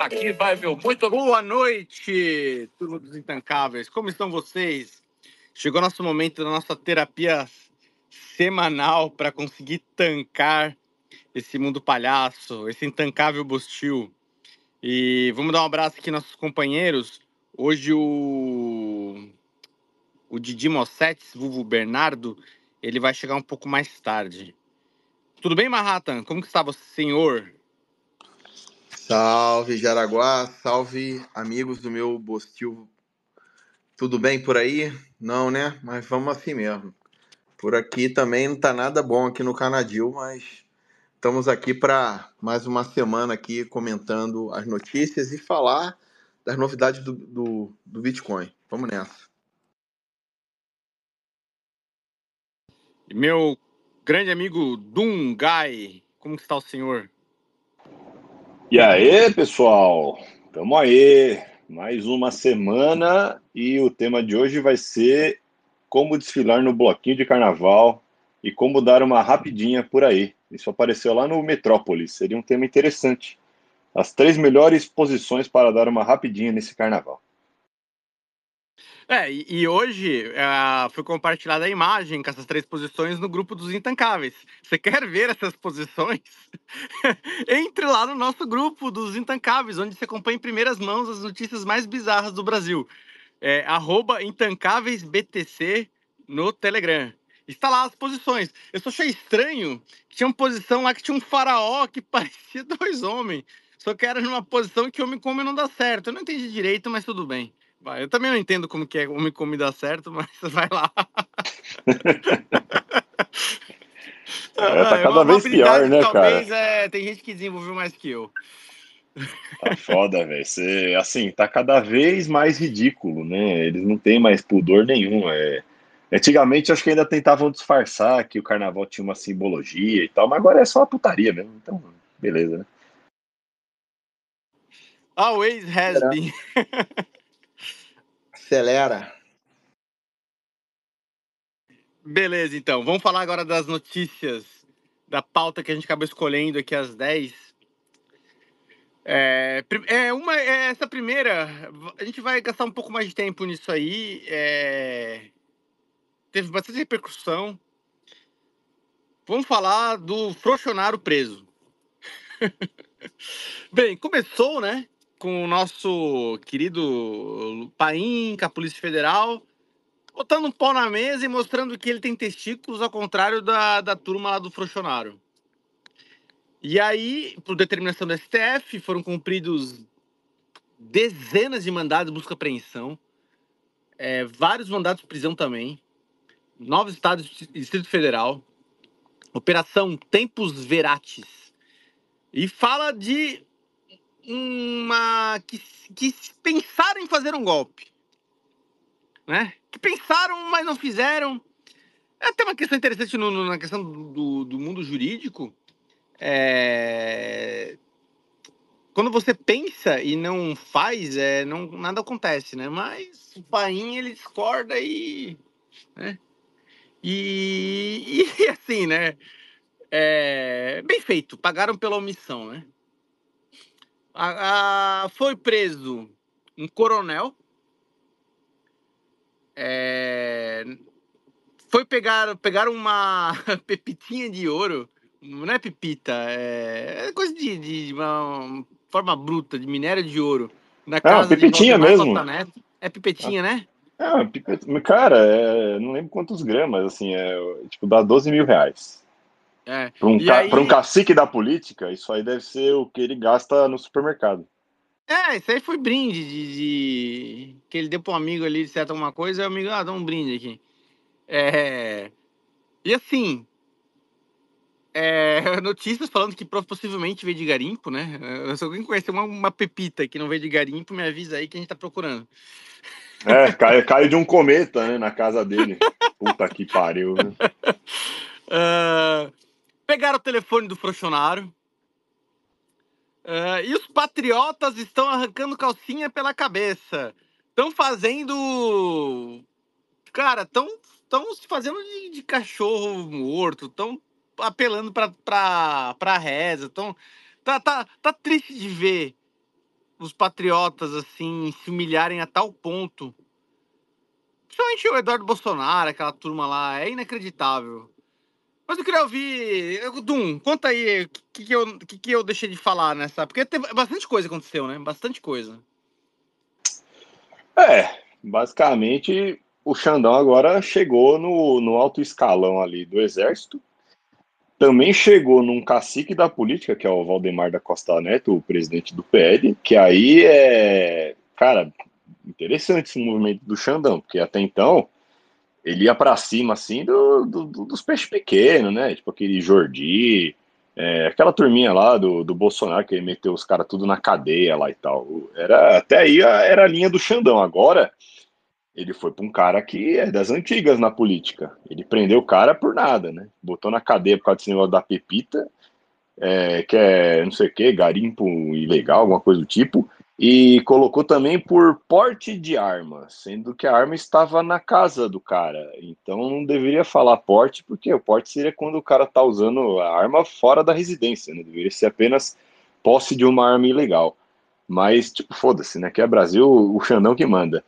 Aqui vai, meu. Muito boa noite, turma dos Intancáveis. Como estão vocês? Chegou nosso momento da nossa terapia semanal para conseguir tancar esse mundo palhaço, esse intancável Bostil. E vamos dar um abraço aqui nossos companheiros. Hoje o o Didi Mossetes, vulgo Bernardo, ele vai chegar um pouco mais tarde. Tudo bem, Manhattan? Como que está você, senhor? Salve Jaraguá, salve amigos do meu Bostil. Tudo bem por aí? Não, né? Mas vamos assim mesmo. Por aqui também não tá nada bom aqui no Canadil, mas estamos aqui para mais uma semana aqui comentando as notícias e falar das novidades do, do, do Bitcoin. Vamos nessa. Meu grande amigo Dungai, como está o senhor? E aí, pessoal? Tamo aí. Mais uma semana e o tema de hoje vai ser como desfilar no bloquinho de carnaval e como dar uma rapidinha por aí. Isso apareceu lá no Metrópolis. Seria um tema interessante. As três melhores posições para dar uma rapidinha nesse carnaval. É, e, hoje uh, foi compartilhada a imagem com essas três posições no grupo dos Intancáveis. Você quer ver essas posições? Entre lá no nosso grupo dos Intancáveis, onde você acompanha em primeiras mãos as notícias mais bizarras do Brasil. É, IntancáveisBTC no Telegram. Está lá as posições. Eu só achei estranho que tinha uma posição lá que tinha um faraó que parecia dois homens. Só que era numa posição que homem come não dá certo. Eu não entendi direito, mas tudo bem. Vai, eu também não entendo como que é homem come dá certo, mas vai lá. É, tá cada vez pior, né, talvez, cara? É, tem gente que desenvolveu mais que eu. Tá foda, velho. Assim, tá cada vez mais ridículo, né? Eles não têm mais pudor nenhum. É... Antigamente, acho que ainda tentavam disfarçar que o carnaval tinha uma simbologia e tal, mas agora é só a putaria mesmo. Então, beleza, né? Always has been. Acelera. Beleza, então. Vamos falar agora das notícias da pauta que a gente acabou escolhendo aqui às 10. É, é uma, é essa primeira, a gente vai gastar um pouco mais de tempo nisso aí. É, teve bastante repercussão. Vamos falar do Frouxonaro preso. Bem, começou, né? Com o nosso querido Paim, com a Polícia Federal, botando um pau na mesa e mostrando que ele tem testículos, ao contrário da, da turma lá do Frouxonaro. E aí, por determinação do STF, foram cumpridos dezenas de mandados de busca apreensão, é, vários mandados de prisão também, novos estados e Distrito Federal, Operação Tempos Veratis. E fala de uma que, que pensaram em fazer um golpe, né? Que pensaram, mas não fizeram. É até uma questão interessante no, no, na questão do, do mundo jurídico. É... Quando você pensa e não faz, é, não, nada acontece, né? Mas o Paim, ele discorda e... Né? E, e assim, né? É, bem feito, pagaram pela omissão, né? A, a, foi preso um coronel. É, foi pegar, pegar uma pepitinha de ouro. Não é pepita, é, é coisa de, de, uma forma bruta, de minério de ouro. Na é, casa é, pepitinha mesmo. É pipetinha, né? É, pipet... cara, é, não lembro quantos gramas, assim, é, tipo, dá 12 mil reais. É. Para um, ca... aí... um cacique da política, isso aí deve ser o que ele gasta no supermercado. É, isso aí foi brinde de, de... que ele deu para um amigo ali de certa alguma coisa, e o amigo, ah, dá um brinde aqui. É... E assim, é... notícias falando que possivelmente veio de garimpo, né? Se alguém conhecer uma, uma pepita que não veio de garimpo, me avisa aí que a gente tá procurando. É, caiu, caiu de um cometa, né, na casa dele. Puta que pariu. Né? Uh, Pegaram o telefone do Frouxonaro. Uh, e os patriotas estão arrancando calcinha pela cabeça. Estão fazendo. Cara, estão se fazendo de, de, cachorro morto. Estão apelando pra, pra, pra reza. Tão, tá, tá, tá triste de ver os patriotas assim se humilharem a tal ponto. Principalmente o Eduardo Bolsonaro, aquela turma lá, é inacreditável. Mas eu queria ouvir. Dum, conta aí o que, que, eu, que, que eu deixei de falar nessa. Porque teve bastante coisa aconteceu, né? Bastante coisa. É, basicamente o Xandão agora chegou no, no alto escalão ali do exército. Também chegou num cacique da política, que é o Valdemar da Costa Neto, o presidente do PL, que aí é, cara, interessante esse movimento do Xandão, porque até então ele ia para cima assim do, do, dos peixes pequenos, né? Tipo aquele Jordi, é, aquela turminha lá do, do Bolsonaro que meteu os caras tudo na cadeia lá e tal. Era até aí era a linha do Xandão. Agora ele foi para um cara que é das antigas na política. Ele prendeu o cara por nada, né? Botou na cadeia por causa desse negócio da pepita, é, que é não sei o que, garimpo ilegal, alguma coisa do tipo e colocou também por porte de arma, sendo que a arma estava na casa do cara. Então não deveria falar porte, porque o porte seria quando o cara está usando a arma fora da residência, né? Deveria ser apenas posse de uma arma ilegal. Mas, tipo, foda-se, né? Que é Brasil, o Xandão que manda.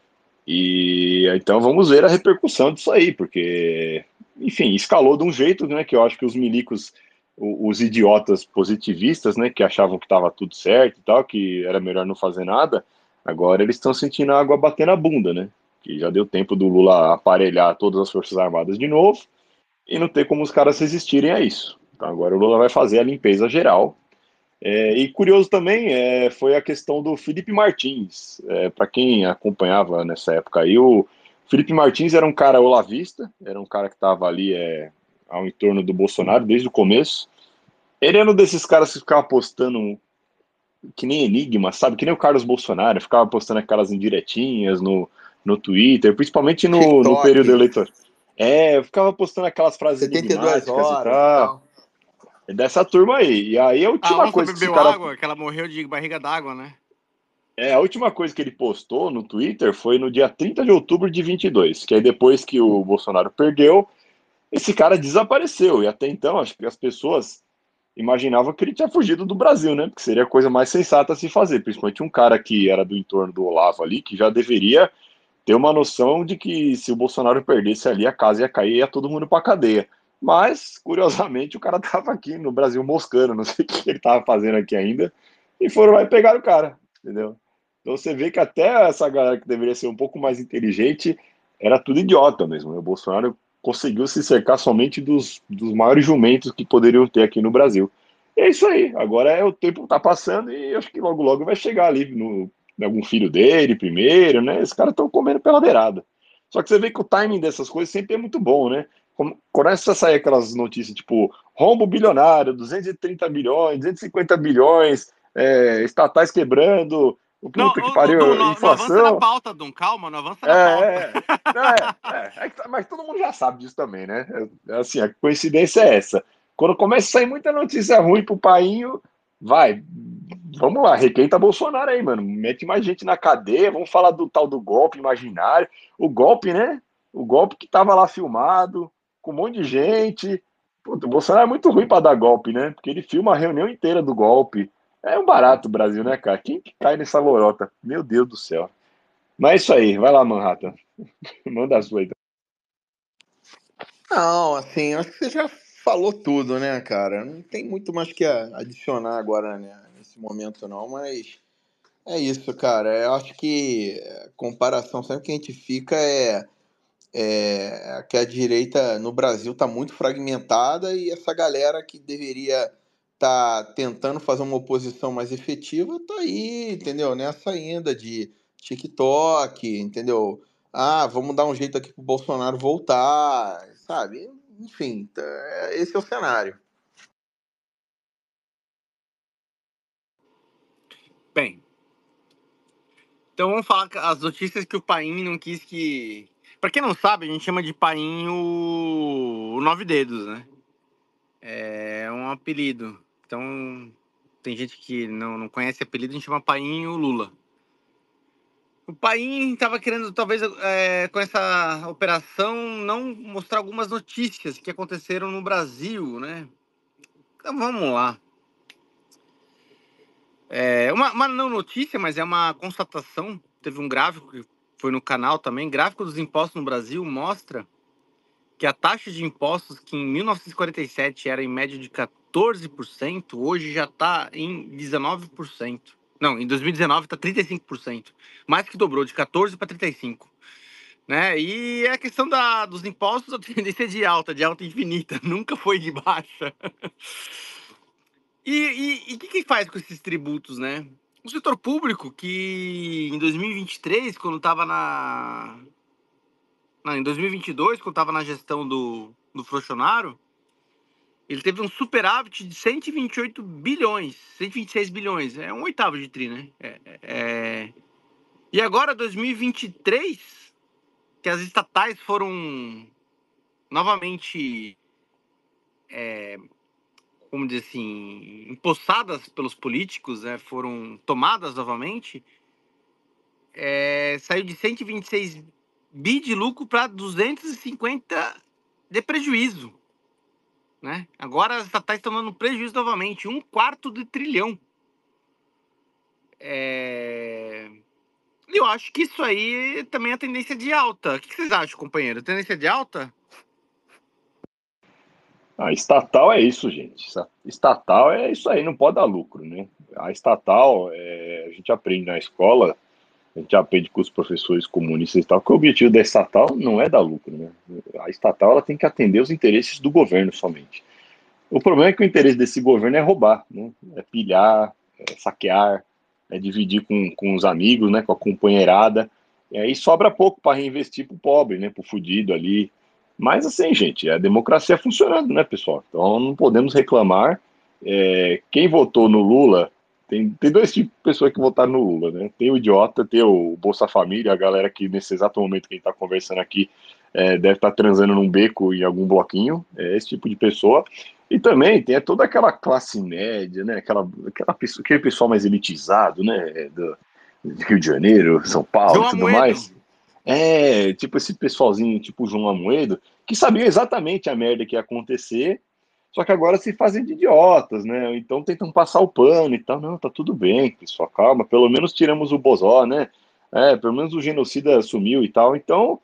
E então vamos ver a repercussão disso aí, porque, enfim, escalou de um jeito, né? Que eu acho que os milicos os idiotas positivistas, né, que achavam que estava tudo certo e tal, que era melhor não fazer nada, agora eles estão sentindo a água bater na bunda, né? Que já deu tempo do Lula aparelhar todas as Forças Armadas de novo e não ter como os caras resistirem a isso. Então agora o Lula vai fazer a limpeza geral. É, e curioso também é, foi a questão do Felipe Martins. É, Para quem acompanhava nessa época aí, o Felipe Martins era um cara olavista, era um cara que estava ali é, ao entorno do Bolsonaro desde o começo. Ele era um desses caras que ficava postando que nem enigma, sabe? Que nem o Carlos Bolsonaro, ficava postando aquelas indiretinhas no, no Twitter, principalmente no, no período eleitoral. É, ficava postando aquelas frases 72 horas e tal. É dessa turma aí. E aí a última a coisa que esse cara... água, que ela morreu de barriga d'água, né? É, a última coisa que ele postou no Twitter foi no dia 30 de outubro de 22, que aí depois que o Bolsonaro perdeu, esse cara desapareceu. E até então, acho que as pessoas imaginavam que ele tinha fugido do Brasil, né? Porque seria a coisa mais sensata a se fazer. Principalmente um cara que era do entorno do Olavo ali, que já deveria ter uma noção de que se o Bolsonaro perdesse ali, a casa ia cair e ia todo mundo para cadeia. Mas, curiosamente, o cara tava aqui no Brasil moscando, não sei o que ele tava fazendo aqui ainda, e foram lá e pegaram o cara, entendeu? Então você vê que até essa galera que deveria ser um pouco mais inteligente era tudo idiota mesmo. Né? O Bolsonaro conseguiu se cercar somente dos, dos maiores jumentos que poderiam ter aqui no Brasil. E é isso aí. Agora é o tempo tá passando e acho que logo logo vai chegar ali no algum filho dele primeiro, né? Os caras estão comendo pela beirada. Só que você vê que o timing dessas coisas sempre é muito bom, né? Como, começa a sair aquelas notícias tipo rombo bilionário, 230 bilhões, 250 bilhões, é, estatais quebrando, puta não, que pariu, Dum, não, inflação. Não avança na pauta, Dum, calma, não avança na é, pauta. É, é, é, é, mas todo mundo já sabe disso também, né? É, assim, a coincidência é essa. Quando começa a sair muita notícia ruim pro painho, vai, vamos lá, requenta Bolsonaro aí, mano. Mete mais gente na cadeia, vamos falar do tal do golpe imaginário. O golpe, né? O golpe que tava lá filmado, com um monte de gente. Puta, o Bolsonaro é muito ruim para dar golpe, né? Porque ele filma a reunião inteira do golpe. É um barato o Brasil, né, cara? Quem que cai nessa lorota? Meu Deus do céu. Mas é isso aí, vai lá, Manhattan. Manda a sua. Não, assim, acho que você já falou tudo, né, cara? Não tem muito mais que adicionar agora, né, nesse momento, não, mas é isso, cara. Eu acho que a comparação sempre que a gente fica é, é que a direita no Brasil está muito fragmentada e essa galera que deveria tá tentando fazer uma oposição mais efetiva, tá aí, entendeu? Nessa ainda de TikTok, entendeu? Ah, vamos dar um jeito aqui pro Bolsonaro voltar, sabe? Enfim, tá, esse é o cenário. Bem, então vamos falar as notícias que o Paim não quis que. Pra quem não sabe, a gente chama de Paim o, o Nove Dedos, né? É um apelido. Então, tem gente que não, não conhece apelido, a gente chama Painho Lula. O Paim estava querendo, talvez, é, com essa operação, não mostrar algumas notícias que aconteceram no Brasil, né? Então vamos lá. É uma, uma não notícia, mas é uma constatação. Teve um gráfico que foi no canal também. Gráfico dos impostos no Brasil mostra que a taxa de impostos, que em 1947 era em média de 14%, hoje já está em 19%. Não, em 2019 está 35%. Mais que dobrou, de 14% para 35%. Né? E a questão da, dos impostos, a tendência é de alta, de alta infinita, nunca foi de baixa. e o que, que faz com esses tributos, né? O setor público, que em 2023, quando estava na. Não, em 2022, quando estava na gestão do, do Frochonaro, ele teve um superávit de 128 bilhões, 126 bilhões. É um oitavo de tri, né? É, é... é. E agora, 2023, que as estatais foram novamente, é, como dizer assim, empossadas pelos políticos, né, foram tomadas novamente, é, saiu de 126 bi de lucro para 250 de prejuízo. Né? Agora as estatais estão dando prejuízo novamente, um quarto de trilhão. É... Eu acho que isso aí também é tendência de alta. O que vocês acham, companheiro? Tendência de alta? A estatal é isso, gente. Estatal é isso aí, não pode dar lucro, né? A estatal, é, a gente aprende na escola, a gente aprende com os professores comunistas e tal, que o objetivo da estatal não é dar lucro, né? A estatal ela tem que atender os interesses do governo somente. O problema é que o interesse desse governo é roubar, né? É pilhar, é saquear, é dividir com, com os amigos, né? Com a companheirada. E aí sobra pouco para reinvestir para o pobre, né? Para o fudido ali. Mas assim, gente, a democracia funcionando, né, pessoal? Então não podemos reclamar. É, quem votou no Lula tem, tem dois tipos de pessoas que votaram no Lula, né? Tem o idiota, tem o Bolsa Família, a galera que nesse exato momento que a gente está conversando aqui é, deve estar tá transando num beco em algum bloquinho, é esse tipo de pessoa. E também tem toda aquela classe média, né? Aquela, aquela pessoa, aquele pessoal mais elitizado, né? Do, do Rio de Janeiro, São Paulo e tudo Amoedo. mais. É, tipo esse pessoalzinho, tipo João Amoedo, que sabia exatamente a merda que ia acontecer só que agora se fazem de idiotas, né? Então tentam passar o pano e tal. Não, tá tudo bem, pessoal, calma. Pelo menos tiramos o Bozó, né? É, pelo menos o genocida sumiu e tal. Então,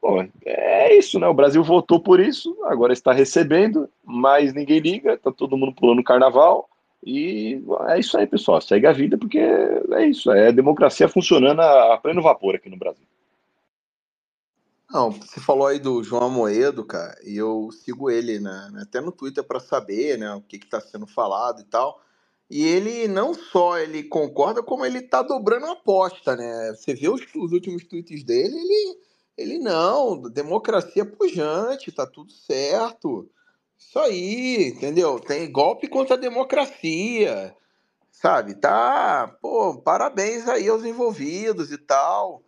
bom, é isso, né? O Brasil votou por isso, agora está recebendo, mas ninguém liga, tá todo mundo pulando carnaval. E é isso aí, pessoal. Segue a vida, porque é isso. É democracia funcionando a pleno vapor aqui no Brasil. Não, você falou aí do João Amoedo, cara, e eu sigo ele, né, até no Twitter para saber, né, o que está sendo falado e tal. E ele não só ele concorda, como ele tá dobrando a aposta, né? Você vê os, os últimos tweets dele, ele, ele não, democracia pujante, tá tudo certo. Isso aí, entendeu? Tem golpe contra a democracia, sabe? Tá, pô, parabéns aí aos envolvidos e tal.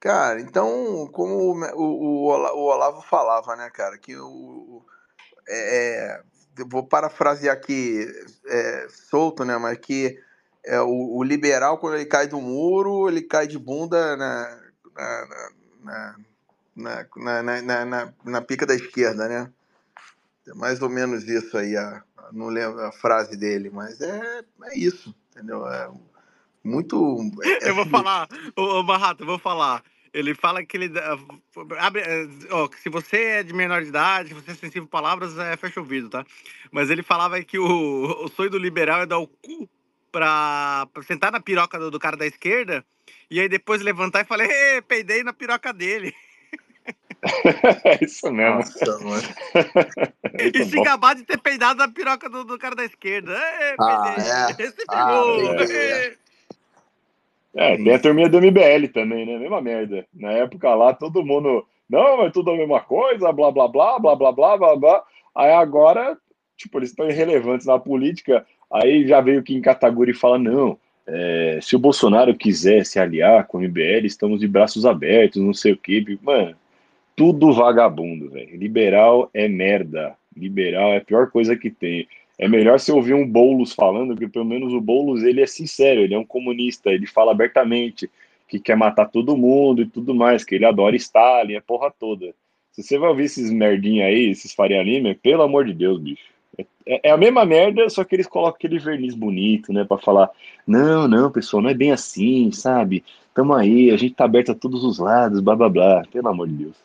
Cara, então, como o, o, o Olavo falava, né, cara, que o. É, vou parafrasear aqui é, solto, né, mas que é, o, o, liberal, quando ele cai do muro, ele cai de bunda na, na, na, na, na, na pica da esquerda, né? É mais ou menos isso aí, a, não lembro a frase dele, mas é, é isso, entendeu? É, muito. É, eu vou falar, ô, Barrato, eu vou falar. Ele fala que ele abre, ó, que se você é de menor de idade, se você é sensível a palavras, é, fecha o ouvido, tá? Mas ele falava que o, o sonho do liberal é dar o cu pra, pra sentar na piroca do, do, cara da esquerda e aí depois levantar e falar, peidei na piroca dele. É isso mesmo. Nossa, mano. e se acabar de ter peidado na piroca do, do cara da esquerda. Ei, ah, é. Esse ah, é. é, tem a turminha do MBL também, né? Mesma merda. Na época lá, todo mundo. Não, é tudo a mesma coisa, blá blá blá, blá blá blá, blá blá. Aí agora, tipo, eles estão irrelevantes na política. Aí já veio Kim Kataguri e fala: não, é, se o Bolsonaro quiser se aliar com o MBL, estamos de braços abertos, não sei o quê. Mano, tudo vagabundo, velho. Liberal é merda. Liberal é a pior coisa que tem. É melhor você ouvir um Boulos falando, que pelo menos o Boulos ele é sincero, ele é um comunista, ele fala abertamente que quer matar todo mundo e tudo mais, que ele adora Stalin, a porra toda. Se você vai ouvir esses merdinha aí, esses Faria Lima, pelo amor de Deus, bicho. É, é, a mesma merda, só que eles colocam aquele verniz bonito, né? Pra falar, não, não, pessoal, não é bem assim, sabe? Tamo aí, a gente tá aberto a todos os lados, blá blá blá. Pelo amor de Deus.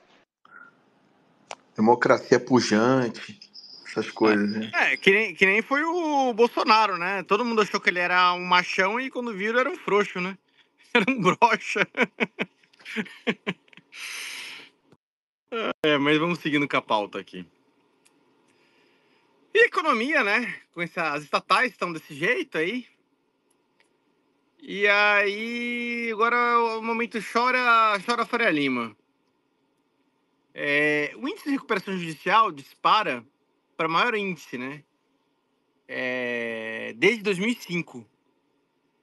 Democracia pujante, essas coisas, né? É, que nem, que nem foi o Bolsonaro, né? Todo mundo achou que ele era um machão e quando viram era um frouxo, né? Era um brocha. É, mas vamos seguindo com a pauta aqui. E economia, né? Com essa, as estatais estão desse jeito aí. E aí, agora o momento chora, chora Faria Lima. É, o índice de recuperação judicial dispara para maior índice, né? É, desde 2005.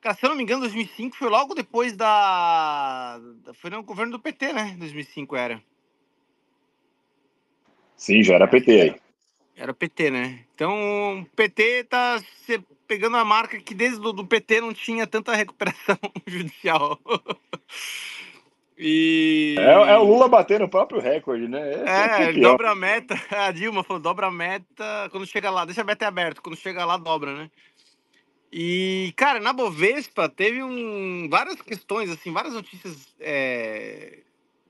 Cara, se eu não me engano, 2005 foi logo depois da. Foi no governo do PT, né? 2005 era. Sim, já era PT aí. Era PT, né? Então, o PT tá pegando a marca que desde o do PT não tinha tanta recuperação judicial. E... É, é, o Lula batendo o próprio recorde, né? é, é ele dobra a meta. A Dilma falou, dobra a meta quando chega lá. Deixa a meta aberta, quando chega lá, dobra, né? E, cara, na Bovespa teve um, várias questões, assim, várias notícias. É...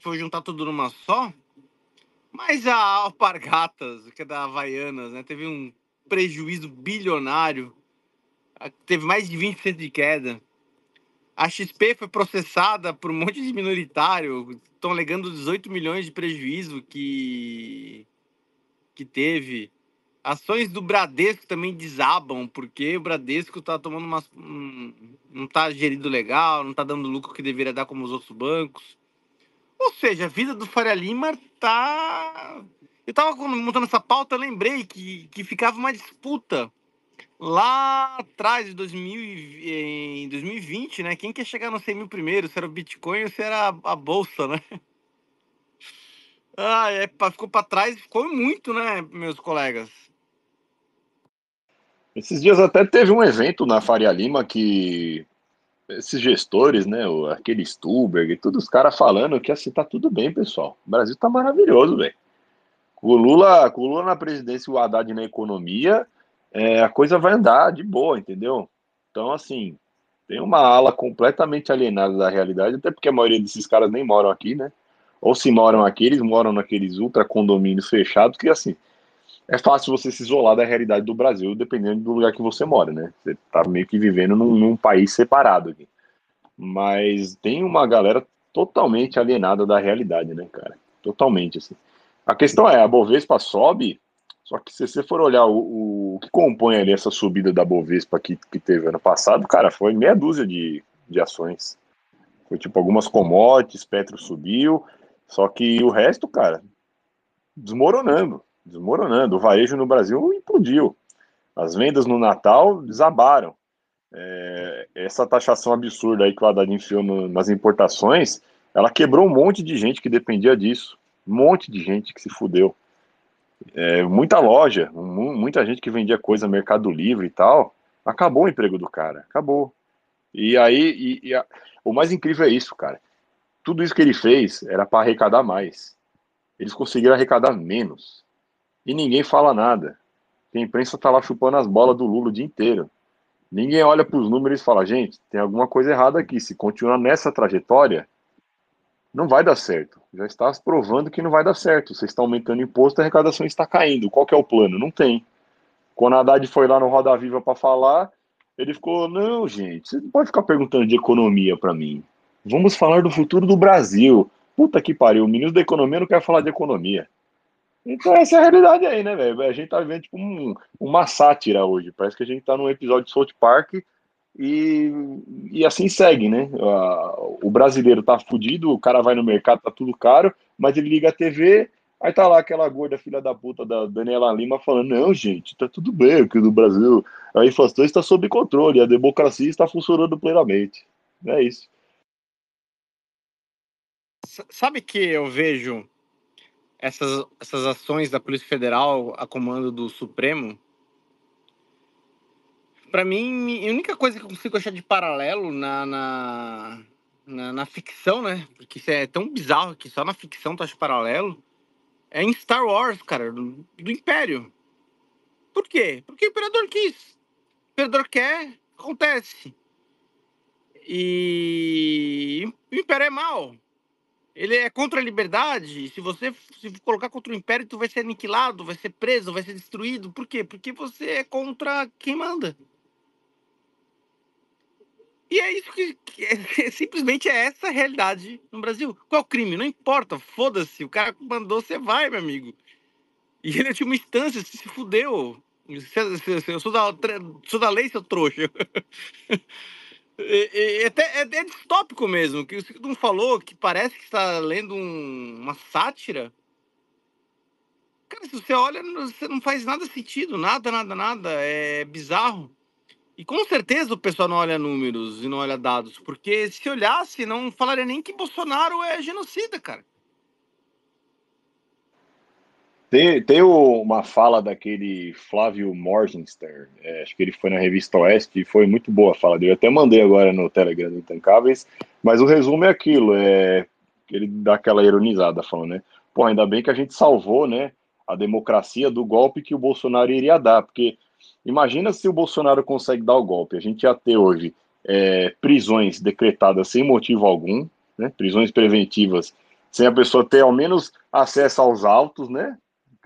Foi juntar tudo numa só. Mas a Alpargatas, que é da Havaianas, né, teve um prejuízo bilionário, teve mais de 20% de queda. A XP foi processada por um monte de minoritário, estão alegando 18 milhões de prejuízo que, que teve. Ações do Bradesco também desabam, porque o Bradesco está tomando umas. não está gerido legal, não está dando lucro que deveria dar como os outros bancos. Ou seja, a vida do Faria Lima tá. Eu tava montando essa pauta, lembrei que, que ficava uma disputa lá atrás, de 2000, em 2020, né? Quem quer chegar nos 100 mil primeiro? Se era o Bitcoin ou se era a, Bolsa, né? Ah, é, ficou para trás, ficou muito, né, meus colegas? Esses dias até teve um evento na Faria Lima que esses gestores, né, aquele Stuberg, todos os caras falando que assim tá tudo bem, pessoal. O Brasil tá maravilhoso, velho. Com o Lula, com o Lula na presidência e o Haddad na economia, é, a coisa vai andar de boa, entendeu? Então, assim, tem uma ala completamente alienada da realidade, até porque a maioria desses caras nem moram aqui, né? Ou se moram aqui, eles moram naqueles ultra condomínios fechados, que assim, é fácil você se isolar da realidade do Brasil, dependendo do lugar que você mora, né? Você tá meio que vivendo num, num país separado aqui. Mas tem uma galera totalmente alienada da realidade, né, cara? Totalmente, assim. A questão é, a Bovespa sobe, só que se você for olhar o, o que compõe ali essa subida da Bovespa que, que teve ano passado, cara, foi meia dúzia de, de ações. Foi tipo algumas commodities, Petro subiu, só que o resto, cara, desmoronando desmoronando. O varejo no Brasil implodiu. As vendas no Natal desabaram. É, essa taxação absurda aí que o Haddad enfiou no, nas importações, ela quebrou um monte de gente que dependia disso. Um monte de gente que se fudeu. É, muita loja, muita gente que vendia coisa no Mercado Livre e tal, acabou o emprego do cara, acabou. E aí, e, e a, o mais incrível é isso, cara. Tudo isso que ele fez era para arrecadar mais. Eles conseguiram arrecadar menos e ninguém fala nada. A imprensa tá lá chupando as bolas do Lula o dia inteiro. Ninguém olha para os números e fala, gente, tem alguma coisa errada aqui. Se continuar nessa trajetória, não vai dar certo. Já está provando que não vai dar certo. Você está aumentando o imposto, a arrecadação está caindo. Qual é o plano? Não tem. Quando a Haddad foi lá no Roda Viva para falar, ele ficou, não, gente, você não pode ficar perguntando de economia para mim. Vamos falar do futuro do Brasil. Puta que pariu, o ministro da Economia não quer falar de economia. Então essa é a realidade aí, né, velho? A gente tá vendo tipo um, uma sátira hoje. Parece que a gente tá num episódio de South Park e, e assim segue, né? O brasileiro tá fudido, o cara vai no mercado, tá tudo caro, mas ele liga a TV, aí tá lá aquela gorda filha da puta da Daniela Lima falando, não, gente, tá tudo bem aqui no Brasil, a inflação está sob controle, a democracia está funcionando plenamente. É isso. Sabe que eu vejo essas, essas ações da Polícia Federal a comando do Supremo, para mim, a única coisa que eu consigo achar de paralelo na, na, na, na, ficção, né? Porque isso é tão bizarro que só na ficção tu acha paralelo, é em Star Wars, cara, do, do Império. Por quê? Porque o imperador quis. O imperador quer, acontece. E o império é mal. Ele é contra a liberdade. Se você se colocar contra o império, tu vai ser aniquilado, vai ser preso, vai ser destruído. Por quê? Porque você é contra quem manda. E é isso que, que é, simplesmente é essa a realidade no Brasil. Qual é crime? Não importa, foda-se. O cara mandou, você vai, meu amigo. E ele tinha uma instância, se fudeu. Eu sou da, sou da lei, seu trouxa. É, é, até, é, é distópico mesmo, que você não falou que parece que está lendo um, uma sátira. Cara, se você olha, você não faz nada sentido, nada, nada, nada. É bizarro. E com certeza o pessoal não olha números e não olha dados, porque se olhasse, não falaria nem que Bolsonaro é genocida, cara. Tem, tem uma fala daquele Flávio Morgenstern, é, acho que ele foi na revista Oeste, e foi muito boa a fala dele. Eu até mandei agora no Telegram do Intancáveis, mas o resumo é aquilo, é, ele dá aquela ironizada falando, né? Pô, ainda bem que a gente salvou, né, a democracia do golpe que o Bolsonaro iria dar, porque Imagina se o Bolsonaro consegue dar o golpe. A gente ia ter hoje é, prisões decretadas sem motivo algum, né? prisões preventivas, sem a pessoa ter ao menos acesso aos autos, né?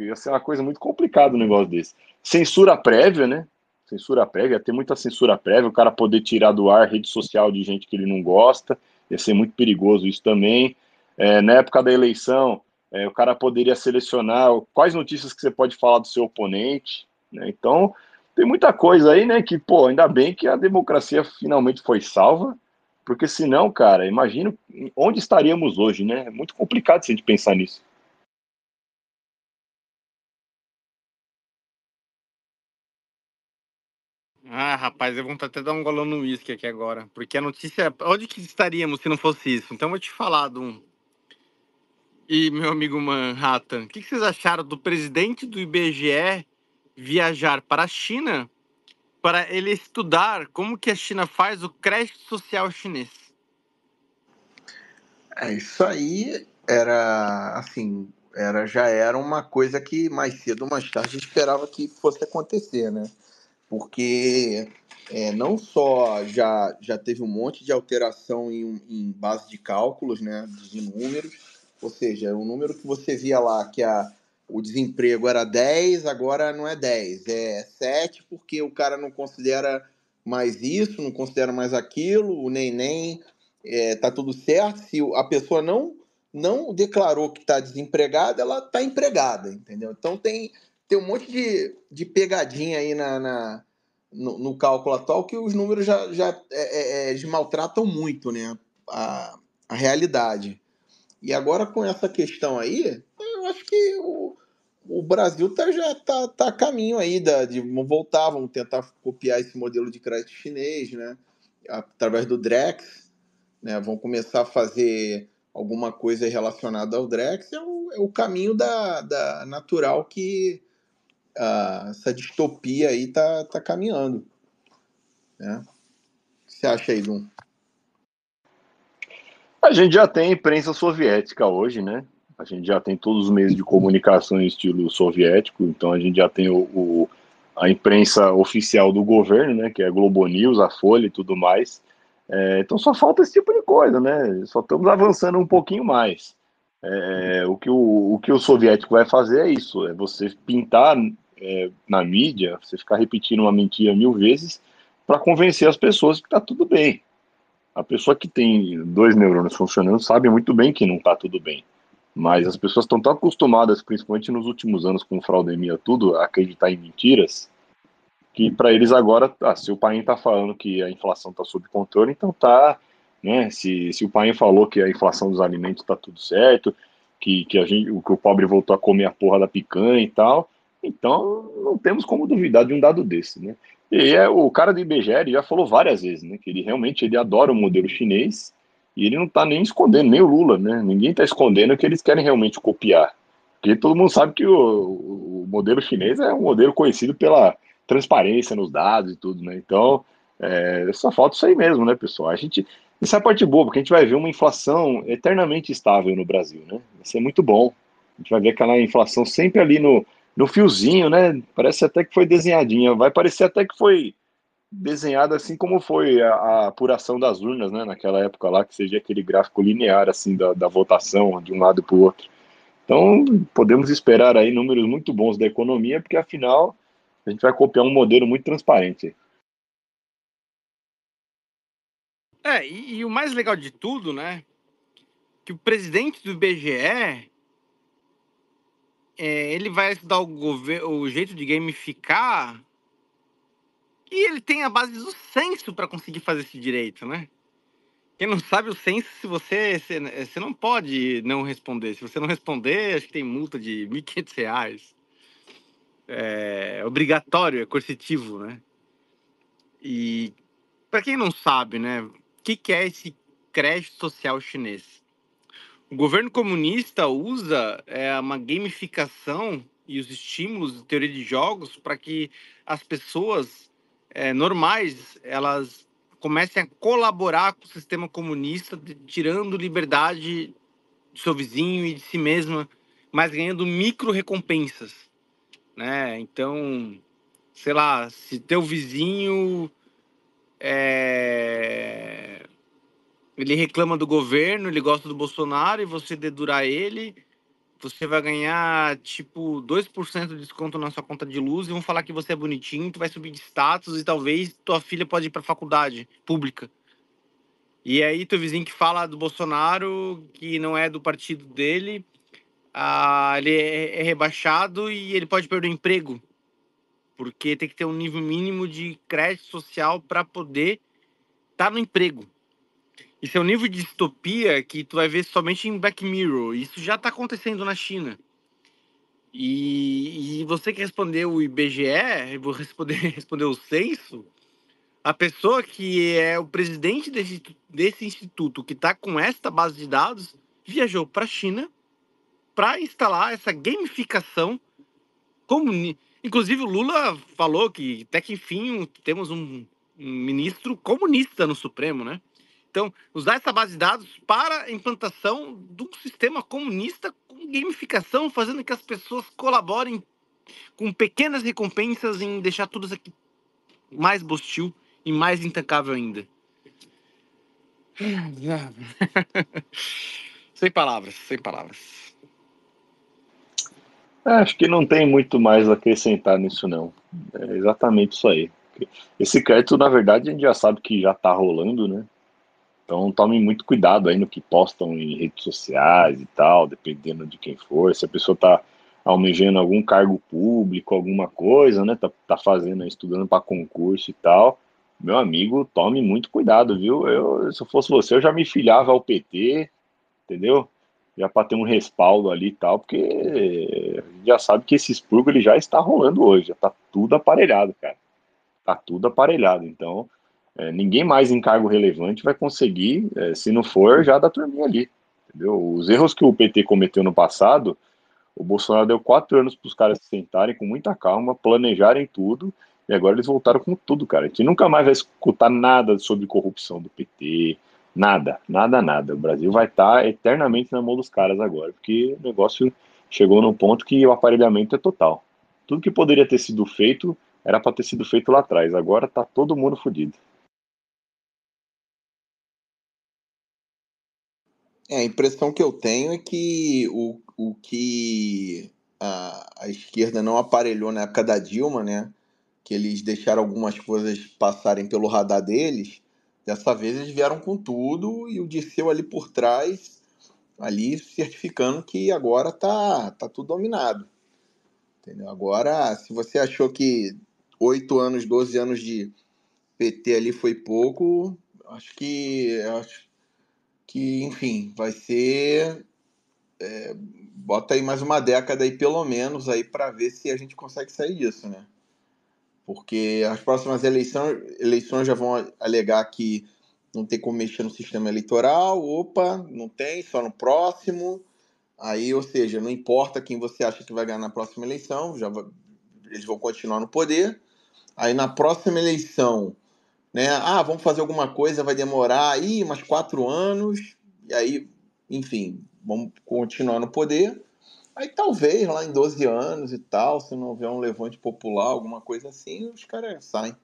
Ia ser uma coisa muito complicada um negócio desse. Censura prévia, né? Censura prévia, ia ter muita censura prévia, o cara poder tirar do ar rede social de gente que ele não gosta, ia ser muito perigoso isso também. É, na época da eleição, é, o cara poderia selecionar quais notícias que você pode falar do seu oponente, né? Então, tem muita coisa aí, né? Que, pô, ainda bem que a democracia finalmente foi salva, porque senão, cara, imagino onde estaríamos hoje, né? É muito complicado se a gente pensar nisso. Ah, rapaz, eu vou até dar um golão no uísque aqui agora. Porque a notícia. Onde que estaríamos se não fosse isso? Então eu vou te falar de um. E meu amigo Manhattan, o que, que vocês acharam do presidente do IBGE viajar para a China para ele estudar como que a China faz o crédito social chinês. É, isso aí era assim, era já era uma coisa que mais cedo ou mais tarde esperava que fosse acontecer, né? Porque é, não só já, já teve um monte de alteração em, em base de cálculos, né, de números, ou seja, o número que você via lá que a o desemprego era 10, agora não é 10, é 7, porque o cara não considera mais isso, não considera mais aquilo, o nem é, tá tudo certo. Se a pessoa não não declarou que está desempregada, ela está empregada, entendeu? Então tem, tem um monte de, de pegadinha aí na, na no, no, cálculo atual que os números já, já é, é, é maltratam muito né, a, a realidade. E agora com essa questão aí, eu acho que o, o Brasil tá, já tá, tá a caminho aí da, de voltar, vamos tentar copiar esse modelo de crédito chinês, né? Através do Drex, né? Vão começar a fazer alguma coisa relacionada ao Drex, é o, é o caminho da, da natural que uh, essa distopia aí tá, tá caminhando. Né? O que você acha aí, Dum? A gente já tem imprensa soviética hoje, né? A gente já tem todos os meios de comunicação em estilo soviético, então a gente já tem o, o, a imprensa oficial do governo, né, que é a Globo News, a Folha e tudo mais. É, então só falta esse tipo de coisa, né? Só estamos avançando um pouquinho mais. É, o, que o, o que o soviético vai fazer é isso: é você pintar é, na mídia, você ficar repetindo uma mentira mil vezes para convencer as pessoas que está tudo bem. A pessoa que tem dois neurônios funcionando sabe muito bem que não está tudo bem. Mas as pessoas estão tão acostumadas, principalmente nos últimos anos com fraudemia, tudo, a acreditar em mentiras, que para eles agora, ah, se o pai está falando que a inflação está sob controle, então tá, né? Se, se o pai falou que a inflação dos alimentos está tudo certo, que, que, a gente, que o pobre voltou a comer a porra da picanha e tal, então não temos como duvidar de um dado desse, né? E é, o cara do IBGE já falou várias vezes, né? Que ele realmente ele adora o modelo chinês e ele não está nem escondendo, nem o Lula, né? Ninguém está escondendo que eles querem realmente copiar. Porque todo mundo sabe que o, o, modelo chinês é um modelo conhecido pela transparência nos dados e tudo, né? Então, é, só falta isso aí mesmo, né, pessoal? A gente. Isso é a parte boa, porque a gente vai ver uma inflação eternamente estável no Brasil, né? Vai ser muito bom. A gente vai ver aquela inflação sempre ali no no fiozinho, né? Parece até que foi desenhadinha. Vai parecer até que foi desenhada assim como foi a, a, apuração das urnas, né? Naquela época lá, que seja aquele gráfico linear assim da, da votação de um lado para o outro. Então, podemos esperar aí números muito bons da economia, porque afinal a gente vai copiar um modelo muito transparente. É, e, e o mais legal de tudo, né? Que o presidente do IBGE é, ele vai estudar o, o jeito de gamificar e ele tem a base do senso para conseguir fazer esse direito, né? Quem não sabe o senso, se você, você, não pode não responder. Se você não responder, acho que tem multa de R$ 1.500. É obrigatório, é coercitivo, né? E para quem não sabe, né, o que, que é esse crédito social chinês? O governo comunista usa é, uma gamificação e os estímulos de teoria de jogos para que as pessoas é, normais elas comecem a colaborar com o sistema comunista, tirando liberdade do seu vizinho e de si mesma, mas ganhando micro recompensas, né? Então, sei lá, se teu vizinho é, ele reclama do governo, ele gosta do Bolsonaro e você dedurar ele, você vai ganhar tipo 2% de desconto na sua conta de luz e vão falar que você é bonitinho, tu vai subir de status e talvez tua filha pode ir para faculdade pública. E aí teu vizinho que fala do Bolsonaro, que não é do partido dele, ah, ele é, é rebaixado e ele pode perder o emprego. Porque tem que ter um nível mínimo de crédito social para poder estar tá no emprego. Isso é um nível de distopia que tu vai ver somente em Black Mirror. Isso já está acontecendo na China. E, e, você que respondeu o IBGE, vou responder, responder o censo, a pessoa que é o presidente desse, desse instituto, que está com esta base de dados, viajou para a China para instalar essa gamificação comunista. Inclusive, o Lula falou que até que enfim temos um, um ministro comunista no Supremo, né? Então, usar essa base de dados para a implantação de um sistema comunista com gamificação, fazendo que as pessoas colaborem com pequenas recompensas em deixar tudo isso aqui mais bostil e mais intancável ainda. sem palavras, sem palavras. Acho que não tem muito mais a acrescentar nisso, não. É exatamente isso aí. Esse crédito, na verdade, a gente já sabe que já está rolando, né? Então tomem muito cuidado aí no que postam em redes sociais e tal, dependendo de quem for. Se a pessoa está almejando algum cargo público, alguma coisa, né? Tá, tá fazendo, estudando para concurso e tal. Meu amigo, tome muito cuidado, viu? Eu, se eu fosse você, eu já me filiava ao PT, entendeu? Já para ter um respaldo ali e tal, porque já sabe que esse expurgo ele já está rolando hoje, já tá tudo aparelhado, cara. Tá tudo aparelhado. Então, é, ninguém mais em cargo relevante vai conseguir, é, se não for, já da turminha ali. Entendeu? Os erros que o PT cometeu no passado, o Bolsonaro deu quatro anos para os caras se sentarem com muita calma, planejarem tudo, e agora eles voltaram com tudo, cara. A gente nunca mais vai escutar nada sobre corrupção do PT, nada, nada, nada. O Brasil vai estar tá eternamente na mão dos caras agora, porque o negócio chegou num ponto que o aparelhamento é total. Tudo que poderia ter sido feito era para ter sido feito lá atrás. Agora tá todo mundo fodido. É, a impressão que eu tenho é que o, o que a, a esquerda não aparelhou na época da Dilma, né? Que eles deixaram algumas coisas passarem pelo radar deles. Dessa vez eles vieram com tudo e o Disseu ali por trás, ali certificando que agora tá, tá tudo dominado. Entendeu? Agora, se você achou que 8 anos, 12 anos de PT ali foi pouco, acho que acho, que, enfim, vai ser. É, bota aí mais uma década aí, pelo menos, aí para ver se a gente consegue sair disso, né? Porque as próximas eleições, eleições já vão alegar que não tem como mexer no sistema eleitoral. Opa, não tem, só no próximo. Aí, ou seja, não importa quem você acha que vai ganhar na próxima eleição, já vai, eles vão continuar no poder. Aí na próxima eleição né? Ah, vamos fazer alguma coisa, vai demorar aí umas quatro anos, e aí, enfim, vamos continuar no poder. Aí talvez lá em 12 anos e tal, se não houver um levante popular, alguma coisa assim, os caras saem.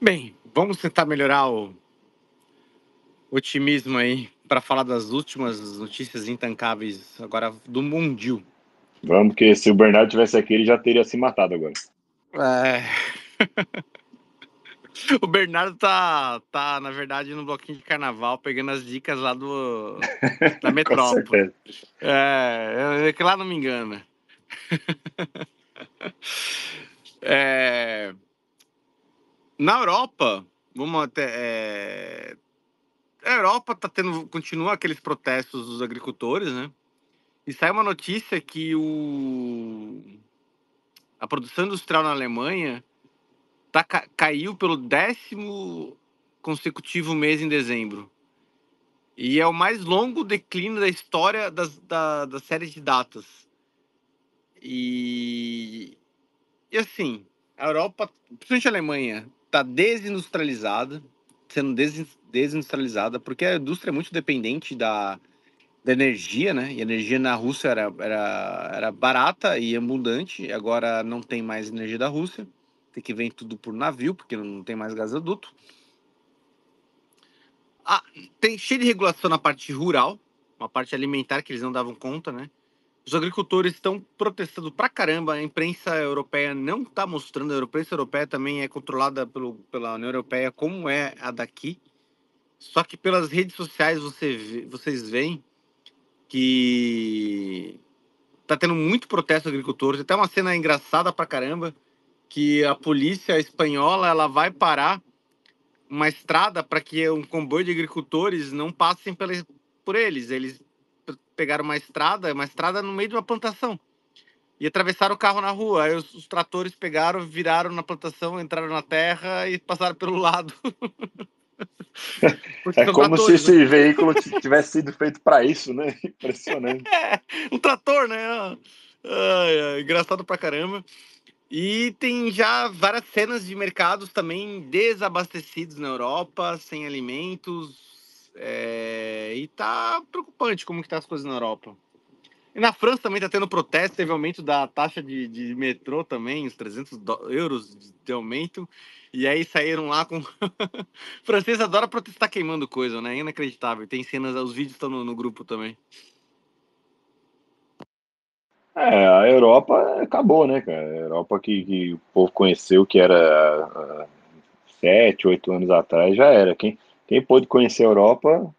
Bem, vamos tentar melhorar o otimismo aí para falar das últimas notícias intancáveis agora do Mundial. Vamos, porque se o Bernardo tivesse aqui, ele já teria se matado agora. É. o Bernardo tá, tá, na verdade, no bloquinho de carnaval, pegando as dicas lá do da metrópole. é, é, que lá não me engana. é, na Europa, vamos até. É, a Europa tá tendo, continua aqueles protestos dos agricultores, né? E sai uma notícia que o a produção industrial na Alemanha tá, caiu pelo décimo consecutivo mês em dezembro. E é o mais longo declínio da história das, da, da série de datas. E, e assim, a Europa, principalmente a Alemanha, está desindustrializada, sendo desindustrializada, porque a indústria é muito dependente da, da energia, né? E a energia na Rússia era, era, era barata e abundante, agora não tem mais energia da Rússia, tem que vir tudo por navio, porque não tem mais gasoduto. Ah, tem cheio de regulação na parte rural, uma parte alimentar que eles não davam conta, né? Os agricultores estão protestando pra caramba, a imprensa europeia não está mostrando, a imprensa europeia também é controlada pelo, pela União Europeia como é a daqui. Só que pelas redes sociais você, vocês veem que tá tendo muito protesto agricultor. Tem até uma cena engraçada pra caramba que a polícia espanhola ela vai parar uma estrada para que um comboio de agricultores não passem por eles. Eles pegaram uma estrada, uma estrada no meio de uma plantação. E atravessaram o carro na rua. Aí os, os tratores pegaram, viraram na plantação, entraram na terra e passaram pelo lado. é como se esse né? veículo tivesse sido feito para isso, né? Impressionante. É, um trator, né? Engraçado pra caramba. E tem já várias cenas de mercados também desabastecidos na Europa, sem alimentos. É... E tá preocupante como que tá as coisas na Europa. E na França também tá tendo protesto, teve aumento da taxa de, de metrô também, os 300 euros de aumento. E aí saíram lá com. francês adora protestar queimando coisa, né? Inacreditável. Tem cenas, os vídeos estão no, no grupo também. É, a Europa acabou, né, cara? A Europa que, que o povo conheceu, que era uh, sete, oito anos atrás, já era. Quem, quem pôde conhecer a Europa,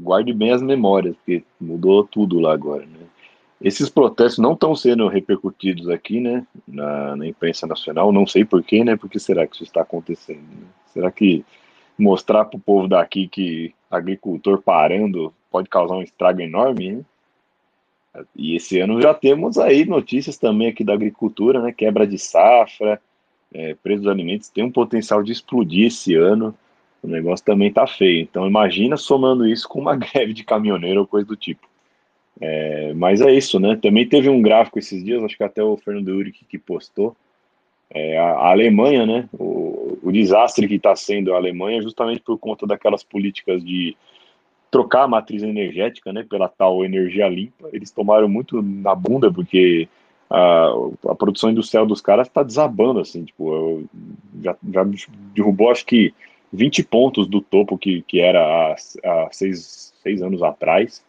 guarde bem as memórias, porque mudou tudo lá agora, né? Esses protestos não estão sendo repercutidos aqui, né, na, na imprensa nacional, não sei porquê, né, porque será que isso está acontecendo? Né? Será que mostrar para o povo daqui que agricultor parando pode causar um estrago enorme, né? E esse ano já temos aí notícias também aqui da agricultura, né, quebra de safra, é, preço dos alimentos tem um potencial de explodir esse ano, o negócio também tá feio. Então imagina somando isso com uma greve de caminhoneiro ou coisa do tipo. É, mas é isso, né? Também teve um gráfico esses dias, acho que até o Fernando Uric que postou. É, a, a, Alemanha, né? O, o desastre que está sendo a Alemanha, justamente por conta daquelas políticas de trocar a matriz energética, né? Pela tal energia limpa. Eles tomaram muito na bunda, porque a, a produção industrial dos caras está desabando, assim. Tipo, já, já derrubou, acho que 20 pontos do topo que, que era há, há seis, seis anos atrás.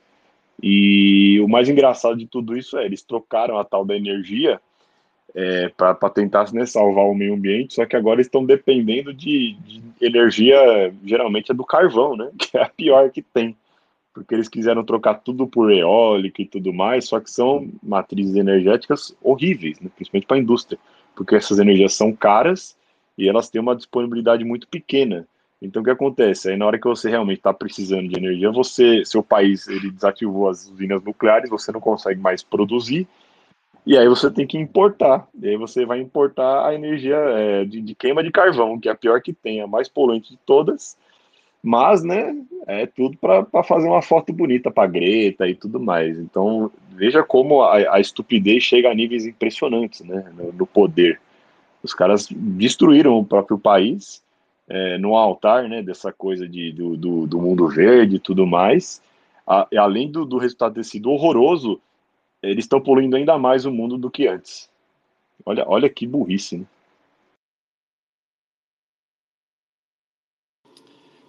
E o mais engraçado de tudo isso é eles trocaram a tal da energia é, para tentar né, salvar o meio ambiente, só que agora estão dependendo de, de, energia, geralmente é do carvão, né? Que é a pior que tem. Porque eles quiseram trocar tudo por eólica e tudo mais, só que são matrizes energéticas horríveis, né? principalmente para a indústria, porque essas energias são caras e elas têm uma disponibilidade muito pequena. Então o que acontece? Aí na hora que você realmente está precisando de energia, você, seu país, ele desativou as usinas nucleares, você não consegue mais produzir, e aí você tem que importar. E aí você vai importar a energia é, de, de, queima de carvão, que é a pior que tem, a mais poluente de todas. Mas, né, é tudo para fazer uma foto bonita para Greta e tudo mais. Então, veja como a, a estupidez chega a níveis impressionantes, né, no, no poder. Os caras destruíram o próprio país é, no altar, né, dessa coisa de, do, do, do mundo verde e tudo mais, a, além do, do resultado ter sido horroroso, eles estão poluindo ainda mais o mundo do que antes. Olha, olha que burrice, né?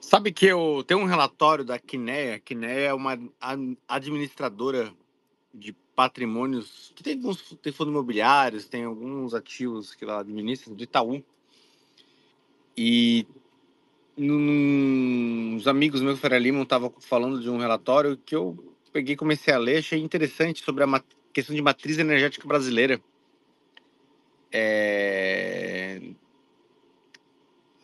Sabe que eu tenho um relatório da Kinea. Kinea é uma administradora de patrimônios que tem alguns tem fundos imobiliários, tem alguns ativos que ela administra do Itaú. E uns amigos meus, Ferreira Lima, estavam falando de um relatório que eu peguei comecei a ler, achei interessante sobre a questão de matriz energética brasileira. É...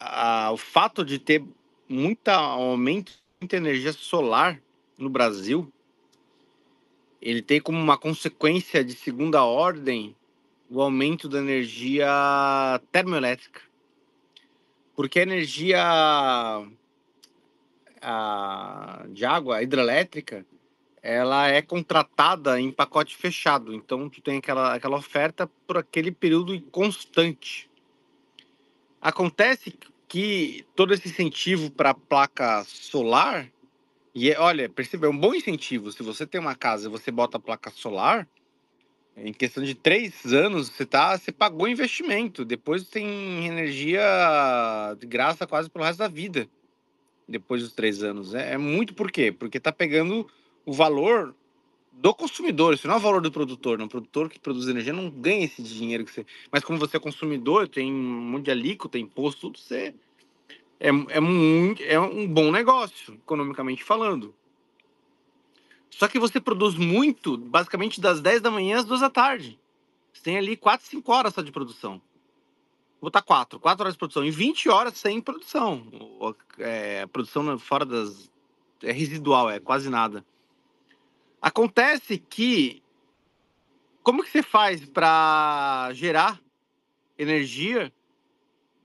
A, o fato de ter muito aumento de energia solar no Brasil, ele tem como uma consequência de segunda ordem o aumento da energia termoelétrica. Porque a energia a, de água hidrelétrica, ela é contratada em pacote fechado. Então, tu tem aquela, aquela oferta por aquele período constante. Acontece que todo esse incentivo para a placa solar, e é, olha, perceba, é um bom incentivo. Se você tem uma casa e você bota a placa solar, em questão de três anos, você, tá, você pagou investimento. Depois tem energia de graça quase pelo resto da vida. Depois dos três anos. É, é muito por quê? Porque está pegando o valor do consumidor, isso não é o valor do produtor. Não. O produtor que produz energia não ganha esse dinheiro que você. Mas como você é consumidor, tem um monte de alíquota, imposto, tudo, você. É, é, muito, é um bom negócio, economicamente falando. Só que você produz muito, basicamente das 10 da manhã às 2 da tarde. Você tem ali 4, 5 horas só de produção. Vou botar 4, 4 horas de produção. E 20 horas sem produção. É, produção fora das. É residual, é quase nada. Acontece que. Como que você faz para gerar energia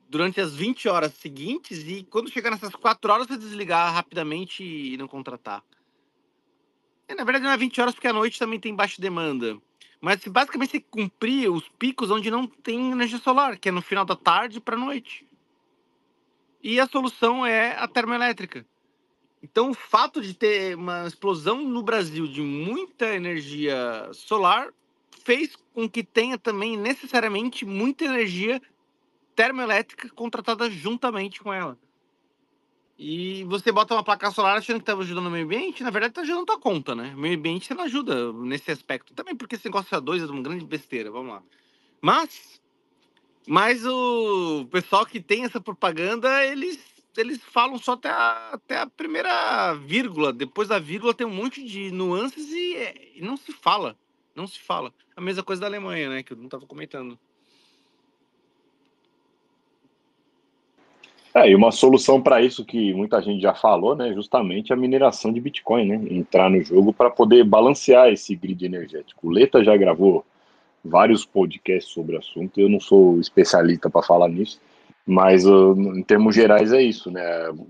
durante as 20 horas seguintes e quando chegar nessas 4 horas você desligar rapidamente e não contratar? É, na verdade, não é 20 horas, porque à noite também tem baixa demanda. Mas basicamente você cumprir os picos onde não tem energia solar, que é no final da tarde para noite. E a solução é a termoelétrica. Então, o fato de ter uma explosão no Brasil de muita energia solar fez com que tenha também necessariamente muita energia termoelétrica contratada juntamente com ela. E você bota uma placa solar achando que está ajudando o meio ambiente, na verdade está ajudando a tua conta, né? O meio ambiente você não ajuda nesse aspecto. Também porque esse negócio de 2 é uma grande besteira, vamos lá. Mas, mas o pessoal que tem essa propaganda, eles, eles falam só até a, até a primeira vírgula. Depois da vírgula tem um monte de nuances e, e não se fala. Não se fala. A mesma coisa da Alemanha, né? Que eu não estava comentando. É, e uma solução para isso que muita gente já falou, né, justamente a mineração de Bitcoin, né, entrar no jogo para poder balancear esse grid energético. O Leta já gravou vários podcasts sobre o assunto, eu não sou especialista para falar nisso, mas uh, em termos gerais é isso, né,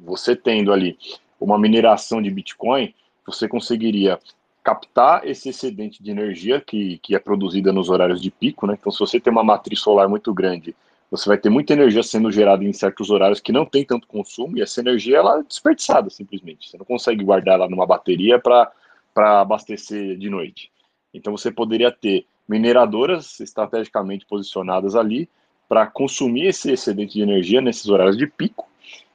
você tendo ali uma mineração de Bitcoin, você conseguiria captar esse excedente de energia que, que é produzida nos horários de pico, né, então se você tem uma matriz solar muito grande você vai ter muita energia sendo gerada em certos horários que não tem tanto consumo e essa energia ela é desperdiçada simplesmente. Você não consegue guardar ela numa bateria para abastecer de noite. Então você poderia ter mineradoras estrategicamente posicionadas ali para consumir esse excedente de energia nesses horários de pico.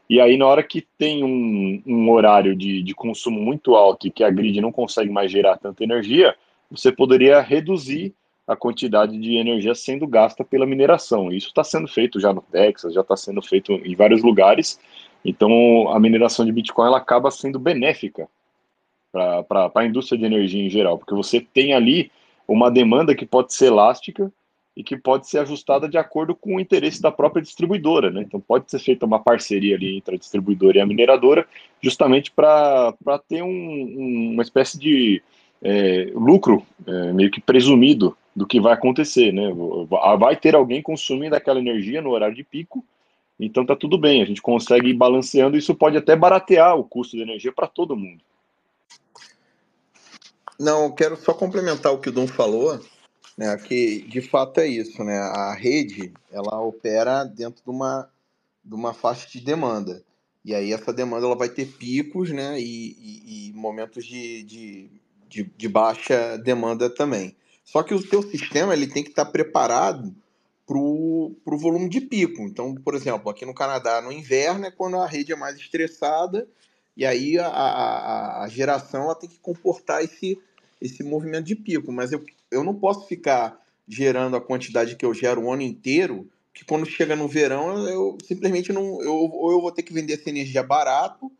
E aí, na hora que tem um, um horário de, de consumo muito alto e que a grid não consegue mais gerar tanta energia, você poderia reduzir a quantidade de energia sendo gasta pela mineração. Isso está sendo feito já no Texas, já está sendo feito em vários lugares. Então, a mineração de Bitcoin ela acaba sendo benéfica para a indústria de energia em geral, porque você tem ali uma demanda que pode ser elástica e que pode ser ajustada de acordo com o interesse da própria distribuidora. Né? Então, pode ser feita uma parceria ali entre a distribuidora e a mineradora, justamente para ter um, um, uma espécie de é, lucro é, meio que presumido do que vai acontecer, né? Vai ter alguém consumindo aquela energia no horário de pico, então tá tudo bem, a gente consegue ir balanceando, isso pode até baratear o custo de energia para todo mundo. Não, quero só complementar o que o Dom falou, né? Que de fato é isso, né? A rede ela opera dentro de uma de uma faixa de demanda. E aí essa demanda ela vai ter picos né, e, e, e momentos de, de, de, de, baixa demanda também. Só que o teu sistema ele tem que estar preparado para o volume de pico. Então, por exemplo, aqui no Canadá, no inverno é quando a rede é mais estressada e aí a, a, a geração ela tem que comportar esse, esse movimento de pico. Mas eu, eu não posso ficar gerando a quantidade que eu gero o ano inteiro que quando chega no verão, eu simplesmente não. Eu, ou eu vou ter que vender essa energia barato,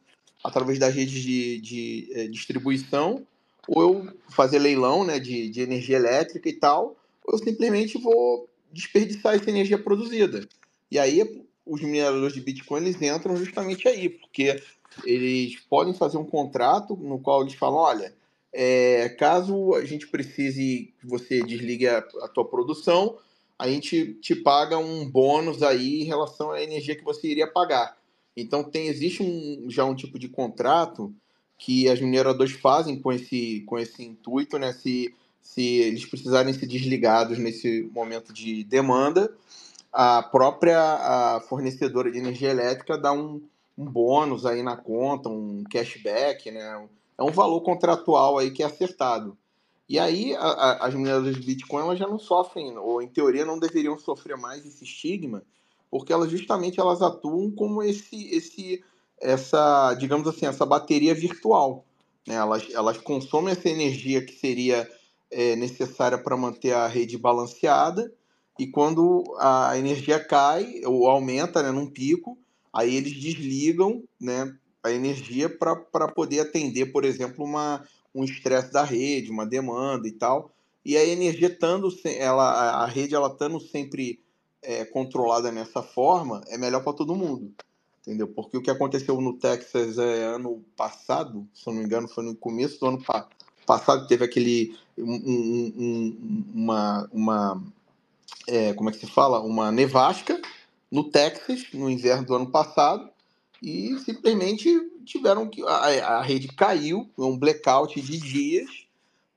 através das redes de, de é, distribuição, ou eu fazer leilão né, de, de energia elétrica e tal, ou eu simplesmente vou desperdiçar essa energia produzida. E aí os mineradores de Bitcoin eles entram justamente aí, porque eles podem fazer um contrato no qual eles falam, olha, é, caso a gente precise que você desligue a, a tua produção, a gente te paga um bônus aí em relação à energia que você iria pagar. Então tem existe um, já um tipo de contrato que as mineradoras fazem com esse, com esse intuito, né? Se, se eles precisarem ser desligados nesse momento de demanda, a própria a fornecedora de energia elétrica dá um, um bônus aí na conta, um cashback, né? É um valor contratual aí que é acertado. E aí a, a, as mineradoras de Bitcoin elas já não sofrem, ou em teoria não deveriam sofrer mais esse estigma, porque elas justamente elas atuam como esse, esse essa, digamos assim, essa bateria virtual. Né? Elas, elas consomem essa energia que seria é, necessária para manter a rede balanceada, e quando a energia cai ou aumenta né, num pico, aí eles desligam né, a energia para poder atender, por exemplo, uma, um estresse da rede, uma demanda e tal. E a energia estando, ela, a rede ela estando sempre é, controlada nessa forma, é melhor para todo mundo. Entendeu? Porque o que aconteceu no Texas é, ano passado, se eu não me engano, foi no começo do ano pa passado, teve aquele. Um, um, uma. uma é, como é que se fala? Uma nevasca no Texas, no inverno do ano passado, e simplesmente tiveram que. A, a rede caiu, um blackout de dias,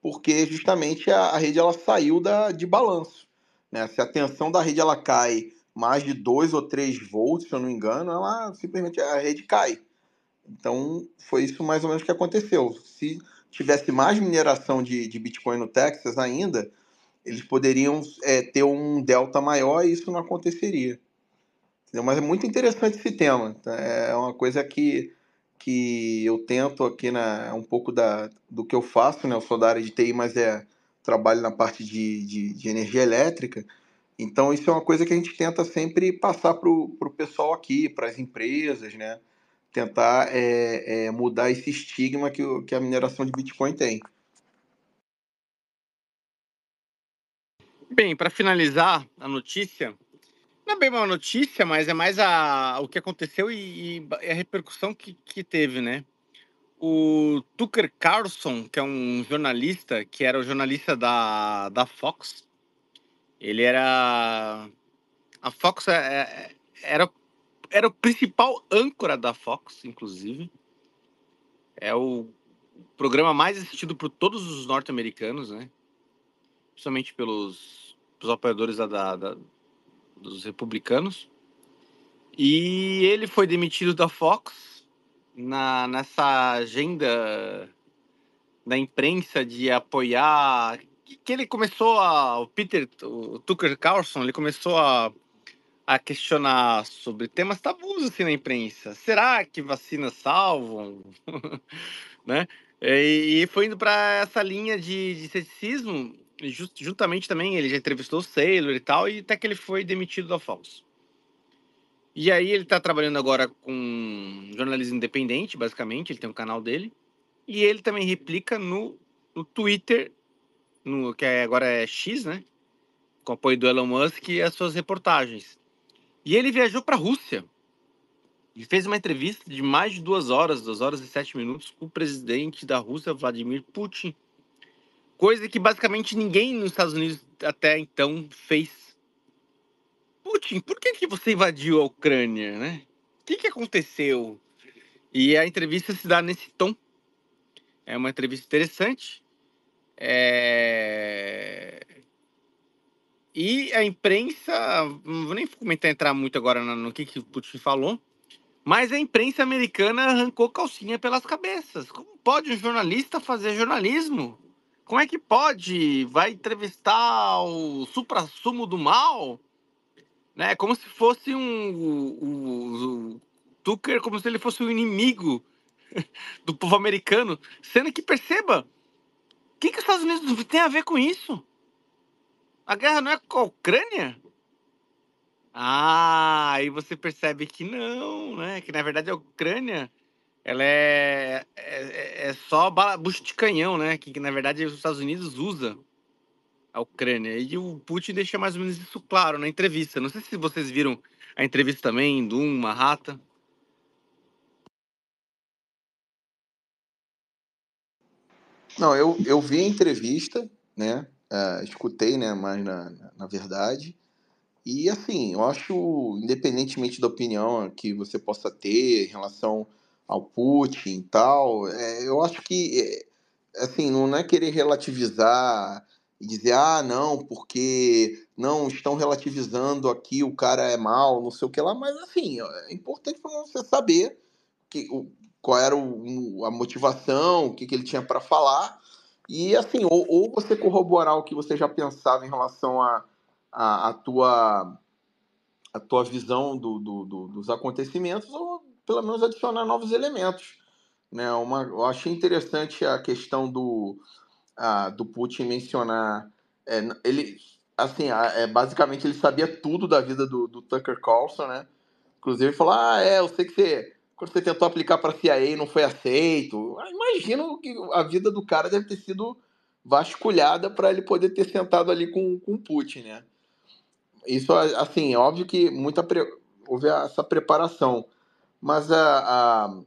porque justamente a, a rede ela saiu da, de balanço. Né? Se a tensão da rede ela cai mais de 2 ou 3 volts, se eu não me engano, ela simplesmente a rede cai. Então foi isso mais ou menos que aconteceu. Se tivesse mais mineração de, de Bitcoin no Texas ainda, eles poderiam é, ter um delta maior e isso não aconteceria. Entendeu? Mas é muito interessante esse tema. É uma coisa que, que eu tento aqui na um pouco da, do que eu faço, né? Eu sou da área de TI, mas é trabalho na parte de, de, de energia elétrica. Então isso é uma coisa que a gente tenta sempre passar para o pessoal aqui, para as empresas, né? Tentar é, é, mudar esse estigma que, que a mineração de Bitcoin tem. Bem, para finalizar a notícia, não é bem uma notícia, mas é mais a, o que aconteceu e, e a repercussão que, que teve, né? O Tucker Carlson, que é um jornalista, que era o jornalista da, da Fox, ele era. A Fox é, é, era, era o principal âncora da Fox, inclusive. É o programa mais assistido por todos os norte-americanos, né? Principalmente pelos, pelos apoiadores da, da, dos republicanos. E ele foi demitido da Fox na, nessa agenda da imprensa de apoiar. Que ele começou a. O Peter, o Tucker Carlson, ele começou a, a questionar sobre temas tabus assim na imprensa. Será que vacinas salvam? né? E, e foi indo para essa linha de, de ceticismo just, juntamente também ele já entrevistou o Sailor e tal, e até que ele foi demitido da Fox. E aí ele tá trabalhando agora com jornalismo independente, basicamente, ele tem um canal dele. E ele também replica no, no Twitter, no, que é, agora é X, né? Com apoio do Elon Musk e as suas reportagens. E ele viajou para a Rússia. E fez uma entrevista de mais de duas horas, duas horas e sete minutos, com o presidente da Rússia, Vladimir Putin Coisa que basicamente ninguém nos Estados Unidos até então fez. Putin, por que, que você invadiu a Ucrânia, né? O que, que aconteceu? E a entrevista se dá nesse tom. É uma entrevista interessante. É... E a imprensa, não vou nem comentar entrar muito agora no que, que o Putin falou, mas a imprensa americana arrancou calcinha pelas cabeças. Como pode um jornalista fazer jornalismo? Como é que pode? Vai entrevistar o supra-sumo do mal? Né? Como se fosse um, Tucker, como se ele fosse o inimigo do povo americano. Sendo que, perceba, o que, que os Estados Unidos tem a ver com isso? A guerra não é com a Ucrânia? Ah, aí você percebe que não, né? Que na verdade a Ucrânia ela é, é, é só bucho de canhão, né? Que, que na verdade os Estados Unidos usa a Ucrânia. E o Putin deixa mais ou menos isso claro na entrevista. Não sei se vocês viram a entrevista também do uma rata. Não, eu, eu vi a entrevista, né? Uh, escutei, né? Mas na, na verdade. E assim, eu acho, independentemente da opinião que você possa ter em relação ao Putin e tal, é, eu acho que, é, assim, não é querer relativizar e dizer, ah, não, porque não estão relativizando aqui, o cara é mal, não sei o que lá, mas assim, é importante para você saber que, o, qual era o, a motivação, o que, que ele tinha para falar, e assim, ou, ou, você corroborar o que você já pensava em relação a, a, a tua a tua visão do, do, do, dos acontecimentos, ou pelo menos adicionar novos elementos. Né? Uma, eu achei interessante a questão do, a, do Putin mencionar. É, ele, assim, é, basicamente ele sabia tudo da vida do, do Tucker Carlson, né? Inclusive falou: Ah, é, eu sei que você quando você tentou aplicar para a CIA não foi aceito. Ah, imagino que a vida do cara deve ter sido vasculhada para ele poder ter sentado ali com, com o Putin, né? Isso, assim, é óbvio que muita pre... houve essa preparação, mas a, a,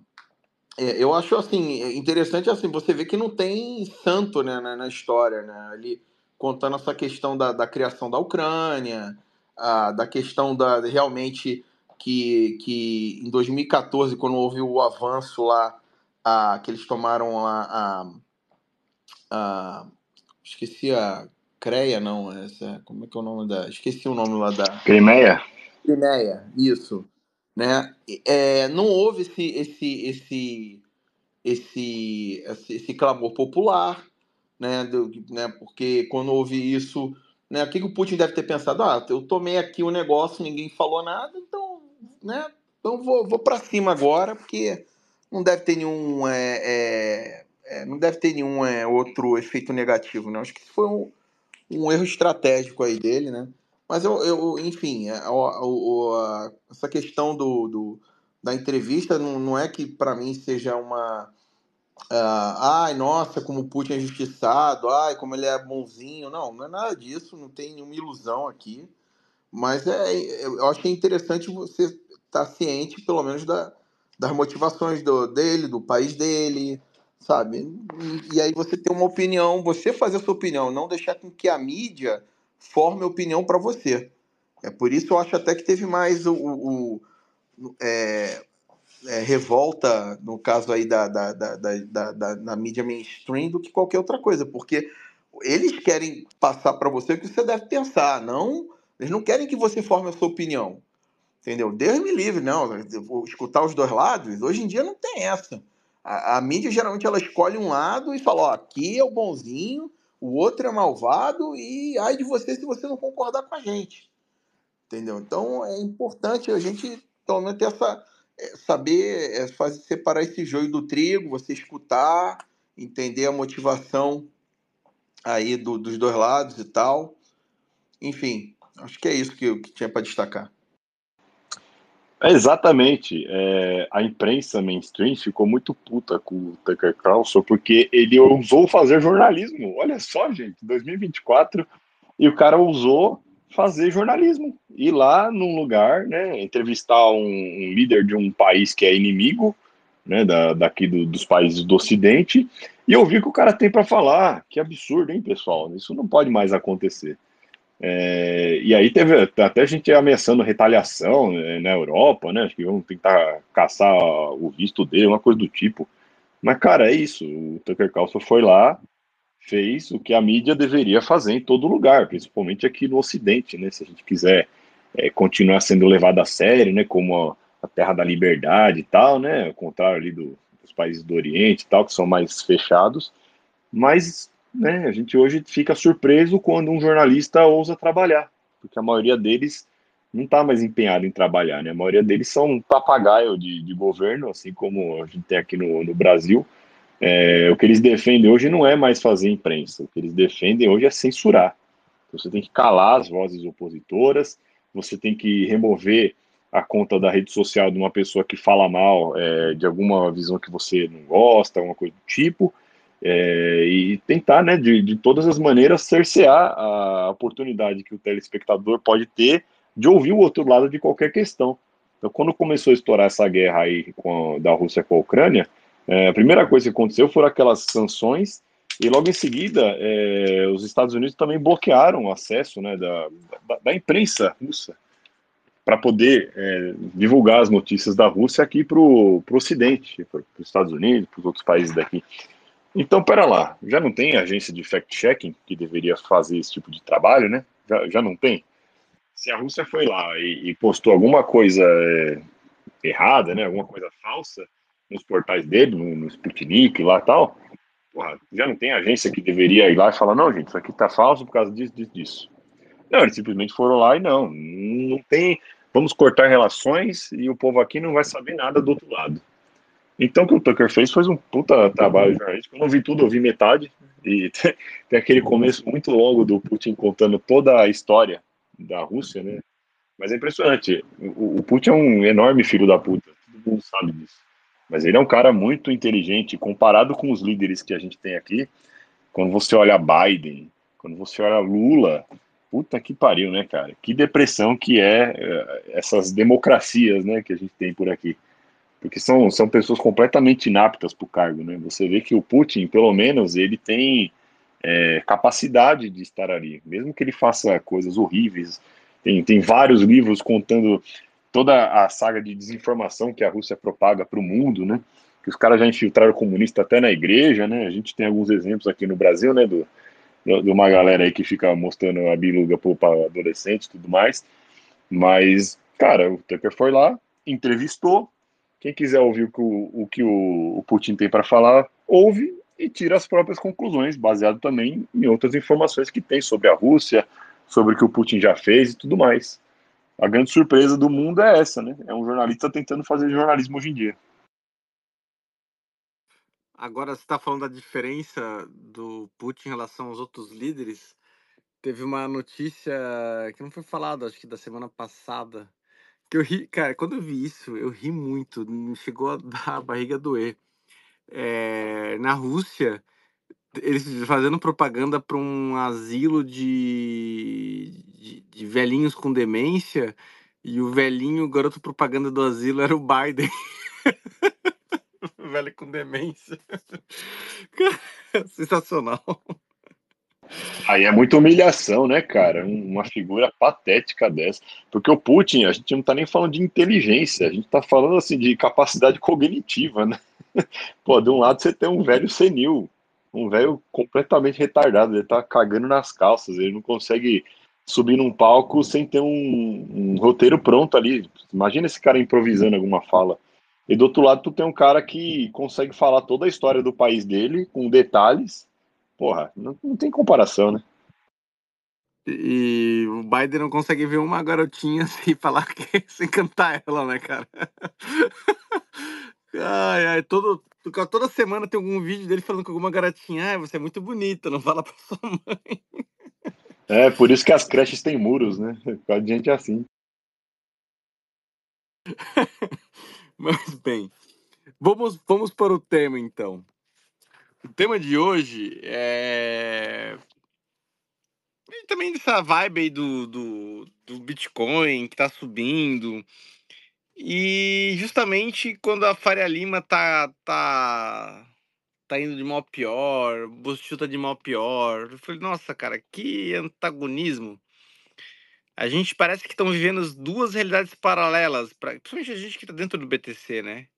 é, eu acho assim interessante assim você vê que não tem santo né, na, na história, né? Ali contando essa questão da, da criação da Ucrânia, a, da questão da realmente que, que em 2014, quando houve o avanço lá, a, que eles tomaram a, a, a esqueci a Creia, não, essa, como é que é o nome da, esqueci o nome lá da... Crimeia? Crimeia, isso, né, é, não houve esse, esse, esse, esse, esse, esse clamor popular, né, do, né, porque quando houve isso, né, o que, que o Putin deve ter pensado? Ah, eu tomei aqui o um negócio, ninguém falou nada, então né? Então vou, vou para cima agora, porque não deve ter nenhum. É, é, é, não deve ter nenhum é, outro efeito negativo, né? Acho que foi um, um erro estratégico aí dele, né? Mas eu, eu enfim, a, a, a, essa questão do, do, da entrevista não, não é que para mim seja uma. Uh, ai, nossa, como o Putin é injustiçado, ai, como ele é bonzinho. Não, não é nada disso, não tem nenhuma ilusão aqui. Mas é, eu acho que é interessante você estar tá ciente, pelo menos, da, das motivações do, dele, do país dele, sabe? E, e aí você ter uma opinião, você fazer sua opinião, não deixar com que a mídia forme opinião para você. É por isso eu acho até que teve mais o, o, o é, é, revolta, no caso aí da, da, da, da, da, da mídia mainstream, do que qualquer outra coisa, porque eles querem passar para você o que você deve pensar, não eles não querem que você forme a sua opinião. Entendeu? Deus me livre, não. escutar os dois lados. Hoje em dia não tem essa. A, a, mídia geralmente ela escolhe um lado e fala: ó, aqui é o bonzinho, o outro é malvado e ai de você se você não concordar com a gente. Entendeu? Então é importante a gente, pelo ter essa. É, saber é, fazer, separar esse joio do trigo, você escutar, entender a motivação aí do, dos dois lados e tal. Enfim, Acho que é isso que eu que tinha para destacar. É exatamente. É, a imprensa mainstream ficou muito puta com o Tucker Carlson porque ele ousou fazer jornalismo. Olha só, gente, 2024 e o cara ousou fazer jornalismo. Ir lá num lugar, né, entrevistar um, um líder de um país que é inimigo, né, da, daqui do, dos países do Ocidente, e ouvir o que o cara tem para falar. Que absurdo, hein, pessoal? Isso não pode mais acontecer. É, e aí teve até a gente ameaçando retaliação né, na Europa, né? Acho que vão tentar caçar o visto dele, uma coisa do tipo. Mas, cara, é isso. O Tucker Carlson foi lá, fez o que a mídia deveria fazer em todo lugar, principalmente aqui no Ocidente, né? Se a gente quiser é, continuar sendo levado a sério, né? Como a, a, terra da liberdade e tal, né? Ao contrário ali do, dos países do Oriente e tal, que são mais fechados. Mas, né? A gente hoje fica surpreso quando um jornalista ousa trabalhar, porque a maioria deles não está mais empenhado em trabalhar, né? A maioria deles são um papagaio de, de governo, assim como a gente tem aqui no, no Brasil é, o que eles defendem hoje não é mais fazer imprensa, o que eles defendem hoje é censurar. Então, você tem que calar as vozes opositoras, você tem que remover a conta da rede social de uma pessoa que fala mal é, de alguma visão que você não gosta, alguma coisa do tipo, é, e tentar, né, de, de todas as maneiras, cercear a oportunidade que o telespectador pode ter de ouvir o outro lado de qualquer questão. Então, quando começou a estourar essa guerra aí com, da Rússia com a Ucrânia, é, a primeira coisa que aconteceu foram aquelas sanções, e logo em seguida, é, os Estados Unidos também bloquearam o acesso né, da, da, da imprensa russa para poder é, divulgar as notícias da Rússia aqui para o Ocidente, para os Estados Unidos, para os outros países daqui. Então, pera lá, já não tem agência de fact-checking que deveria fazer esse tipo de trabalho, né? Já, já não tem? Se a Rússia foi lá e, e postou alguma coisa é, errada, né, alguma coisa falsa, nos portais dele, no, no Sputnik lá tal, porra, já não tem agência que deveria ir lá e falar, não, gente, isso aqui tá falso por causa disso, disso, disso. Não, eles simplesmente foram lá e não, não tem, vamos cortar relações e o povo aqui não vai saber nada do outro lado. Então, o que o Tucker fez foi um puta trabalho jornalístico. Eu não vi tudo, eu vi metade. E tem, tem aquele começo muito longo do Putin contando toda a história da Rússia, né? Mas é impressionante. O, o Putin é um enorme filho da puta. Todo mundo sabe disso. Mas ele é um cara muito inteligente, comparado com os líderes que a gente tem aqui. Quando você olha Biden, quando você olha Lula, puta que pariu, né, cara? Que depressão que é eh, essas democracias, né, que a gente tem por aqui. Porque são, são pessoas completamente inaptas para o cargo, né? Você vê que o Putin, pelo menos, ele tem é, capacidade de estar ali, mesmo que ele faça coisas horríveis. Tem, tem vários livros contando toda a saga de desinformação que a Rússia propaga para o mundo, né? Que os caras já infiltraram comunista até na igreja, né? A gente tem alguns exemplos aqui no Brasil, né? Do, de uma galera aí que fica mostrando a biluga para adolescentes e tudo mais. Mas, cara, o Tucker foi lá, entrevistou. Quem quiser ouvir o que o, o, que o, Putin tem para falar, ouve e tira as próprias conclusões, baseado também em outras informações que tem sobre a Rússia, sobre o que o Putin já fez e tudo mais a grande surpresa do mundo é essa, né? É um jornalista tentando fazer jornalismo hoje em dia. Agora, você está falando da diferença do Putin em relação aos outros líderes. Teve uma notícia que não foi falada, acho que da semana passada, que eu ri, cara, quando eu vi isso, eu ri muito, chegou a dar a barriga doer. É, na Rússia, eles fazendo propaganda para um asilo de, de, de, velhinhos com demência e o velhinho, o garoto propaganda do asilo era o Biden. Velho com demência. Sensacional. Aí é muita humilhação, né, cara? Uma figura patética dessa. Porque o Putin, a gente não tá nem falando de inteligência, a gente tá falando assim de capacidade cognitiva, né? Pô, de um lado você tem um velho senil, um velho completamente retardado, ele tá cagando nas calças, ele não consegue subir num palco sem ter um, um, roteiro pronto ali. Imagina esse cara improvisando alguma fala. E do outro lado, tu tem um cara que consegue falar toda a história do país dele, com detalhes. Porra, não, não tem comparação, né? E o Biden não consegue ver uma garotinha sem falar que sem cantar ela, né, cara? ai, ai, todo, toda semana tem algum vídeo dele falando com alguma garotinha, ah, você é muito bonita, não fala pra sua mãe. É, por isso que as creches têm muros, né? A gente é assim. Mas bem, vamos, vamos para o tema então. O tema de hoje é. E também dessa vibe aí do, do, do Bitcoin que tá subindo. E justamente quando a Faria Lima tá, tá, tá indo de mal pior, Bustil tá de mal pior, eu falei, nossa, cara, que antagonismo. A gente parece que estão vivendo duas realidades paralelas, pra, principalmente a gente que tá dentro do BTC, né?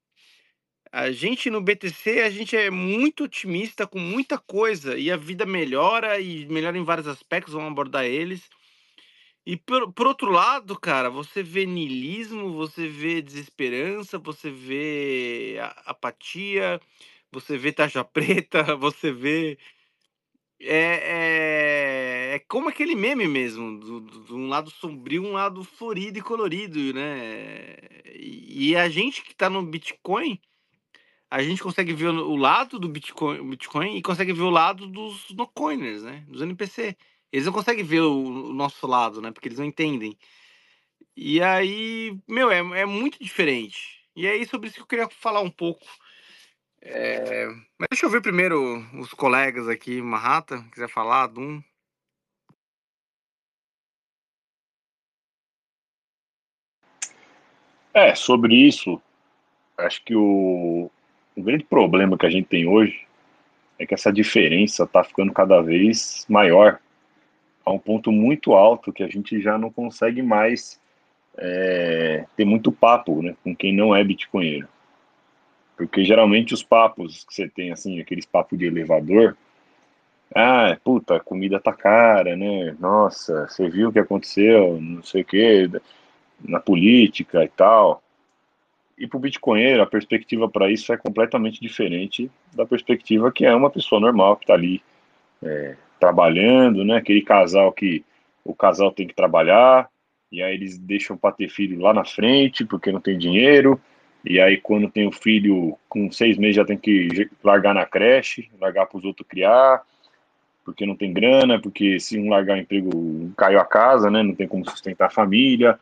A gente no BTC, a gente é muito otimista com muita coisa e a vida melhora e melhora em vários aspectos, vamos abordar eles. E por, por outro lado, cara, você vê niilismo, você vê desesperança, você vê apatia, você vê taxa preta, você vê. É, é, é como aquele meme mesmo, de um lado sombrio, um lado florido e colorido, né? E, e a gente que tá no Bitcoin, a gente consegue ver o lado do Bitcoin, Bitcoin e consegue ver o lado dos no-coiners, né? Dos NPC. Eles não conseguem ver o, o, nosso lado, né? Porque eles não entendem. E aí, meu, é, é muito diferente. E é sobre isso que eu queria falar um pouco. É... Mas deixa eu ver primeiro os colegas aqui, Marrata, quiser falar, Dum. É, sobre isso, acho que o, o grande problema que a gente tem hoje é que essa diferença está ficando cada vez maior a um ponto muito alto que a gente já não consegue mais é, ter muito papo né, com quem não é bitcoinheiro. Porque geralmente os papos que você tem, assim, aqueles papos de elevador, ah, puta, a comida tá cara, né? Nossa, você viu o que aconteceu, não sei o que, na política e tal. E para o bitcoinheiro, a perspectiva para isso é completamente diferente da perspectiva que é uma pessoa normal que está ali é, trabalhando, né? Aquele casal que o casal tem que trabalhar, e aí eles deixam para ter filho lá na frente porque não tem dinheiro, e aí quando tem o filho com seis meses já tem que largar na creche, largar para os outros criar, porque não tem grana, porque se um largar o emprego caiu a casa, né? Não tem como sustentar a família.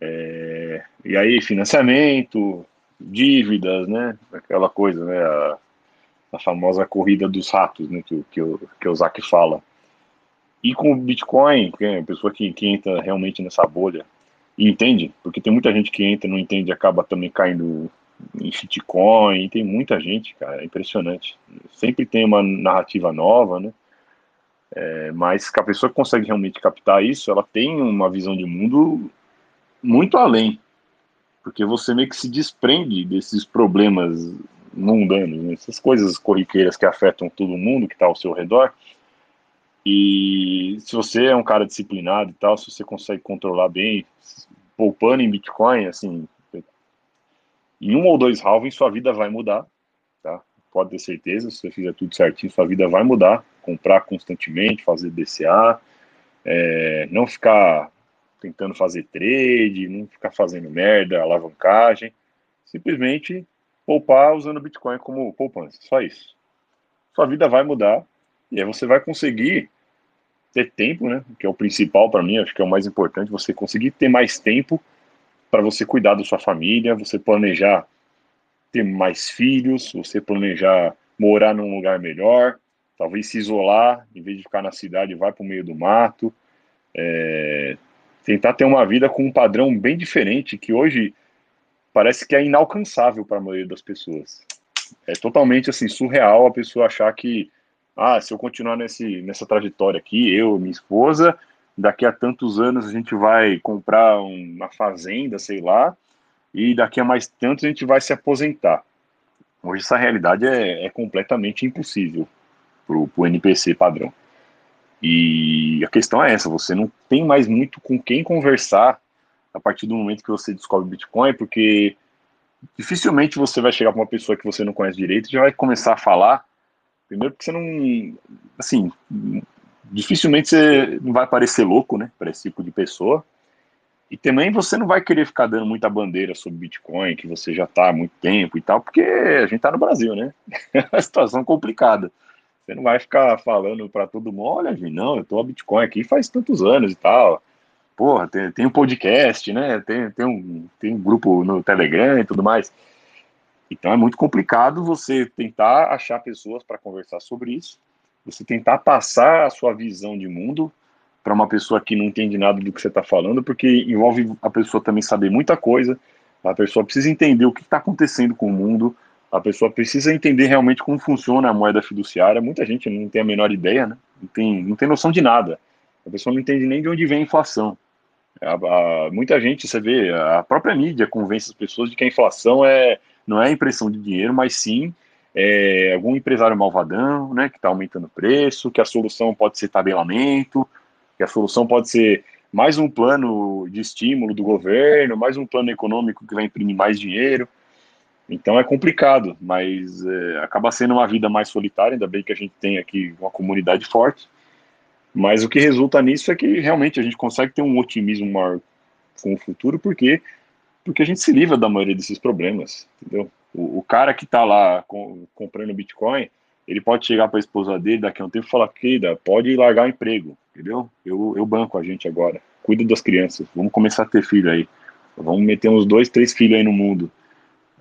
É, e aí, financiamento, dívidas, né? Aquela coisa, né? A, a famosa corrida dos ratos, né? Que, que, que o Zach fala. E com o Bitcoin, que é a pessoa que, que entra realmente nessa bolha e entende, porque tem muita gente que entra, não entende, acaba também caindo em shitcoin, tem muita gente, cara, é impressionante. Sempre tem uma narrativa nova, né? É, mas que a pessoa que consegue realmente captar isso, ela tem uma visão de mundo muito além, porque você meio que se desprende desses problemas mundanos, né? essas coisas corriqueiras que afetam todo mundo que está ao seu redor. E se você é um cara disciplinado e tal, se você consegue controlar bem, poupando em Bitcoin, assim, em um ou dois halvings sua vida vai mudar, tá? Pode ter certeza, se você fizer tudo certinho, sua vida vai mudar. Comprar constantemente, fazer DCA, é, não ficar tentando fazer trade, não ficar fazendo merda, alavancagem, simplesmente poupar usando Bitcoin como poupança, só isso. Sua vida vai mudar e aí você vai conseguir ter tempo, né? Que é o principal para mim, acho que é o mais importante, você conseguir ter mais tempo para você cuidar da sua família, você planejar ter mais filhos, você planejar morar num lugar melhor, talvez se isolar, em vez de ficar na cidade, vai para o meio do mato, é, tentar ter uma vida com um padrão bem diferente, que hoje parece que é inalcançável para a maioria das pessoas. É totalmente assim surreal a pessoa achar que ah, se eu continuar nesse, nessa trajetória aqui, eu, minha esposa, daqui a tantos anos a gente vai comprar uma fazenda, sei lá, e daqui a mais tantos a gente vai se aposentar. Hoje essa realidade é, é completamente impossível para o NPC padrão. E a questão é essa: você não tem mais muito com quem conversar a partir do momento que você descobre Bitcoin, porque dificilmente você vai chegar para uma pessoa que você não conhece direito e já vai começar a falar. Primeiro, porque você não. Assim, dificilmente você não vai parecer louco, né, para esse tipo de pessoa. E também você não vai querer ficar dando muita bandeira sobre Bitcoin, que você já está há muito tempo e tal, porque a gente está no Brasil, né? É uma situação complicada. Você não vai ficar falando para todo mundo, olha, não, eu tô a Bitcoin aqui faz tantos anos e tal. Porra, tem, tem um podcast, né? Tem, tem, um, tem um grupo no Telegram e tudo mais. Então é muito complicado você tentar achar pessoas para conversar sobre isso, você tentar passar a sua visão de mundo para uma pessoa que não entende nada do que você está falando, porque envolve a pessoa também saber muita coisa, a pessoa precisa entender o que está acontecendo com o mundo, a pessoa precisa entender realmente como funciona a moeda fiduciária. Muita gente não tem a menor ideia, né? não, tem, não tem noção de nada. A pessoa não entende nem de onde vem a inflação. A, a, muita gente, você vê, a própria mídia convence as pessoas de que a inflação é não é impressão de dinheiro, mas sim é, algum empresário malvadão, né, que está aumentando o preço, que a solução pode ser tabelamento, que a solução pode ser mais um plano de estímulo do governo, mais um plano econômico que vai imprimir mais dinheiro. Então é complicado, mas é, acaba sendo uma vida mais solitária, ainda bem que a gente tem aqui uma comunidade forte. Mas o que resulta nisso é que realmente a gente consegue ter um otimismo maior com o futuro, porque porque a gente se livra da maioria desses problemas, entendeu? O, o cara que está lá com, comprando Bitcoin, ele pode chegar para a esposa dele daqui a um tempo e falar, querida, pode largar o emprego, entendeu? Eu, eu banco a gente agora, cuido das crianças, vamos começar a ter filho aí, vamos meter uns dois, três filhos aí no mundo.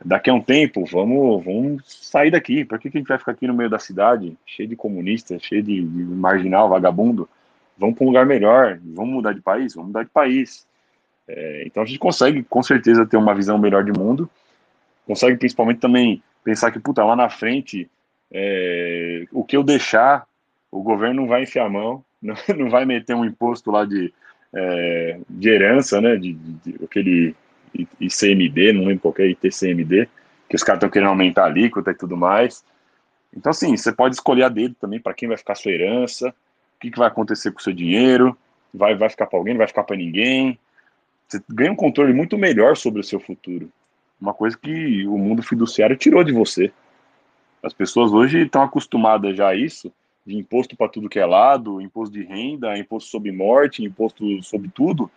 Daqui a um tempo, vamos, vamos sair daqui. Para que, que a gente vai ficar aqui no meio da cidade, cheio de comunista, cheio de, de marginal, vagabundo? Vamos para um lugar melhor, vamos mudar de país, vamos mudar de país. É, então a gente consegue, com certeza, ter uma visão melhor de mundo. Consegue, principalmente, também pensar que, puta, lá na frente, é, o que eu deixar, o governo não vai enfiar a mão, não, não vai meter um imposto lá de, é, de herança, né, de, de, de, aquele ICMD, não lembro qual é, ITCMD, que os caras estão querendo aumentar a alíquota e tudo mais. Então, assim, você pode escolher a dedo também para quem vai ficar sua herança, o que, que vai acontecer com o seu dinheiro, vai, vai ficar para alguém, não vai ficar para ninguém, você ganha um controle muito melhor sobre o seu futuro. Uma coisa que o mundo fiduciário tirou de você. As pessoas hoje estão acostumadas já a isso, de imposto para tudo que é lado, imposto de renda, imposto sobre morte, imposto sobre tudo.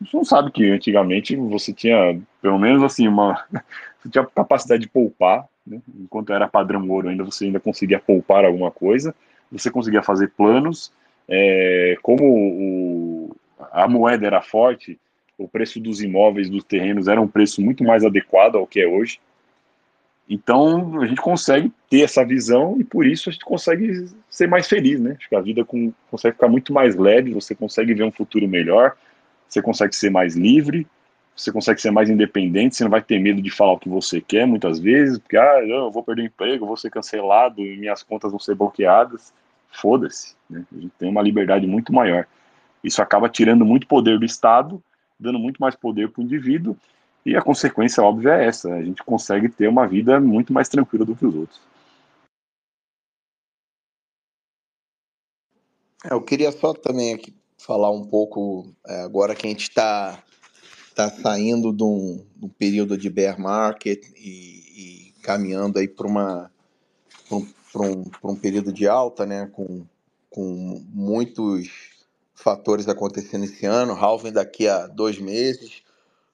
Você não sabe que antigamente você tinha, pelo menos assim, uma. Você tinha capacidade de poupar, né? enquanto era padrão ouro, ainda você ainda conseguia poupar alguma coisa, você conseguia fazer planos. É, como o, a moeda era forte, o preço dos imóveis, dos terrenos, era um preço muito mais adequado ao que é hoje. Então, a gente consegue ter essa visão e por isso a gente consegue ser mais feliz, né? Acho que a vida com, consegue ficar muito mais leve, você consegue ver um futuro melhor, você consegue ser mais livre, você consegue ser mais independente, você não vai ter medo de falar o que você quer muitas vezes, porque, ah, eu vou perder o emprego, vou ser cancelado, minhas contas vão ser bloqueadas. Foda-se, né? A gente tem uma liberdade muito maior. Isso acaba tirando muito poder do Estado dando muito mais poder para o indivíduo, e a consequência óbvia é essa: a gente consegue ter uma vida muito mais tranquila do que os outros. É, eu queria só também aqui falar um pouco, é, agora que a gente está tá saindo de um, de um, período de bear market e, e caminhando aí para uma para um, um, um período de alta, né, com, com muitos fatores acontecendo esse ano, halving daqui a dois meses,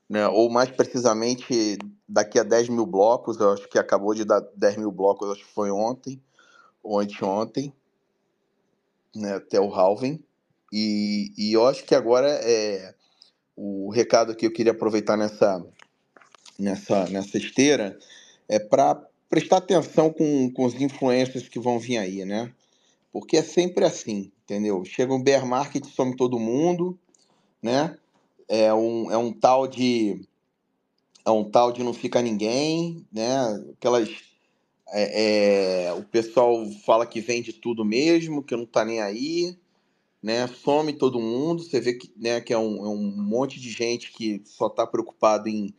né? ou mais precisamente daqui a 10 mil blocos, eu acho que acabou de dar 10 mil blocos, acho que foi ontem, ou anteontem, né? até o halving, e, e eu acho que agora é o recado que eu queria aproveitar nessa, nessa, nessa esteira é para prestar atenção com, com os influencers que vão vir aí, né? Porque é sempre assim, entendeu? Chega um bear market, some todo mundo, né? É um, é um tal de é um tal de não fica ninguém, né? Aquelas é, é, o pessoal fala que vende tudo mesmo, que não tá nem aí, né? Some todo mundo. Você vê que, né, que é, um, é um monte de gente que só tá preocupado em,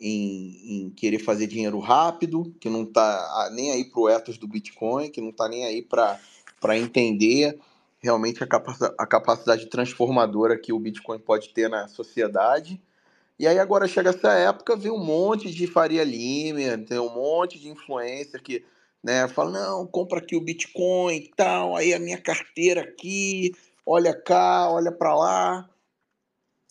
em, em querer fazer dinheiro rápido, que não tá nem aí pro ethos do Bitcoin, que não tá nem aí para para entender realmente a, capacidade, a capacidade transformadora que o Bitcoin pode ter na sociedade. E aí agora chega essa época, vem um monte de Faria Lima, tem um monte de influencer que né, fala, não, compra aqui o Bitcoin e tal, aí a minha carteira aqui, olha cá, olha para lá.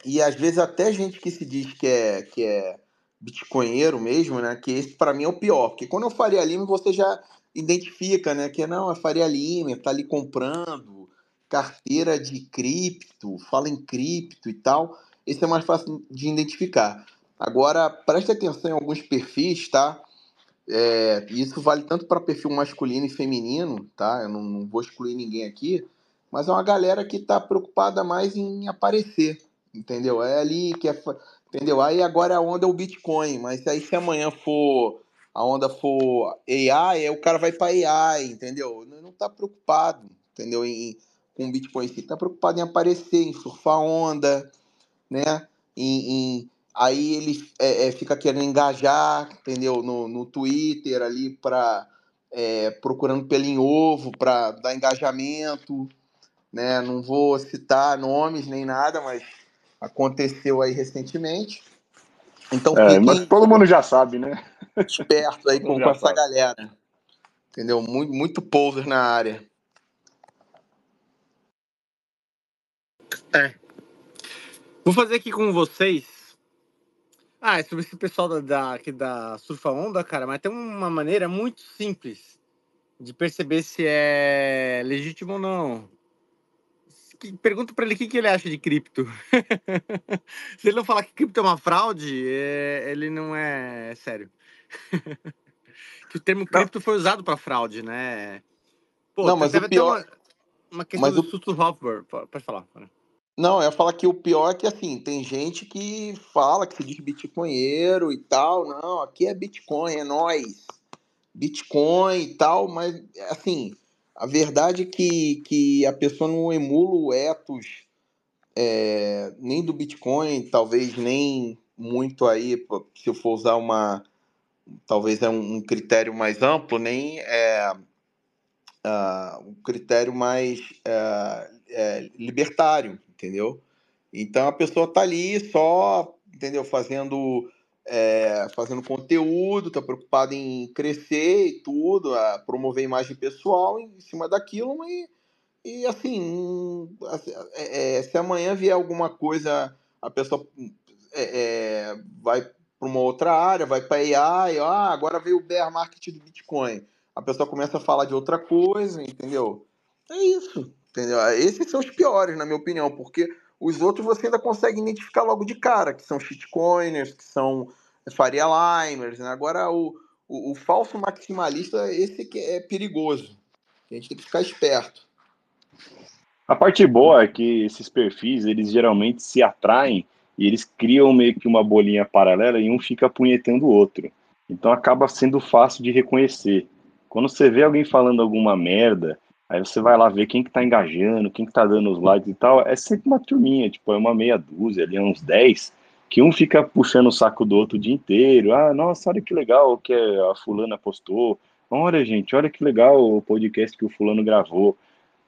E às vezes até gente que se diz que é, que é bitcoinheiro mesmo, né, que esse para mim é o pior, porque quando eu Faria Lima você já identifica, né? Que não, é Faria Lima, tá ali comprando carteira de cripto, fala em cripto e tal. Esse é mais fácil de identificar. Agora, preste atenção em alguns perfis, tá? É, isso vale tanto para perfil masculino e feminino, tá? Eu não, não, vou excluir ninguém aqui, mas é uma galera que está preocupada mais em aparecer, entendeu? É ali que é, entendeu? Aí agora a onda é o Bitcoin, mas aí se amanhã for a onda for AI, o cara vai para AI, entendeu? Não, não tá preocupado, entendeu? Em, com Bitcoin em si, tá preocupado em aparecer, em surfar onda, né? Em, em, aí ele é, é, fica querendo engajar, entendeu? No, no Twitter ali para é, procurando pelo em ovo para dar engajamento, né? Não vou citar nomes nem nada, mas aconteceu aí recentemente. Então é, mas todo mundo já sabe, né? Esperto aí com, com essa sabe. galera. Entendeu? Muito, muito poser na área. É. Vou fazer aqui com vocês. Ah, é sobre esse pessoal da, da, aqui da Surfa Onda, cara, mas tem uma maneira muito simples de perceber se é legítimo ou não. Pergunta para ele o que, que ele acha de cripto. se ele não falar que cripto é uma fraude, é, ele não é sério. que o termo cripto não. foi usado para fraude, né? Pô, não, mas o pior... Uma, uma questão mas do o... Suto Hopper. Pode falar. Não, eu ia falar que o pior é que, assim, tem gente que fala que se diz bitcoinheiro e tal. Não, aqui é Bitcoin, é nós. Bitcoin e tal, mas, assim, a verdade é que, que a pessoa não emula o ethos é, nem do Bitcoin, talvez nem muito aí, se eu for usar uma, talvez é um, critério mais amplo, nem é uh, um critério mais uh, é, libertário, entendeu? Então a pessoa tá ali só, entendeu? Fazendo é, fazendo conteúdo, tá preocupado em crescer e tudo, a promover imagem pessoal em cima daquilo e, assim, é, se amanhã vier alguma coisa, a pessoa é vai para uma outra área, vai para AI, ah, agora veio o bear market do Bitcoin. A pessoa começa a falar de outra coisa, entendeu? É isso. Entendeu? Esses são os piores, na minha opinião, porque os outros você ainda consegue identificar logo de cara, que são shitcoiners, que são Faria Limers. Né? Agora, o, o, o, falso maximalista, esse que é perigoso. A gente tem que ficar esperto. A parte boa é que esses perfis, eles geralmente se atraem e eles criam meio que uma bolinha paralela e um fica apunhetando o outro. Então acaba sendo fácil de reconhecer. Quando você vê alguém falando alguma merda, Aí você vai lá ver quem que tá engajando, quem que tá dando os likes e tal. É sempre uma turminha, tipo, é uma meia dúzia ali, uns 10, que um fica puxando o saco do outro o dia inteiro. Ah, nossa, olha que legal que a fulana postou. Olha, gente, olha que legal o podcast que o fulano gravou.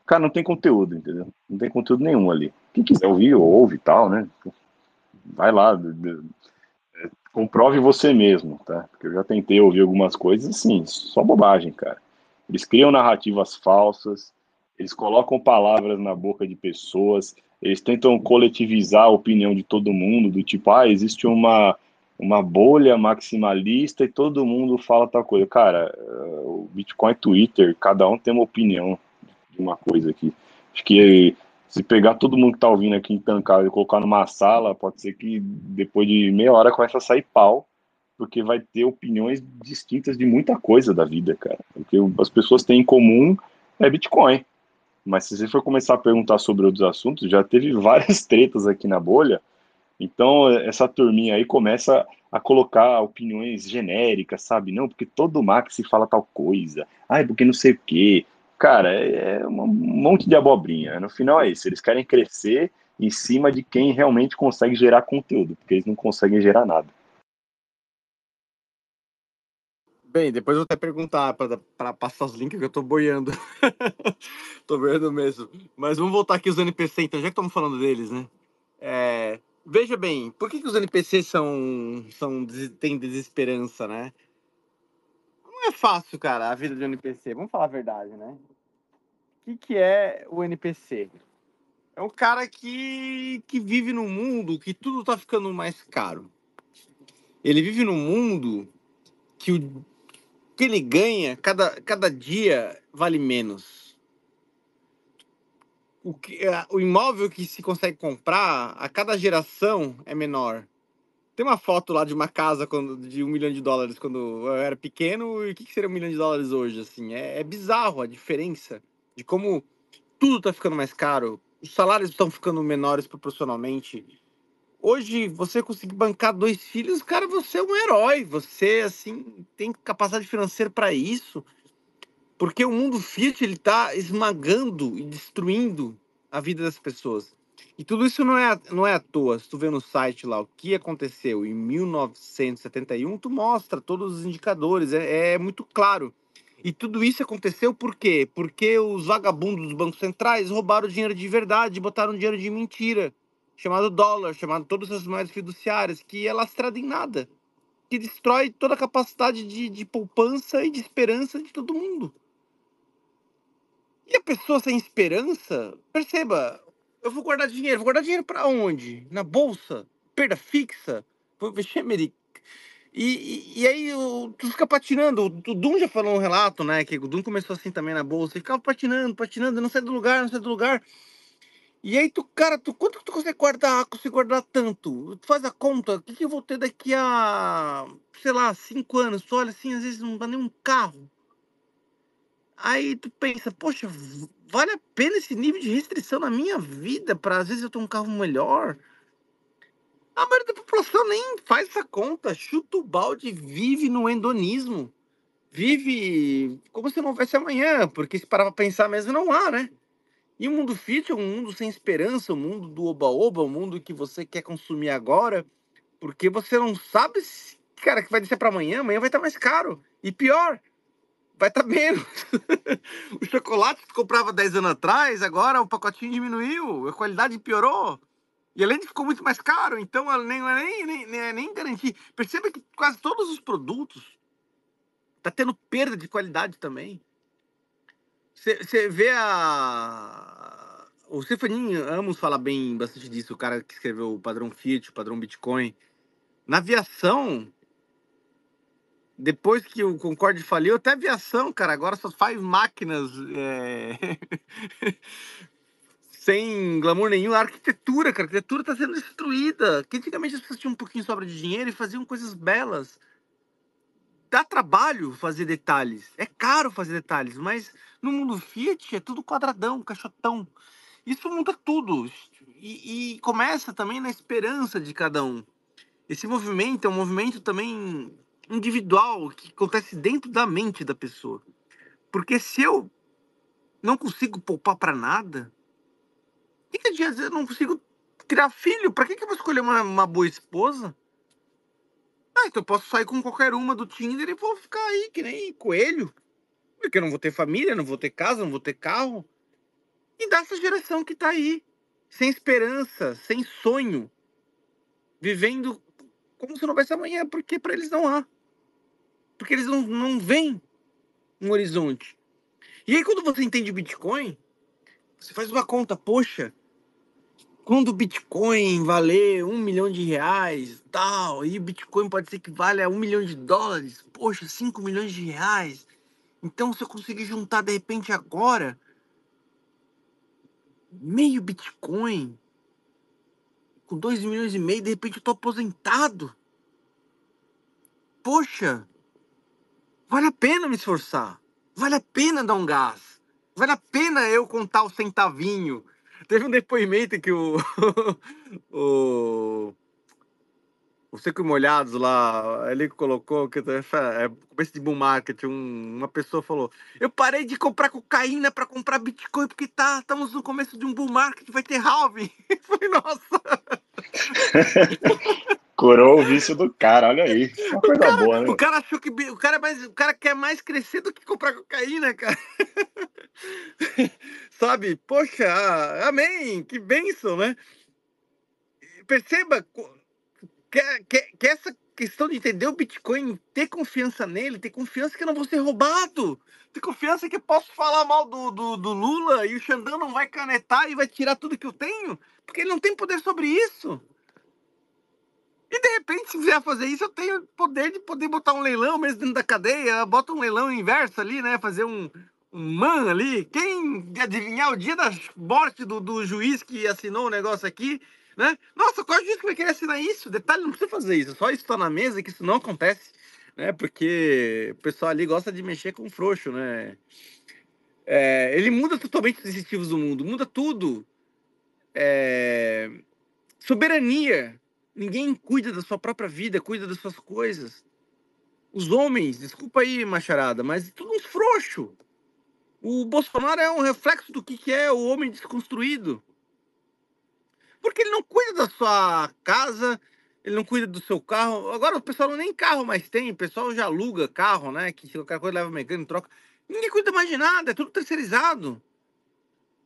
Cara, não tem conteúdo, entendeu? Não tem conteúdo nenhum ali. Quem quiser ouvir, ouve e tal, né? Vai lá, é, comprove você mesmo, tá? Porque eu já tentei ouvir algumas coisas assim, só bobagem, cara. Eles criam narrativas falsas, eles colocam palavras na boca de pessoas, eles tentam coletivizar a opinião de todo mundo, do tipo, ah, existe uma, uma bolha maximalista e todo mundo fala tal coisa. Cara, eh, o Bitcoin é Twitter, cada um tem uma opinião de uma coisa aqui. Acho que se pegar todo mundo que tá ouvindo aqui em Tancado e colocar numa sala, pode ser que depois de meia hora comece a sair pau porque vai ter opiniões distintas de muita coisa da vida, cara. Porque as pessoas têm em comum é Bitcoin. Mas se você for começar a perguntar sobre outros assuntos, já teve várias tretas aqui na bolha. Então, essa turminha aí começa a colocar opiniões genéricas, sabe? Não, porque todo Max fala tal coisa. Ai, porque não sei o quê. Cara, é, é um monte de abobrinha. No final é isso. Eles querem crescer em cima de quem realmente consegue gerar conteúdo, porque eles não conseguem gerar nada. Bem, depois eu vou até perguntar para passar os links que eu tô boiando. tô boiando mesmo. Mas vamos voltar aqui os NPC, então, já que estamos falando deles, né? É, veja bem, por que, que os NPCs são, são, têm desesperança, né? Não é fácil, cara, a vida de um NPC. Vamos falar a verdade, né? O que, que é o NPC? É um cara que, que vive num mundo que tudo tá ficando mais caro. Ele vive num mundo que o que ele ganha, cada, cada dia vale menos. O, que, o imóvel que se consegue comprar a cada geração é menor. Tem uma foto lá de uma casa quando, de um milhão de dólares quando eu era pequeno e o que, que seria um milhão de dólares hoje? Assim, é, é bizarro a diferença de como tudo está ficando mais caro, os salários estão ficando menores proporcionalmente hoje você conseguir bancar dois filhos, cara, você é um herói. Você, assim, tem capacidade financeira para isso. Porque o mundo Fiat, ele tá esmagando e destruindo a vida das pessoas. E tudo isso não é, não é à toa. Se tu vê no site lá o que aconteceu em 1971, tu mostra todos os indicadores, é, é muito claro. E tudo isso aconteceu por quê? Porque os vagabundos dos bancos centrais roubaram dinheiro de verdade, botaram dinheiro de mentira, chamado dólar, chamado todas as moedas fiduciárias, que é lastrado em nada, que destrói toda a capacidade de, de poupança e de esperança de todo mundo. E a pessoa sem esperança, perceba, eu vou guardar dinheiro. Vou guardar dinheiro para onde? Na bolsa? Perda fixa? Vou investir americano? E, e, e, aí tu fica patinando. O Dum já falou um relato, né? Que o Dum começou assim também na bolsa. Ficava patinando, patinando, não sai do lugar, não sai do lugar. E aí tu, cara, tu, quanto que tu consegue guardar? Consegue guardar tanto? Tu faz a conta, o que, que eu vou ter daqui a, sei lá, cinco anos? Tu olha assim, às vezes não dá nem um carro. Aí tu pensa, poxa, vale a pena esse nível de restrição na minha vida para às vezes eu ter um carro melhor? A maioria da população nem faz essa conta, chuta o balde, vive no endonismo. Vive como se não houvesse amanhã, porque se parar pra pensar mesmo, não há, né? E o mundo fit é um mundo sem esperança, o um mundo do oba-oba, o um mundo que você quer consumir agora, porque você não sabe, se, cara, que vai descer para amanhã, amanhã vai estar mais caro. E pior, vai estar tá menos. o chocolate que comprava 10 anos atrás, agora o pacotinho diminuiu, a qualidade piorou. E além de ficou muito mais caro, então nem, nem, nem, nem, nem garantir. Perceba que quase todos os produtos tá tendo perda de qualidade também. Você vê a. O Stefanin Amos fala bem bastante disso, o cara que escreveu o padrão Fiat, o padrão Bitcoin. Na aviação, depois que o Concorde faliu, até aviação, cara, agora só faz máquinas é... sem glamour nenhum. A arquitetura, cara, a arquitetura está sendo destruída. Que antigamente as pessoas tinham um pouquinho sobra de dinheiro e faziam coisas belas. Dá trabalho fazer detalhes, é caro fazer detalhes, mas no mundo Fiat é tudo quadradão, caixotão. Isso muda tudo. E, e começa também na esperança de cada um. Esse movimento é um movimento também individual que acontece dentro da mente da pessoa. Porque se eu não consigo poupar para nada, que, que adianta? Eu não consigo criar filho. Para que, que eu vou escolher uma, uma boa esposa? Ah, então eu posso sair com qualquer uma do Tinder e vou ficar aí que nem coelho. Porque eu não vou ter família, não vou ter casa, não vou ter carro. E dessa geração que tá aí, sem esperança, sem sonho, vivendo como se não houvesse amanhã, porque para eles não há. Porque eles não, não veem um horizonte. E aí, quando você entende Bitcoin, você faz uma conta, poxa, quando o Bitcoin valer um milhão de reais, tal, e o Bitcoin pode ser que valha um milhão de dólares, poxa, cinco milhões de reais. Então, se eu conseguir juntar de repente agora meio Bitcoin com dois milhões e meio, de repente eu tô aposentado. Poxa, vale a pena me esforçar, vale a pena dar um gás, vale a pena eu contar o centavinho Teve um depoimento que o. o o Seco Molhados lá, ele colocou que é começo de bull market, um, uma pessoa falou: "Eu parei de comprar cocaína para comprar Bitcoin porque tá, estamos no começo de um bull market, vai ter halving". Foi nossa. Curou o vício do cara, olha aí. Uma coisa cara, boa, né? O cara achou que o cara, é mais, o cara quer mais crescer do que comprar cocaína, cara. Sabe? Poxa, amém, que bênção, né? Perceba que, que, que, essa questão de entender o Bitcoin, ter confiança nele, ter confiança que eu não vou ser roubado, ter confiança que eu posso falar mal do, do, do Lula e o Xandão não vai canetar e vai tirar tudo que eu tenho, porque ele não tem poder sobre isso. E de repente, se quiser fazer isso, eu tenho poder de poder botar um leilão mesmo dentro da cadeia, bota um leilão inverso ali, né? Fazer um, um man ali. Quem adivinhar o dia da morte do, do juiz que assinou o negócio aqui, né? Nossa, qual juiz que vai querer assinar isso? Detalhe, não precisa fazer isso, só isso tá na mesa que isso não acontece, né? Porque o pessoal ali gosta de mexer com frouxo, né? É, ele muda totalmente os incentivos do mundo, muda tudo. É, soberania Ninguém cuida da sua própria vida, cuida das suas coisas. Os homens, desculpa aí, macharada, mas tudo uns frouxo. O Bolsonaro é um reflexo do que é o homem desconstruído. Porque ele não cuida da sua casa, ele não cuida do seu carro. Agora o pessoal nem carro mais tem, o pessoal já aluga carro, né? Que qualquer coisa leva mecânico, troca. Ninguém cuida mais de nada, é tudo terceirizado.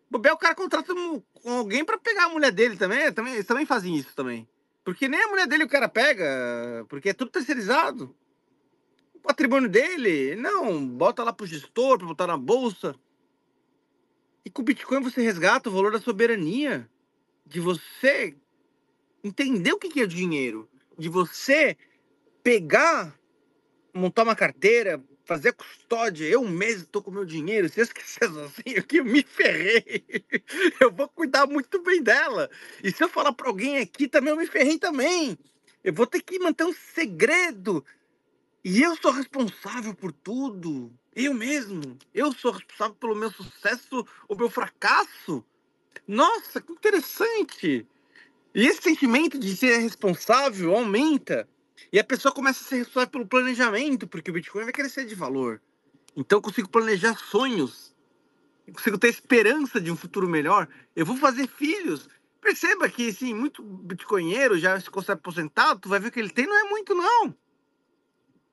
Bobel, o cara contrata um, alguém para pegar a mulher dele também, também. Eles também fazem isso também. Porque nem a mulher dele o cara pega, porque é tudo terceirizado. O patrimônio dele, não, bota lá pro gestor, para botar na bolsa. E com o Bitcoin você resgata o valor da soberania. De você entender o que é dinheiro. De você pegar, montar uma carteira, fazer custódia, eu mesmo tô com meu dinheiro, se esquecer aqui, eu me ferrei. Eu vou cuidar muito bem dela. E se eu falar para alguém aqui também, eu me ferrei também. Eu vou ter que manter um segredo. E eu sou responsável por tudo. Eu mesmo. Eu sou responsável pelo meu sucesso ou meu fracasso. Nossa, que interessante. E esse sentimento de ser responsável aumenta e a pessoa começa a ser responsável pelo planejamento, porque o Bitcoin vai crescer de valor. Então eu consigo planejar sonhos, eu consigo ter esperança de um futuro melhor. Eu vou fazer filhos. Perceba que, sim, muito bitcoinheiro já se considera aposentado, tu vai ver que ele tem não é muito, não.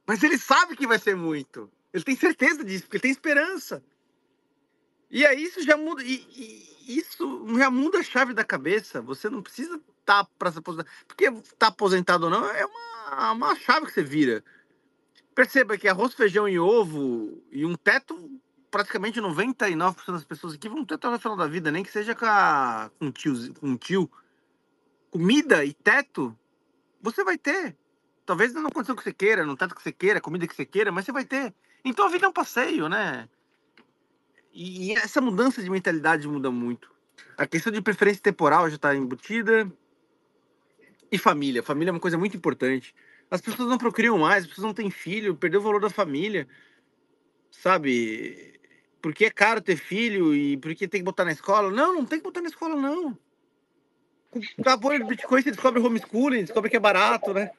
Mas ele sabe que vai ser muito. Ele tem certeza disso, porque ele tem esperança. E aí isso já muda. E, e isso já muda a chave da cabeça. Você não precisa tá para se aposentar. Porque tá aposentado ou não é uma uma chave que você vira. Perceba que arroz, feijão e ovo e um teto, praticamente 99% das pessoas aqui vão ter até o final da vida, nem que seja com, a, com, tio, com tio. Comida e teto, você vai ter. Talvez não condição que você queira, no teto que você queira, comida que você queira, mas você vai ter. Então a vida é um passeio, né? E essa mudança de mentalidade muda muito. A questão de preferência temporal já está embutida. E família. Família é uma coisa muito importante. As pessoas não procriam mais, as pessoas não têm filho, perdeu o valor da família. Sabe? Porque é caro ter filho e porque tem que botar na escola. Não, não tem que botar na escola, não. Com a bolha do Bitcoin você descobre homeschooling, descobre que é barato, né?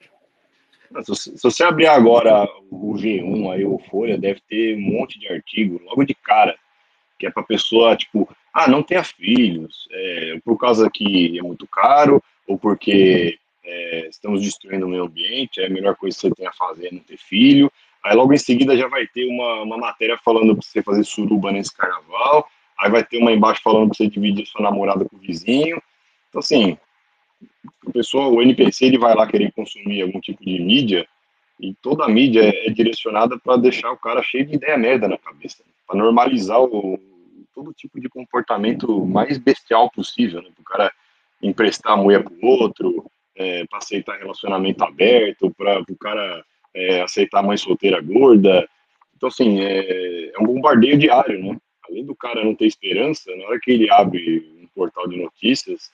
Se você abrir agora o G1, aí o Folha, deve ter um monte de artigo logo de cara, que é para pessoa, tipo, ah, não tenha filhos, é, por causa que é muito caro, ou porque é, estamos destruindo o meio ambiente, é a melhor coisa que você tem a fazer é não ter filho. Aí logo em seguida já vai ter uma, uma matéria falando para você fazer suruba nesse carnaval, aí vai ter uma embaixo falando para você dividir sua namorada com o vizinho. Então, assim, o pessoal, o NPC, ele vai lá querer consumir algum tipo de mídia, e toda a mídia é, é direcionada para deixar o cara cheio de ideia merda na cabeça, para normalizar o, todo tipo de comportamento mais bestial possível, né? Para o cara emprestar a mulher para o outro, é, para aceitar relacionamento aberto, para o cara é, aceitar mãe solteira gorda. Então, assim, é, é, um bombardeio diário, né? Além do cara não ter esperança, na hora que ele abre um portal de notícias,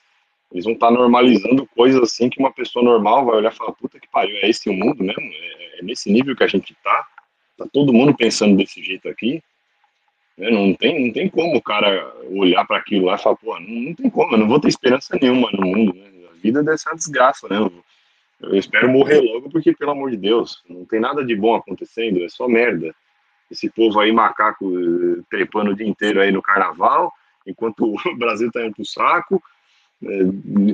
eles vão estar tá normalizando coisas assim que uma pessoa normal vai olhar e falar, puta que pariu, é esse o mundo mesmo? É, é nesse nível que a gente tá? Tá todo mundo pensando desse jeito aqui? É, não, tem, não tem como o cara olhar para aquilo lá e falar, pô, não, não, tem como, eu não vou ter esperança nenhuma no mundo, né? vida deve ser uma desgraça, né? Eu espero morrer logo, porque, pelo amor de Deus, não tem nada de bom acontecendo, é só merda. Esse povo aí, macaco, eh, trepando o dia inteiro aí no carnaval, enquanto o Brasil tá indo pro saco, é,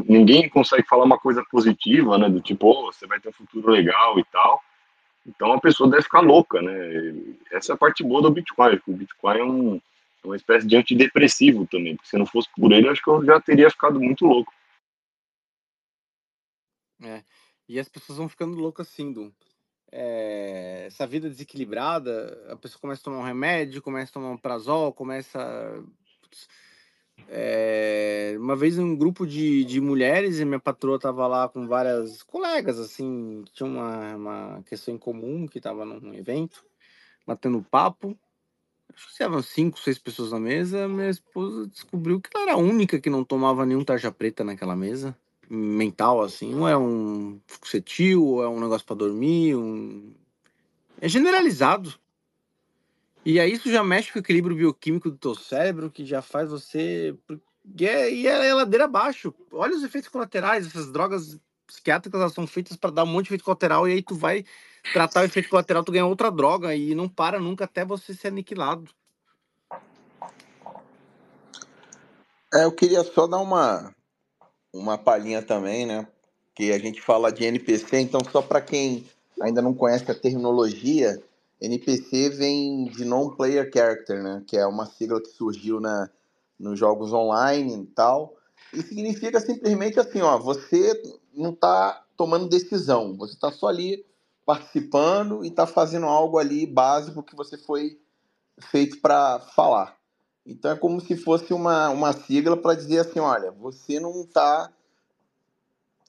ninguém consegue falar uma coisa positiva, né? Do tipo, oh, você vai ter um futuro legal e tal. Então a pessoa deve ficar louca, né? Essa é a parte boa do Bitcoin. O Bitcoin é um, uma espécie de antidepressivo também, porque se não fosse por ele, acho que eu já teria ficado muito louco. É. E as pessoas vão ficando loucas assim, Dum. É, essa vida desequilibrada, a pessoa começa a tomar um remédio, começa a tomar um prazol, começa. É, uma vez um grupo de, de mulheres e minha patroa tava lá com várias colegas, assim, tinha uma, uma questão em comum que tava num evento, batendo papo. Acho que eram cinco, seis pessoas na mesa. Minha esposa descobriu que ela era a única que não tomava nenhum tarja preta naquela mesa mental, assim. Não é um fluxetil, ou é um negócio para dormir, um... é generalizado. E aí isso já mexe com o equilíbrio bioquímico do teu cérebro, que já faz você... E é, e é ladeira abaixo. Olha os efeitos colaterais, essas drogas psiquiátricas elas são feitas para dar um monte de efeito colateral e aí tu vai tratar o efeito colateral, tu ganha outra droga e não para nunca até você ser aniquilado. É, eu queria só dar uma uma palhinha também, né? Que a gente fala de NPC, então só para quem ainda não conhece a terminologia, NPC vem de Non-Player Character, né? Que é uma sigla que surgiu na, nos jogos online e tal. E significa simplesmente assim, ó, você não está tomando decisão, você está só ali participando e está fazendo algo ali básico que você foi feito para falar. Então é como se fosse uma, uma sigla para dizer assim, olha, você não está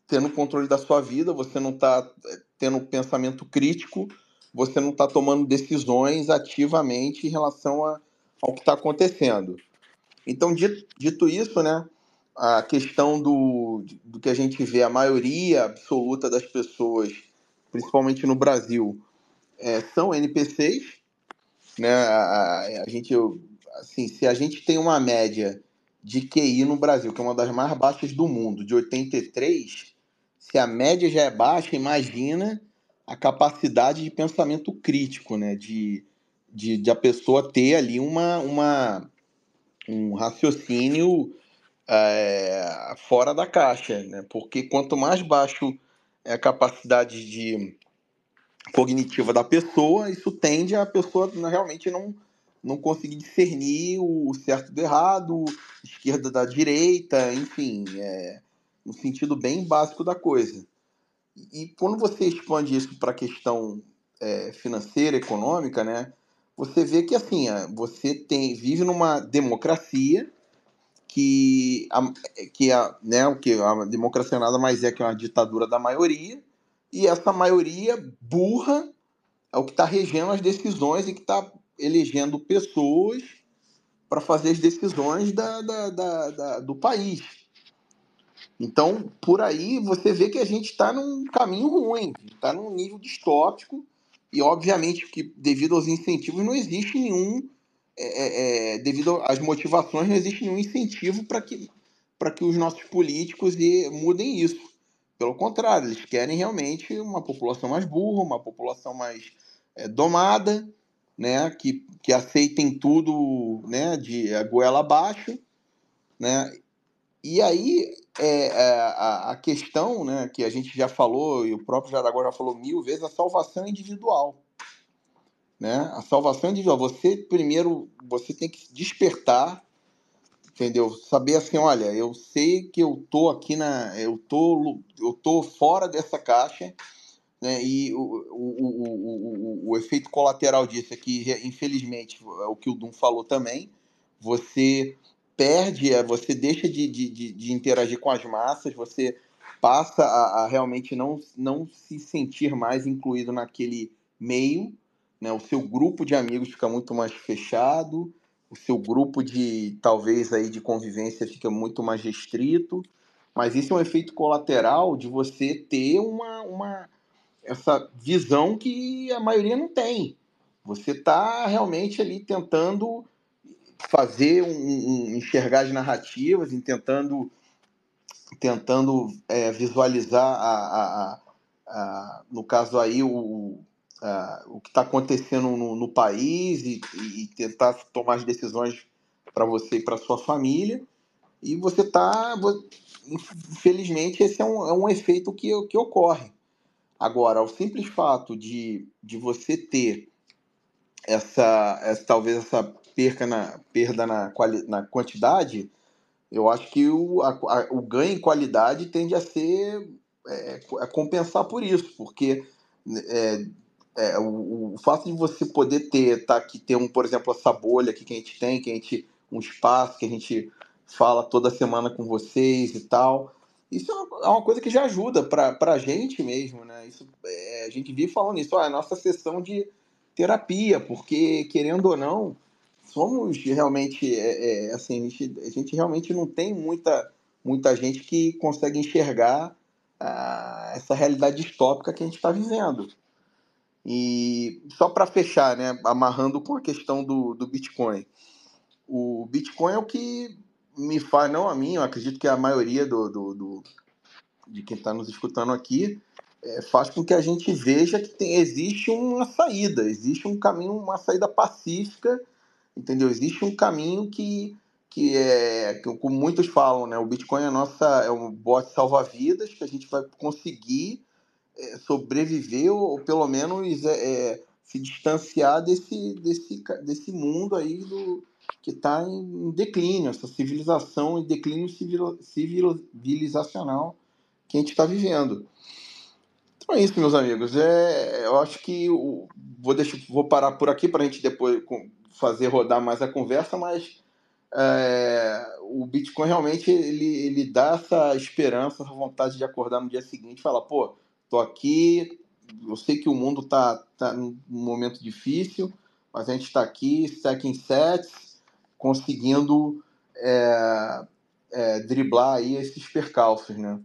tendo controle da sua vida, você não está eh, tendo pensamento crítico, você não está tomando decisões ativamente em relação a, ao que está acontecendo. Então, dito, dito isso, né, a questão do, do que a gente vê, a maioria absoluta das pessoas, principalmente no Brasil, é, são NPCs, né? A, a, gente, assim, se a gente tem uma média de QI no Brasil, que é uma das mais baixas do mundo, de 83, se a média já é baixa, imagina a capacidade de pensamento crítico, né? De, de, de a pessoa ter ali uma, uma, um raciocínio é, fora da caixa, né? Porque quanto mais baixo é a capacidade de cognitiva da pessoa, isso tende a pessoa realmente não, não conseguir discernir o certo do errado, esquerda da direita, enfim, é, no sentido bem básico da coisa. E quando você expande isso para a questão é, financeira, econômica, né, você vê que assim, você tem vive numa democracia que a, que a, né, o que a democracia nada mais é que uma ditadura da maioria, e essa maioria burra é o que está regendo as decisões e que está elegendo pessoas para fazer as decisões da, da, da, da, do país. Então, por aí você vê que a gente está num caminho ruim, está num nível distópico, e obviamente que devido aos incentivos não existe nenhum é, é, é, devido às motivações, não existe nenhum incentivo para que, que os nossos políticos mudem isso. Pelo contrário, eles querem realmente uma população mais burra, uma população mais é, domada, né, que, que aceitem tudo né, de goela abaixo. Né? E aí é, é, a, a, questão né, que a gente já falou, e o próprio Jaraguá já falou mil vezes, a salvação individual né? A salvação individual. Você primeiro, você tem que despertar, entendeu? Saber assim, olha, eu sei que eu tô aqui na, eu tô, eu tô fora dessa caixa, né? E o, o, o, o, o efeito colateral disso é que, infelizmente, é o que o Dum falou também, você perde, é, você deixa de, de, de, interagir com as massas, você passa a, a realmente não, não se sentir mais incluído naquele meio, né? O seu grupo de amigos fica muito mais fechado, o seu grupo de talvez aí de convivência fica muito mais restrito, mas isso é um efeito colateral de você ter uma, uma essa visão que a maioria não tem. Você está realmente ali tentando fazer um, um, enxergar as narrativas, tentando tentando é, visualizar a, a, a, a, no caso aí o, uh, o que está acontecendo no, no país e, e, tentar tomar as decisões para você e para sua família. E você está, infelizmente, esse é um, é um efeito que, que ocorre. Agora, o simples fato de, de você ter essa, essa talvez essa perca na, perda na, quali, na quantidade, eu acho que o, a, a, o ganho em qualidade tende a ser é, a compensar por isso, porque é, é, o, o, fato de você poder ter, tá aqui, ter um, por exemplo, essa bolha aqui que a gente tem, que a gente, um espaço que a gente fala toda semana com vocês e tal. Isso é uma, é uma coisa que já ajuda para a gente mesmo, né? Isso, é, a gente vive falando isso, ó, é a nossa sessão de terapia, porque, querendo ou não, somos realmente, é, é, assim, a gente, a gente, realmente não tem muita, muita gente que consegue enxergar ah, essa realidade distópica que a gente está vivendo. E só para fechar, né, amarrando com a questão do, do Bitcoin. O Bitcoin é o que me faz, não a mim, eu acredito que a maioria do, do, do de quem está nos escutando aqui, é, faz com que a gente veja que tem, existe uma saída, existe um caminho, uma saída pacífica, entendeu? Existe um caminho que, que é, que, como muitos falam, né? O Bitcoin é, nossa, é um bote salva-vidas que a gente vai conseguir é, sobreviver ou, ou, pelo menos é, é, se distanciar desse, desse, desse mundo aí do, que está em declínio, essa civilização em declínio civil, civilizacional que a gente está vivendo. Então é isso, meus amigos. É, eu acho que eu vou, deixar, vou parar por aqui para a gente depois fazer rodar mais a conversa, mas é, o Bitcoin realmente ele, ele dá essa esperança, essa vontade de acordar no dia seguinte e falar, pô, tô aqui, eu sei que o mundo tá, tá num momento difícil, mas a gente está aqui, sec em sets, conseguindo é, é, driblar aí esses percalços, né?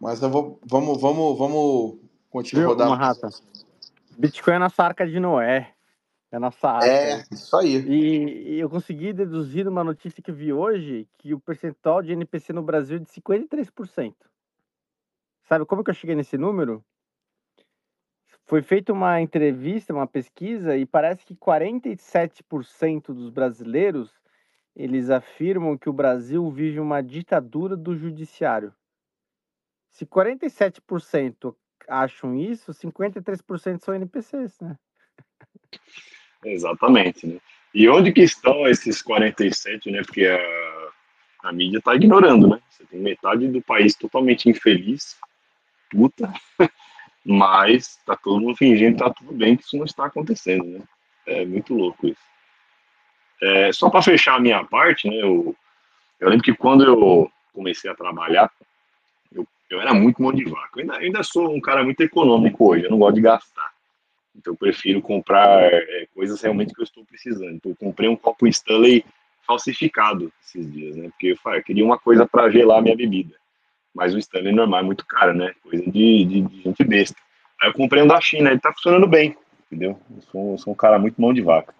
Mas eu vou, vamos, vamos, vamos continuar Viu, rodando. Rata? Bitcoin é nossa arca de Noé. É a nossa arca. É, isso aí. E, e eu consegui deduzir uma notícia que vi hoje que o percentual de NPC no Brasil é de 53%. Sabe como que eu cheguei nesse número? Foi feita uma entrevista, uma pesquisa, e parece que 47% dos brasileiros eles afirmam que o Brasil vive uma ditadura do judiciário. Se 47% acham isso, 53% são NPCs, né? Exatamente, né? E onde que estão esses 47, né? Porque a, a mídia está ignorando, né? Você tem metade do país totalmente infeliz, puta, mas tá todo mundo fingindo que tá tudo bem, que isso não está acontecendo, né? É muito louco isso. É, só para fechar a minha parte, né? Eu, eu lembro que quando eu comecei a trabalhar, eu, eu era muito mão de vaca. Eu ainda, eu ainda sou um cara muito econômico hoje, eu não gosto de gastar. Então eu prefiro comprar é, coisas realmente que eu estou precisando. Então eu comprei um copo Stanley falsificado esses dias, né? Porque eu, eu queria uma coisa para gelar minha bebida. Mas o Stanley normal é muito caro, né? Coisa de, de, de, gente besta. Aí eu comprei um da China, ele tá funcionando bem, entendeu? Eu sou, eu sou um cara muito mão de vaca.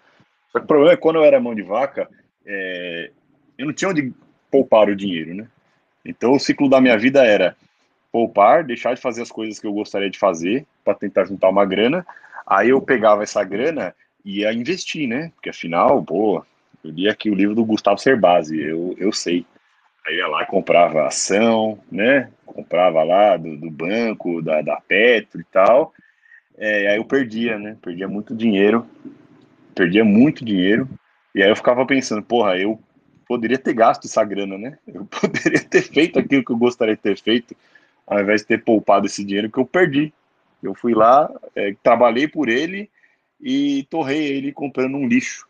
Só que o problema é que quando eu era mão de vaca, é, eu não tinha onde poupar o dinheiro, né? Então o ciclo da minha vida era poupar, deixar de fazer as coisas que eu gostaria de fazer para tentar juntar uma grana. Aí eu pegava essa grana e ia investir, né? Porque afinal, pô, eu li aqui o livro do Gustavo Cerbasi, eu, eu sei. Aí ia lá comprava ação, né? Comprava lá do, do banco, da, da Petro e tal. É, aí eu perdia, né? Perdia muito dinheiro. Perdia muito dinheiro. E aí eu ficava pensando, porra, eu poderia ter gasto essa grana, né? Eu poderia ter feito aquilo que eu gostaria de ter feito, ao invés de ter poupado esse dinheiro que eu perdi. Eu fui lá, é, trabalhei por ele e torrei ele comprando um lixo.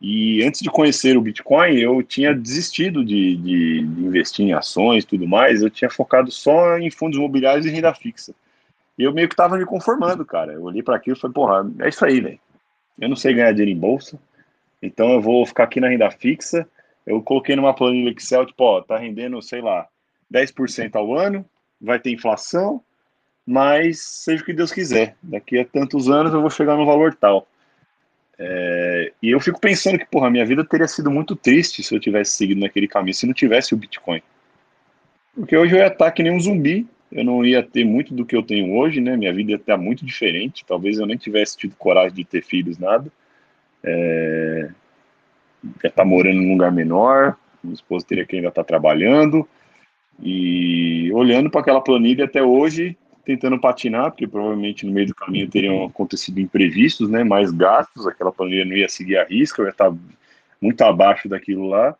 E antes de conhecer o Bitcoin, eu tinha desistido de, de, de investir em ações tudo mais, eu tinha focado só em fundos imobiliários e renda fixa. E eu meio que estava me conformando, cara. Eu olhei para aquilo e falei, porra, é isso aí, velho. Eu não sei ganhar dinheiro em bolsa, então eu vou ficar aqui na renda fixa. Eu coloquei numa planilha Excel, tipo, ó, tá rendendo, sei lá, 10% ao ano, vai ter inflação, mas seja o que Deus quiser. Daqui a tantos anos eu vou chegar no valor tal. É, e eu fico pensando que, porra, minha vida teria sido muito triste se eu tivesse seguido naquele caminho, se não tivesse o Bitcoin. Porque hoje eu ia estar que nem um zumbi, eu não ia ter muito do que eu tenho hoje, né? Minha vida ia estar muito diferente. Talvez eu nem tivesse tido coragem de ter filhos, nada. É, ia estar morando num lugar menor, minha esposa teria que ainda estar trabalhando. E olhando para aquela planilha até hoje, tentando patinar, porque provavelmente no meio do caminho teriam acontecido imprevistos, né, mais gastos, aquela planilha não ia seguir a risca, ia estar muito abaixo daquilo lá.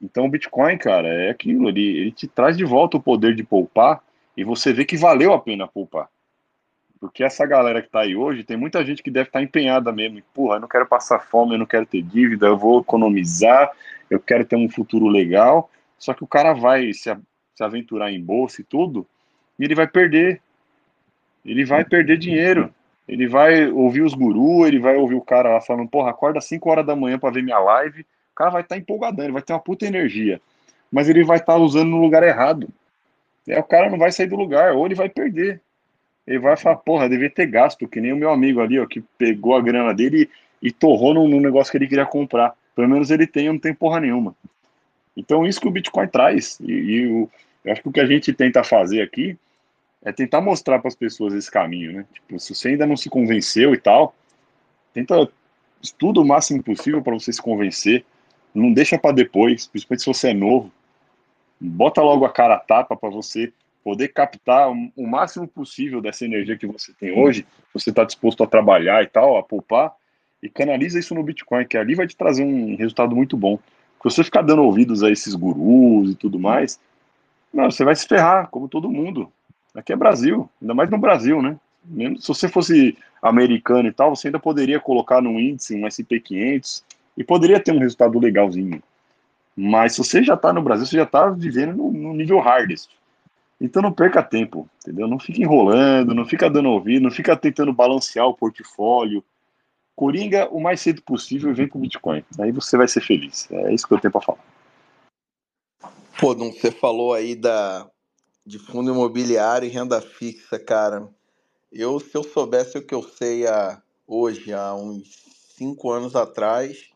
Então o Bitcoin, cara, é aquilo, ele, ele te traz de volta o poder de poupar e você vê que valeu a pena poupar. Porque essa galera que está aí hoje, tem muita gente que deve estar tá empenhada mesmo. Porra, eu não quero passar fome, eu não quero ter dívida, eu vou economizar, eu quero ter um futuro legal. Só que o cara vai se, se aventurar em bolsa e tudo, e ele vai perder. Ele vai perder dinheiro. Ele vai ouvir os gurus, ele vai ouvir o cara lá falando, porra, acorda 5 horas da manhã para ver minha live. O cara vai estar tá empolgadão, ele vai ter uma puta energia. Mas ele vai estar tá usando no lugar errado. É, o cara não vai sair do lugar, ou ele vai perder. Ele vai falar, porra, devia ter gasto, que nem o meu amigo ali, ó, que pegou a grana dele e, e torrou num, num negócio que ele queria comprar. Pelo menos ele tem, não tenho porra nenhuma. Então, isso que o Bitcoin traz. E, e o, eu acho que o que a gente tenta fazer aqui é tentar mostrar para as pessoas esse caminho, né? Tipo, se você ainda não se convenceu e tal, tenta estuda o máximo possível para você se convencer. Não deixa para depois, principalmente se você é novo. Bota logo a cara a tapa para você poder captar o máximo possível dessa energia que você tem hoje, você está disposto a trabalhar e tal, a poupar, e canaliza isso no Bitcoin, que ali vai te trazer um resultado muito bom. Se você ficar dando ouvidos a esses gurus e tudo mais, não, você vai se ferrar, como todo mundo. Aqui é Brasil, ainda mais no Brasil, né? Se você fosse americano e tal, você ainda poderia colocar no índice um SP500 e poderia ter um resultado legalzinho. Mas se você já está no Brasil, você já está vivendo no, no, nível hardest. Então não perca tempo, entendeu? Não fica enrolando, não fica dando ouvido, não fica tentando balancear o portfólio. Coringa o mais cedo possível e vem com o Bitcoin. Aí você vai ser feliz. É isso que eu tenho para falar. Pô, não você falou aí da, de fundo imobiliário e renda fixa, cara. Eu, se eu soubesse o que eu sei há, hoje, há uns cinco anos atrás,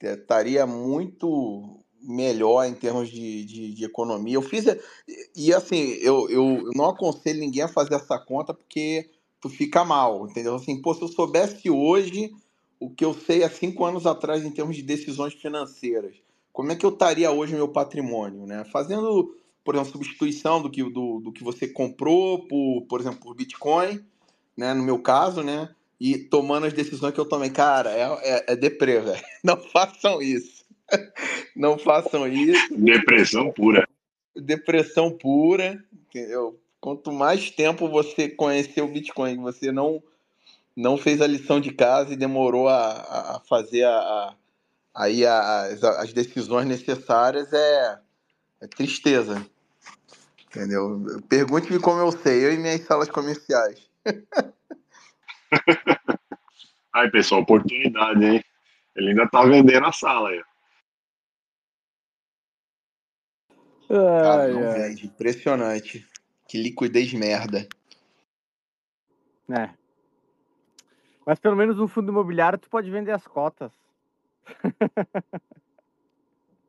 é, estaria muito melhor em termos de, de, de, economia. Eu fiz. E assim, eu, eu não aconselho ninguém a fazer essa conta porque tu fica mal, entendeu? Assim, pô, se eu soubesse hoje o que eu sei há cinco anos atrás em termos de decisões financeiras, como é que eu estaria hoje no meu patrimônio, né? Fazendo por exemplo, substituição do que, do, do que você comprou, por, por exemplo, por Bitcoin, né? No meu caso, né? E tomando as decisões que eu tomei. Cara, é, é, é deprê, velho. Não façam isso. Não façam isso. Depressão pura. Depressão pura, entendeu? Quanto mais tempo você conheceu o Bitcoin, você não não fez a lição de casa e demorou a, a fazer a, a aí as, as decisões necessárias, é, é tristeza. Entendeu? Pergunte-me como eu sei, eu e minhas salas comerciais. Aí, pessoal, oportunidade, hein? Ele ainda tá vendendo a sala aí. Cara, não vende. Impressionante. Que liquidez merda. É. Mas pelo menos no fundo imobiliário tu pode vender as cotas.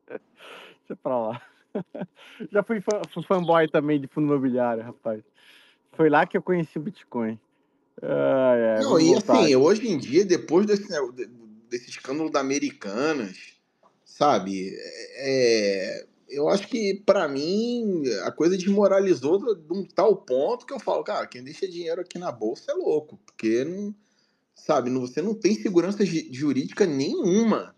Deixa pra lá. Já fui fã, fanboy também de fundo imobiliário, rapaz. Foi lá que eu conheci o Bitcoin. Ah, é, Não, e voltar. assim, hoje em dia, depois desse, né, desse escândalo da Americanas, sabe, é, eu acho que para mim a coisa desmoralizou de um tal ponto que eu falo, cara, quem deixa dinheiro aqui na bolsa é louco, porque não, sabe, você não tem segurança jurídica nenhuma.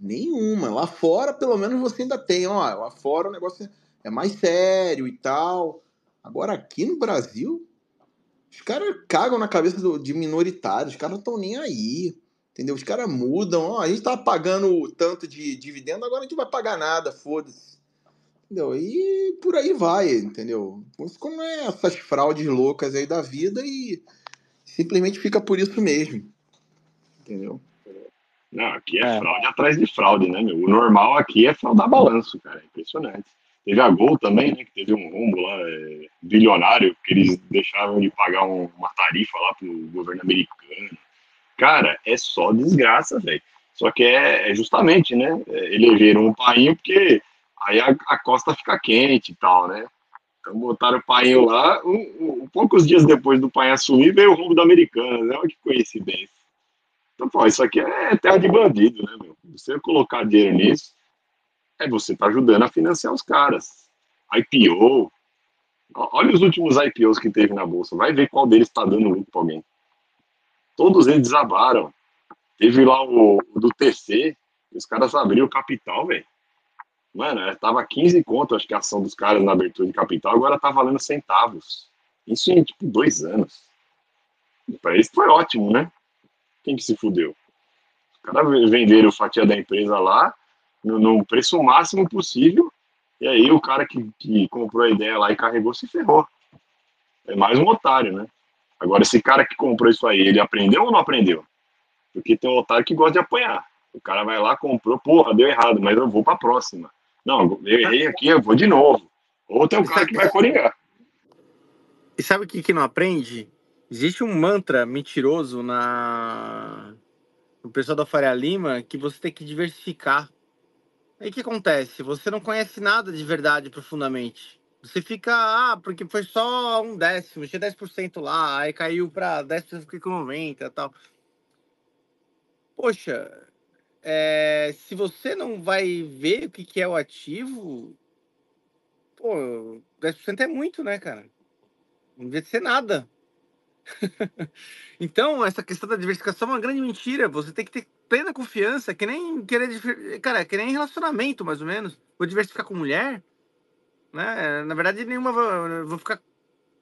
Nenhuma. Lá fora, pelo menos, você ainda tem. Ó, lá fora o negócio é mais sério e tal. Agora, aqui no Brasil, os caras cagam na cabeça do, de minoritários. Os caras não estão nem aí. Entendeu? Os caras mudam. Ó, a gente tá pagando tanto de dividendo, agora a gente vai pagar nada, foda-se. Entendeu? E por aí vai, entendeu? Como é essas fraudes loucas aí da vida e simplesmente fica por isso mesmo. Entendeu? Não, aqui é, é, fraude atrás de fraude, né, meu? O normal aqui é fraudar balanço, cara. É impressionante. Teve a Gol também, né? Que teve um rombo lá, é, bilionário, que eles deixaram de pagar um, uma tarifa lá pro governo americano. Cara, é só desgraça, velho. Só que é, é, justamente, né? É, elegeram um painho porque aí a, a, costa fica quente e tal, né? Então botaram o painho lá, um, um, poucos dias depois do painho assumir, veio o rombo do americano, né? Olha que coincidência. Então, pô, isso aqui é terra de bandido, né, meu? Você colocar dinheiro nisso, é você tá ajudando a financiar os caras. IPO. Olha os últimos IPOs que teve na bolsa. Vai ver qual deles está dando lucro para alguém. Todos eles desabaram. Teve lá o, o do TC, os caras abriram o capital, velho. Mano, é, tava 15 conto, acho que a ação dos caras na abertura de capital, agora tá valendo centavos. Isso em, tipo, dois anos. Para eles foi ótimo, né? Quem que se fudeu? Os caras venderam fatia da empresa lá no, no, preço máximo possível, e aí o cara que, que comprou a ideia lá e carregou se ferrou. É mais um otário, né? Agora, esse cara que comprou isso aí, ele aprendeu ou não aprendeu? Porque tem um otário que gosta de apanhar. O cara vai lá, comprou, porra, deu errado, mas eu vou pra próxima. Não, eu errei aqui, eu vou de novo. Ou tem um cara que vai coringar. E sabe o que, que não aprende? Existe um mantra mentiroso na no pessoal da Faria Lima que você tem que diversificar. Aí o que acontece? Você não conhece nada de verdade profundamente. Você fica, ah, porque foi só um décimo, tinha 10% lá, aí caiu para 10%, fica com 90% e tal. Poxa, é, se você não vai ver o que, que é o ativo, pô, 10% é muito, né, cara? Não devia ser nada. então, essa questão da diversificação é uma grande mentira. Você tem que ter plena confiança, que nem querer. Cara, que nem relacionamento, mais ou menos. Vou diversificar com mulher, né? Na verdade, nenhuma. Vou ficar.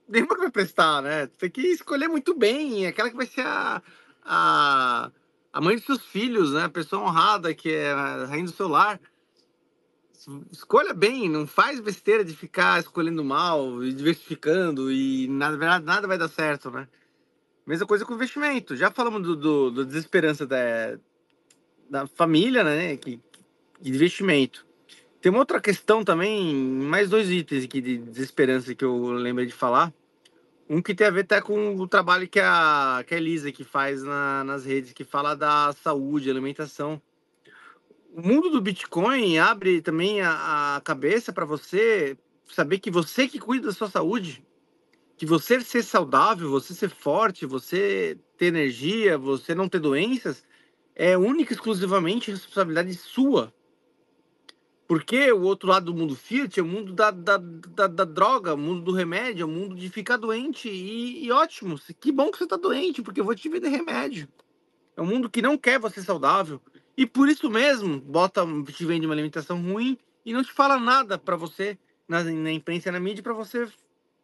Nenhuma que vai prestar, né? Tem que escolher muito bem. Aquela que vai ser a. a a mãe dos seus filhos, né? A pessoa honrada que é a rainha do seu lar. Escolha bem, não faz besteira de ficar escolhendo mal e diversificando e nada, nada vai dar certo, né? Mesma coisa com investimento. Já falamos do, do, do desesperança da, da família, né? Que, de investimento. Tem uma outra questão também, mais dois itens aqui de desesperança que eu lembrei de falar. Um que tem a ver até com o trabalho que a, que a Elisa que faz na, nas redes, que fala da saúde, alimentação. O mundo do Bitcoin abre também a, a cabeça para você saber que você que cuida da sua saúde, que você ser saudável, você ser forte, você ter energia, você não ter doenças, é única e exclusivamente responsabilidade sua. Porque o outro lado do mundo Fiat é o mundo da, da, da, da droga, o mundo do remédio, é o mundo de ficar doente. E, e, ótimo, que bom que você está doente, porque eu vou te vender remédio. É um mundo que não quer você saudável. E por isso mesmo, bota, te vende uma alimentação ruim e não te fala nada para você na, na imprensa e na mídia para você.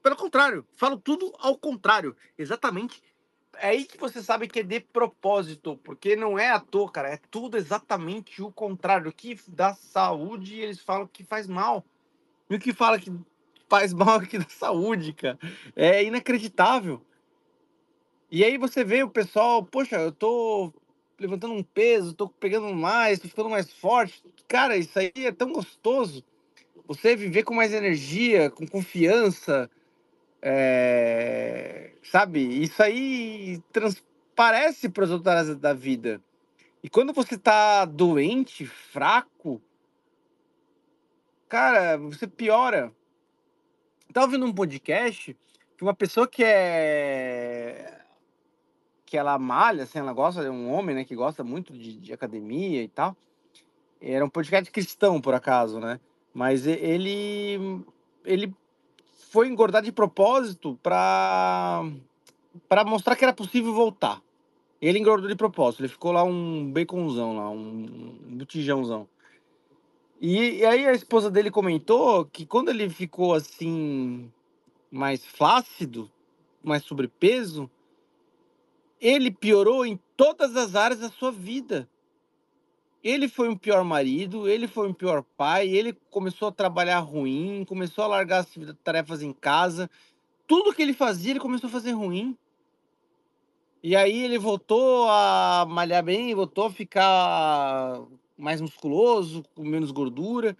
Pelo contrário, falo tudo ao contrário. Exatamente é aí que você sabe que é de propósito, porque não é à toa, cara, é tudo exatamente o contrário. O que dá saúde, eles falam que faz mal. E o que fala que faz mal é que dá saúde, cara. É inacreditável. E aí você vê o pessoal, poxa, eu tô levantando um peso, tô pegando mais, tô ficando mais forte. Cara, isso aí é tão gostoso. Você viver com mais energia, com confiança, é, sabe? Isso aí transparece para as outras áreas da vida. E quando você tá doente, fraco, cara, você piora. Tava ouvindo um podcast que uma pessoa que é que ela malha, assim, ela gosta, é um homem, né, que gosta muito de, de academia e tal. Era um podcast cristão, por acaso, né? Mas ele ele foi engordar de propósito para para mostrar que era possível voltar. Ele engordou de propósito, ele ficou lá um baconzão lá, um, botijãozão. E, e, aí a esposa dele comentou que quando ele ficou assim mais flácido, mais sobrepeso, ele piorou em todas as áreas da sua vida. Ele foi um pior marido, ele foi um pior pai, ele começou a trabalhar ruim, começou a largar as tarefas em casa. Tudo que ele fazia, ele começou a fazer ruim. E aí ele voltou a malhar bem, voltou a ficar mais musculoso, com menos gordura.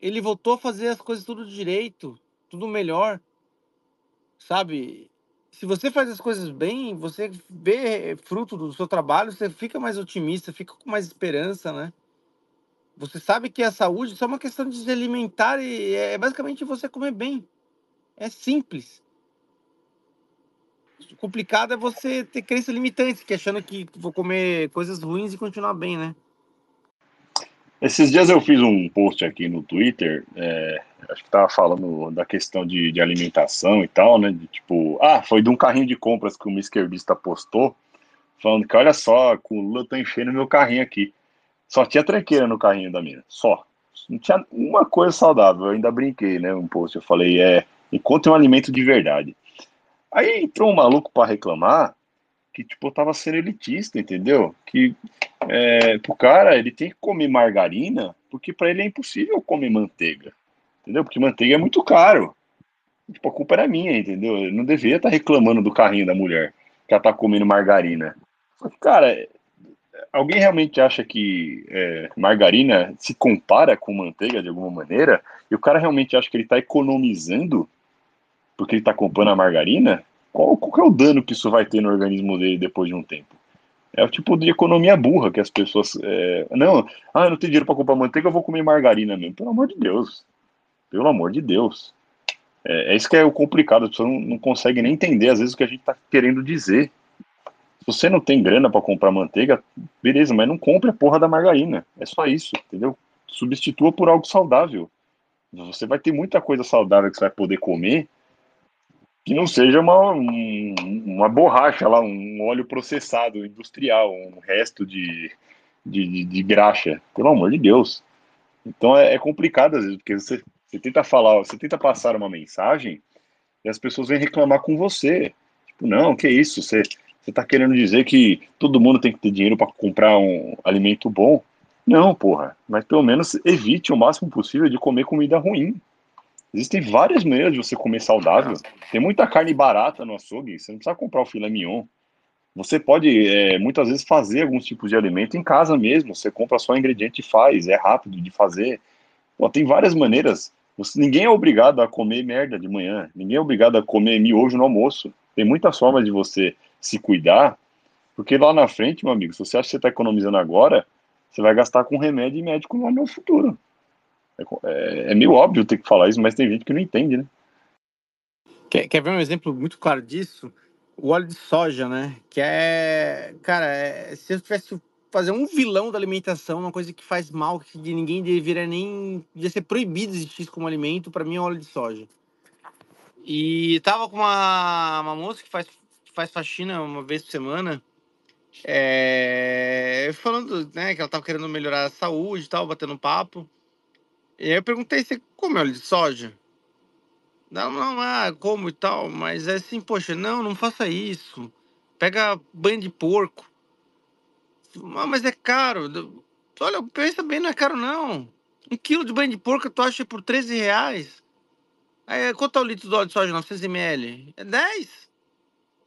Ele voltou a fazer as coisas tudo direito, tudo melhor. Sabe? Se você faz as coisas bem, você vê fruto do seu trabalho, você fica mais otimista, fica com mais esperança, né? Você sabe que a saúde só é uma questão de se alimentar e é basicamente você comer bem. É simples. O complicado é você ter crença limitante, que achando que vou comer coisas ruins e continuar bem, né? Esses dias eu fiz um post aqui no Twitter, é, acho que tava falando da questão de, de, alimentação e tal, né? De tipo, ah, foi de um carrinho de compras que uma esquerdista postou, falando que olha só, com o Lula tô enchendo meu carrinho aqui. Só tinha tranqueira no carrinho da mina, só. Não tinha uma coisa saudável, eu ainda brinquei, né? Um post, eu falei, é, encontre um alimento de verdade. Aí entrou um maluco para reclamar que, tipo, tava sendo elitista, entendeu? Que é, pro cara, ele tem que comer margarina, porque para ele é impossível comer manteiga, entendeu? Porque manteiga é muito caro. Tipo, a culpa era minha, entendeu? Eu não devia estar tá reclamando do carrinho da mulher, que ela tá comendo margarina. Cara, alguém realmente acha que é, margarina se compara com manteiga de alguma maneira? E o cara realmente acha que ele está economizando porque ele está comprando a margarina? Qual, qual é o dano que isso vai ter no organismo dele depois de um tempo? É o tipo de economia burra que as pessoas. É, não, ah, eu não tenho dinheiro para comprar manteiga, eu vou comer margarina mesmo. Pelo amor de Deus. Pelo amor de Deus. É, é isso que é o complicado, as pessoas não, não conseguem nem entender, às vezes, o que a gente está querendo dizer. Se você não tem grana para comprar manteiga, beleza, mas não compre a porra da margarina. É só isso, entendeu? Substitua por algo saudável. Você vai ter muita coisa saudável que você vai poder comer que não seja uma, um, uma borracha lá, um óleo processado industrial, um resto de, de, de, de graxa. Pelo amor de Deus. Então é, é, complicado às vezes, porque você, você tenta falar, você tenta passar uma mensagem e as pessoas vêm reclamar com você. Tipo, não, que isso? Você, você tá querendo dizer que todo mundo tem que ter dinheiro para comprar um alimento bom? Não, porra. Mas pelo menos evite o máximo possível de comer comida ruim. Existem várias maneiras de você comer saudável. Tem muita carne barata no açougue, você não precisa comprar o filé mignon. Você pode, é, muitas vezes, fazer alguns tipos de alimento em casa mesmo. Você compra só ingrediente e faz, é rápido de fazer. Pô, tem várias maneiras. Você, ninguém é obrigado a comer merda de manhã. Ninguém é obrigado a comer miojo no almoço. Tem muitas formas de você se cuidar, porque lá na frente, meu amigo, se você acha que você está economizando agora, você vai gastar com remédio e médico lá no futuro. É, é, meio óbvio ter que falar isso, mas tem gente que não entende, né? Quer, quer ver um exemplo muito claro disso? O óleo de soja, né? Que é. Cara, é, se eu tivesse fazer um vilão da alimentação, uma coisa que faz mal, que ninguém deveria nem. devia ser proibido de existir como alimento, para mim é óleo de soja. E tava com uma, uma moça que faz, faz faxina uma vez por semana. É, falando né, que ela tava querendo melhorar a saúde e tal, batendo papo. E aí eu perguntei, você come óleo de soja? Não, não, ah, como e tal, mas é assim, poxa, não, não faça isso. Pega banho de porco. Ah, mas é caro. Olha, pensa bem, não é caro não. Um quilo de banho de porco tu acha por 13 reais. Aí, quanto é o litro de óleo de soja? 900 ml? É 10?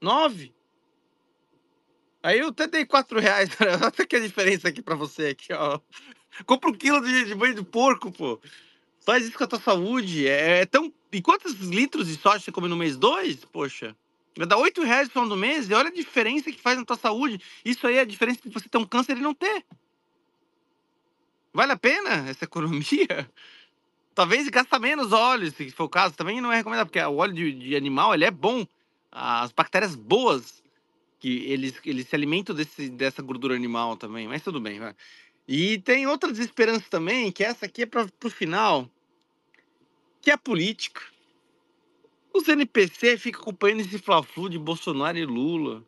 9? Aí eu até dei 4 reais. Olha que a diferença aqui pra você aqui, ó. Compra um quilo de, banho de porco, pô. Faz isso com a tua saúde. É, é tão. E quantos litros de soja você come no mês? Dois? Poxa. Vai dar 8 reais no mês e olha a diferença que faz na tua saúde. Isso aí é a diferença de você ter um câncer e não ter. Vale a pena essa economia? Talvez gasta menos óleo, se for o caso. Também não é recomendado, porque o óleo de, de animal ele é bom. As bactérias boas, que eles, eles se alimentam desse, dessa gordura animal também. Mas tudo bem, vai. E tem outra desesperança também, que essa aqui é para o final, que é a política. Os NPC ficam acompanhando esse fla-flu de Bolsonaro e Lula.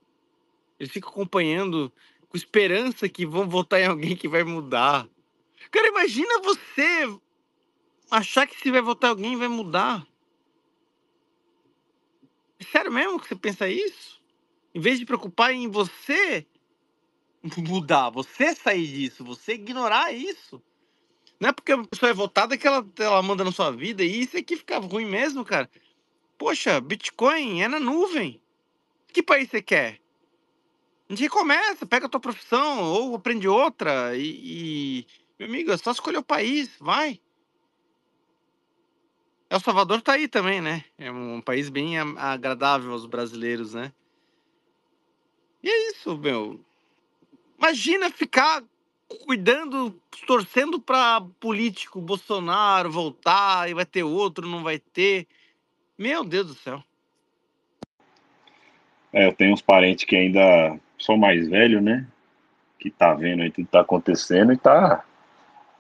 Eles ficam acompanhando com esperança que vão votar em alguém que vai mudar. Cara, imagina você achar que se vai votar alguém vai mudar. É sério mesmo que você pensa isso? Em vez de preocupar em você mudar, você sair disso, você ignorar isso. Não é porque a pessoa é votada que ela, ela manda na sua vida e isso aqui fica ruim mesmo, cara. Poxa, Bitcoin é na nuvem. Que país você quer? A gente recomeça, pega a tua profissão ou aprende outra e, e meu amigo, é só escolher o país, vai. El Salvador tá aí também, né? É um país bem agradável aos brasileiros, né? E é isso, meu. Imagina ficar cuidando, torcendo para político Bolsonaro voltar e vai ter outro, não vai ter. Meu Deus do céu. É, eu tenho uns parentes que ainda são mais velhos, né? Que tá vendo aí tudo que tá acontecendo e tá,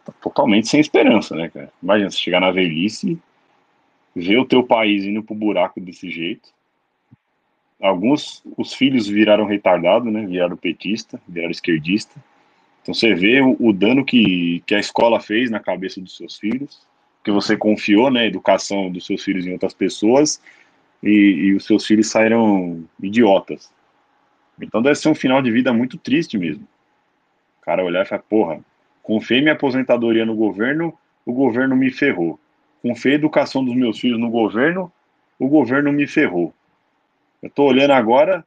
tá totalmente sem esperança, né, cara? Imagina, você chegar na velhice, ver o teu país indo pro buraco desse jeito alguns, os filhos viraram retardado, né? Viraram petista, viraram esquerdista. Então você vê o, o, dano que, que a escola fez na cabeça dos seus filhos, que você confiou, né? Educação dos seus filhos em outras pessoas e, e os seus filhos saíram idiotas. Então deve ser um final de vida muito triste mesmo. O cara olhar e falar, porra, confiei minha aposentadoria no governo, o governo me ferrou. Confiei a educação dos meus filhos no governo, o governo me ferrou. Eu estou olhando agora,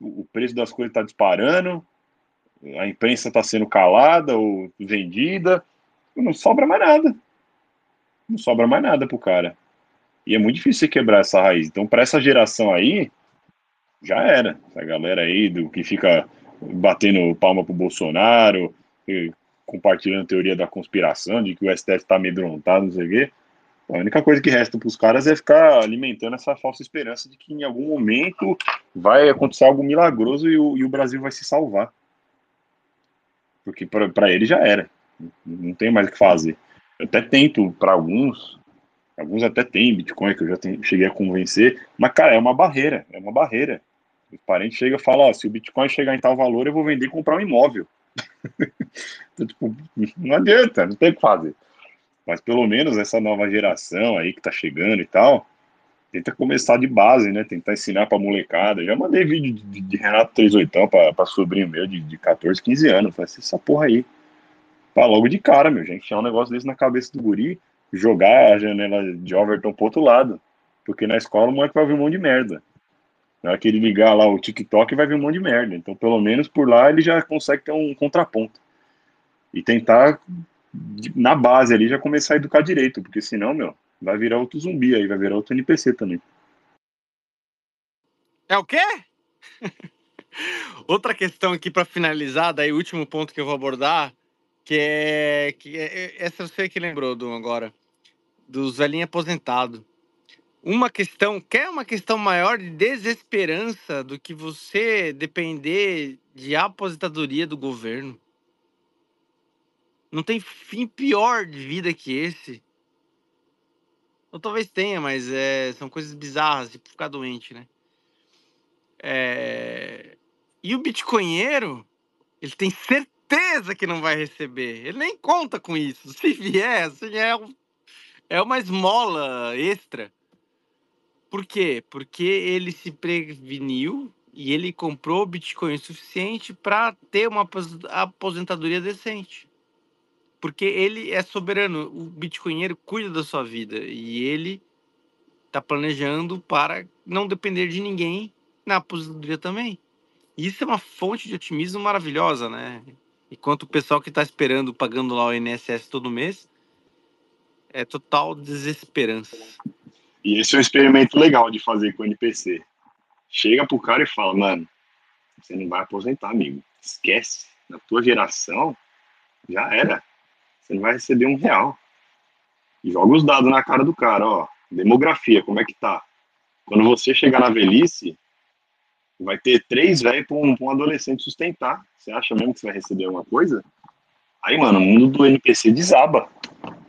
o preço das coisas está disparando, a imprensa está sendo calada ou vendida, não sobra mais nada. Não sobra mais nada pro cara. E é muito difícil você quebrar essa raiz. Então, para essa geração aí, já era. Essa galera aí do que fica batendo palma pro Bolsonaro, compartilhando teoria da conspiração, de que o STF está amedrontado, não sei o quê. A única coisa que resta para os caras é ficar alimentando essa falsa esperança de que em algum momento vai acontecer algo milagroso e o, e o Brasil vai se salvar. Porque para ele já era. Não tem mais o que fazer. Eu até tento, para alguns, alguns até têm Bitcoin, que eu já cheguei a convencer, mas, cara, é uma barreira, é uma barreira. Os parentes chegam e falam, ó, se o Bitcoin chegar em tal valor, eu vou vender e comprar um imóvel. então, tipo, não adianta, não tem o que fazer. Mas pelo menos essa nova geração aí que tá chegando e tal, tenta começar de base, né? Tentar ensinar pra molecada. Já mandei vídeo de, de Renato 38 pra, pra sobrinho meu de, de 14, 15 anos. Falei assim, essa porra aí. Pra logo de cara, meu, gente. Tinha um negócio desse na cabeça do guri, jogar a janela de Overton pro outro lado. Porque na escola o moleque vai ver um monte de merda. Na hora que ele ligar lá o TikTok, vai ver um monte de merda. Então, pelo menos por lá, ele já consegue ter um contraponto. E tentar na base ali já começar a educar direito, porque senão, meu, vai virar outro zumbi aí, vai virar outro NPC também. É o quê? Outra questão aqui para finalizar, daí o último ponto que eu vou abordar, que é que é, é essa você que lembrou do agora, dos velhinhos aposentados. Uma questão, quer uma questão maior de desesperança do que você depender de aposentadoria do governo? Não tem fim pior de vida que esse. Ou talvez tenha, mas é, são coisas bizarras, tipo ficar doente, né? É... E o bitcoinheiro, ele tem certeza que não vai receber. Ele nem conta com isso. Se vier, assim, é, um, é uma esmola extra. Por quê? Porque ele se preveniu e ele comprou Bitcoin suficiente para ter uma aposentadoria decente porque ele é soberano. O bitcoinheiro cuida da sua vida e ele está planejando para não depender de ninguém na aposentadoria também. Isso é uma fonte de otimismo maravilhosa, né? Enquanto o pessoal que está esperando, pagando lá o INSS todo mês, é total desesperança. E esse é um experimento legal de fazer com o NPC. Chega pro cara e fala, mano, você não vai aposentar, amigo. Esquece. Na tua geração, já era. Você não vai receber um real. Joga os dados na cara do cara, ó. Demografia, como é que tá? Quando você chegar na velhice, vai ter três velhos para um, um, adolescente sustentar. Você acha mesmo que você vai receber alguma coisa? Aí, mano, o mundo do NPC desaba.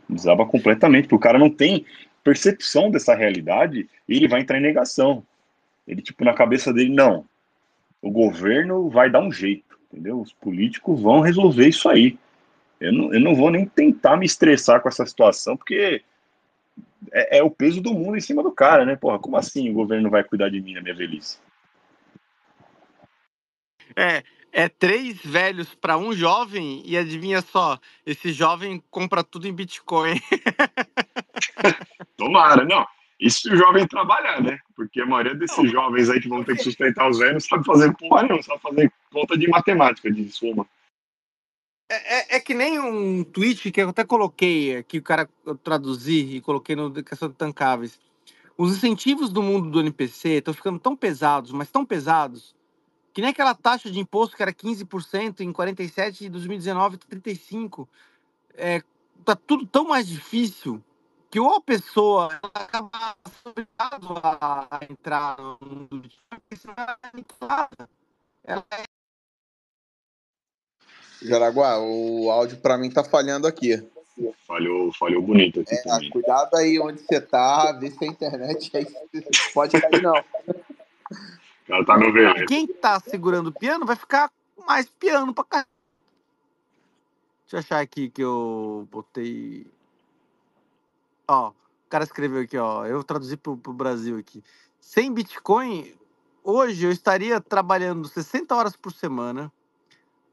Desaba completamente, porque o cara não tem percepção dessa realidade e ele vai entrar em negação. Ele, tipo, na cabeça dele, não. O governo vai dar um jeito, entendeu? Os políticos vão resolver isso aí. Eu não, eu não vou nem tentar me estressar com essa situação, porque é, é, o peso do mundo em cima do cara, né? Porra, como assim o governo vai cuidar de mim na minha velhice? É, é três velhos para um jovem e adivinha só, esse jovem compra tudo em Bitcoin. Tomara, não. Isso se o jovem trabalhar, né? Porque a maioria desses não. jovens aí que vão ter que sustentar os velhos não sabe fazer porra não sabe fazer conta de matemática, de soma. É, é, é, que nem um tweet que eu até coloquei, que o cara traduzi e coloquei no questão de tancáveis. Os incentivos do mundo do NPC estão ficando tão pesados, mas tão pesados, que nem aquela taxa de imposto que era 15% em 47 e 2019 35. É, tá tudo tão mais difícil que ou a pessoa acaba obrigada a entrar no mundo do Bitcoin, ela é Jaraguá, o áudio para mim tá falhando aqui. Falhou, falhou bonito aqui é, também. Cuidado aí onde você tá, vê se a internet aí pode cair não. O cara tá no vermelho. Quem tá segurando o piano vai ficar mais piano pra cá. Deixa eu achar aqui que eu botei. Ó, o cara escreveu aqui, ó. Eu traduzi pro, pro Brasil aqui. Sem Bitcoin, hoje eu estaria trabalhando 60 horas por semana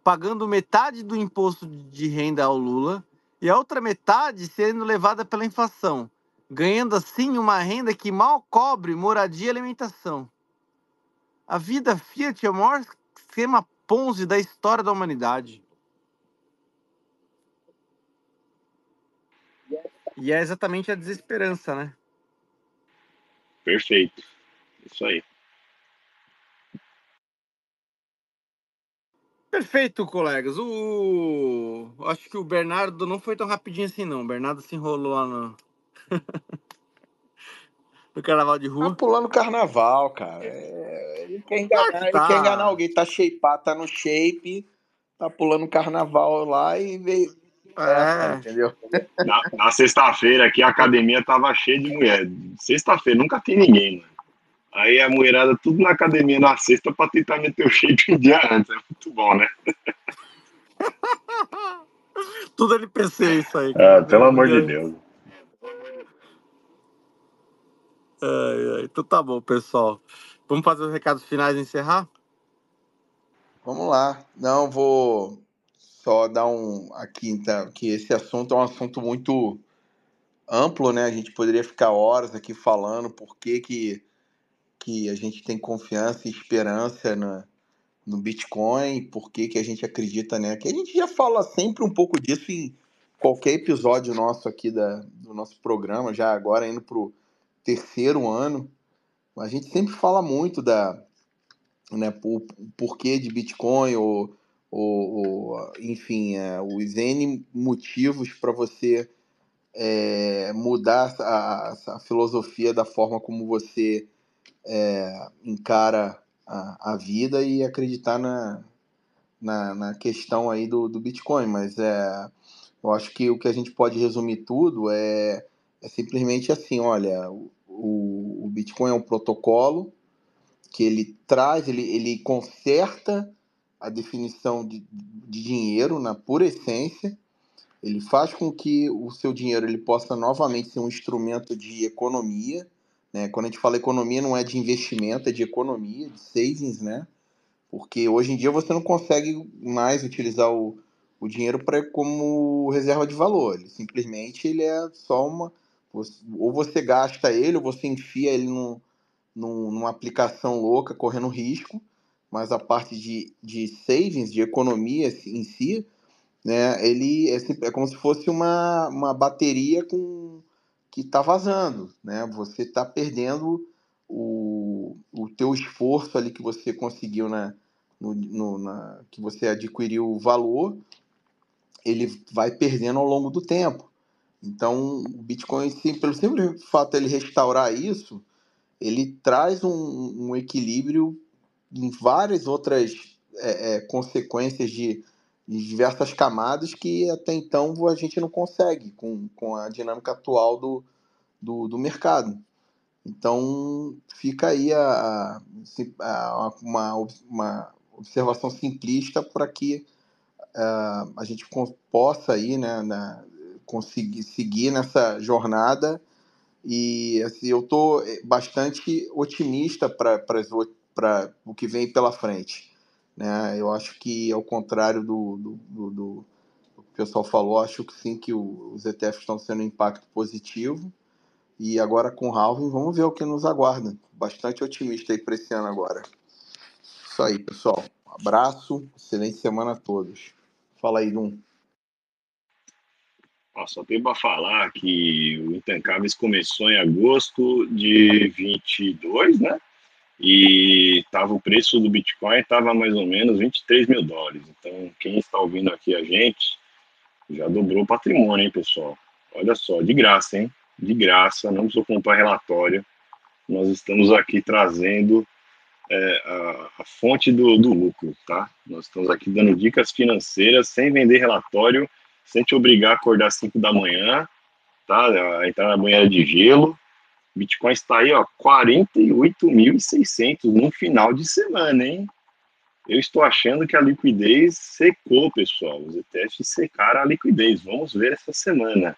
pagando metade do imposto de renda ao Lula e a outra metade sendo levada pela inflação, ganhando assim uma renda que mal cobre moradia e alimentação. A vida Fiat é o maior esquema Ponzi da história da humanidade. E é exatamente a desesperança, né? Perfeito. Isso aí. Perfeito, colegas. O... Acho que o Bernardo não foi tão rapidinho assim, não. O Bernardo se enrolou lá no... no carnaval de Tá rua? pulando carnaval, cara. É, ele, quer enganar, que ele quer enganar tá. alguém. Tá shapeado, tá no shape, tá pulando carnaval lá e veio É. entendeu? Na, na sexta-feira aqui a academia tava cheia de mulher. Sexta-feira nunca tem ninguém, mano. Aí a mulherada tudo na academia na sexta pra tentar meter o shape um dia antes. É muito bom, né? Tudo NPC isso aí, Ah, pelo amor de Deus. Ai, ai. Então tá bom, pessoal. Vamos fazer os recados finais e encerrar? Vamos lá. Não, vou só dar um aqui, então, que esse assunto é um assunto muito amplo, né? A gente poderia ficar horas aqui falando por que, que, que a gente tem confiança e esperança na, no Bitcoin, por que, a gente acredita, né? Que a gente já fala sempre um pouco disso em qualquer episódio nosso aqui da, do nosso programa, já agora indo pro terceiro ano. A gente sempre fala muito da, né, o porquê de Bitcoin ou, ou, ou, enfim, é, os N motivos para você é, mudar a, a, filosofia da forma como você é, encara a, a, vida e acreditar na, na, na questão aí do, do Bitcoin. Mas é, eu acho que o que a gente pode resumir tudo é, é simplesmente assim, olha, o, o Bitcoin é um protocolo que ele traz, ele, ele conserta a definição de, de dinheiro na pura essência, ele faz com que o seu dinheiro ele possa novamente ser um instrumento de economia, né? Quando a gente fala economia, não é de investimento, é de economia, de savings, né? Porque hoje em dia você não consegue mais utilizar o, o dinheiro para como reserva de valor. Ele simplesmente ele é só uma ou você gasta ele ou você enfia ele num, num, numa aplicação louca correndo risco, mas a parte de, de savings, de economia em si, né, ele é, é como se fosse uma, uma bateria com que está vazando, né? Você está perdendo o, o teu esforço ali que você conseguiu na, no, no, na que você adquiriu o valor, ele vai perdendo ao longo do tempo. Então, o Bitcoin, sim, pelo simples fato ele restaurar isso, ele traz um, um equilíbrio em várias outras é, é, consequências de, de, diversas camadas que até então a gente não consegue com, com a dinâmica atual do, do, do mercado. Então, fica aí a, a, uma, uma observação simplista para que uh, a gente possa aí, né, na, conseguir seguir nessa jornada e assim, eu estou bastante otimista para o que vem pela frente. Né? Eu acho que, ao contrário do, do, do, do o pessoal falou, acho que sim que o, os ETFs estão sendo um impacto positivo. E agora com o halving, vamos ver o que nos aguarda. Bastante otimista aí para esse ano agora. Isso aí, pessoal. Um abraço, excelente semana a todos. Fala aí, Dum. Só tem para falar que o Intancáveis começou em agosto de 22, né? E tava o preço do Bitcoin estava mais ou menos 23 mil dólares. Então, quem está ouvindo aqui a gente já dobrou o patrimônio, hein, pessoal? Olha só, de graça, hein? De graça, não precisa comprar relatório. Nós estamos aqui trazendo é, a, a, fonte do, do lucro, tá? Nós estamos aqui dando dicas financeiras sem vender relatório sem te obrigar a acordar às 5 da manhã, tá? A entrar na banheira de gelo. Bitcoin está aí, ó, 48.600 no final de semana, hein? Eu estou achando que a liquidez secou, pessoal. Os ETFs secaram a liquidez. Vamos ver essa semana,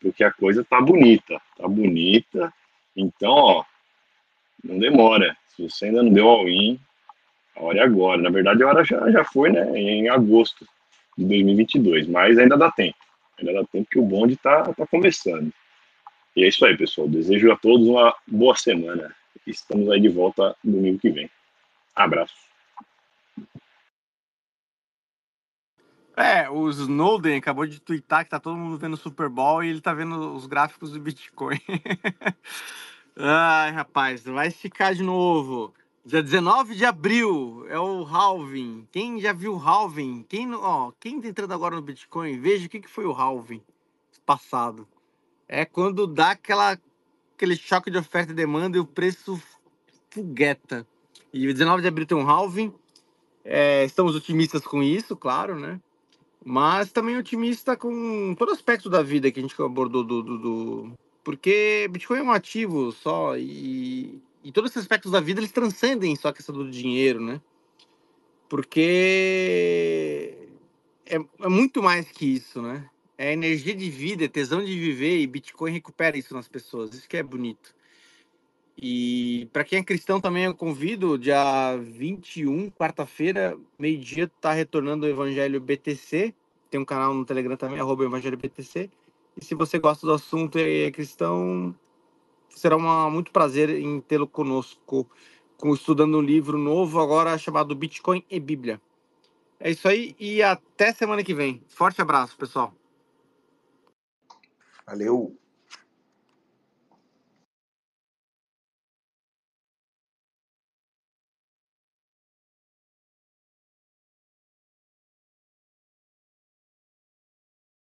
porque a coisa tá bonita, tá bonita. Então, ó, não demora. Se você ainda não deu all-in, a hora é agora. Na verdade, a hora já, já foi, né? Em agosto de 2022, mas ainda dá tempo. Ainda dá tempo que o bonde está tá começando. E é isso aí, pessoal. Desejo a todos uma boa semana. Estamos aí de volta domingo que vem. Abraço. É, o Snowden acabou de twittar que tá todo mundo vendo o Super Bowl e ele tá vendo os gráficos do Bitcoin. Ai, rapaz, vai esticar de novo. Dia 19 de abril é o halving. Quem já viu o halving? Quem, ó, quem tá entrando agora no Bitcoin, veja o que, que foi o halving passado. É quando dá aquela, aquele choque de oferta e demanda e o preço fogueta. E 19 de abril tem um halving. É, estamos otimistas com isso, claro, né? Mas também otimista com todo aspecto da vida que a gente abordou do, do, do... porque Bitcoin é um ativo só e, e todos esses aspectos da vida eles transcendem só a questão do dinheiro, né? Porque é, é muito mais que isso, né? É energia de vida, é tesão de viver e Bitcoin recupera isso nas pessoas. Isso que é bonito. E para quem é cristão também eu convido, dia 21, quarta-feira, meio-dia, tá retornando o Evangelho BTC. Tem um canal no Telegram também, arroba Evangelho BTC. E se você gosta do assunto e é cristão, será uma, muito prazer em tê-lo conosco, com, estudando um livro novo agora chamado Bitcoin e Bíblia. É isso aí e até semana que vem. Forte abraço, pessoal. Valeu!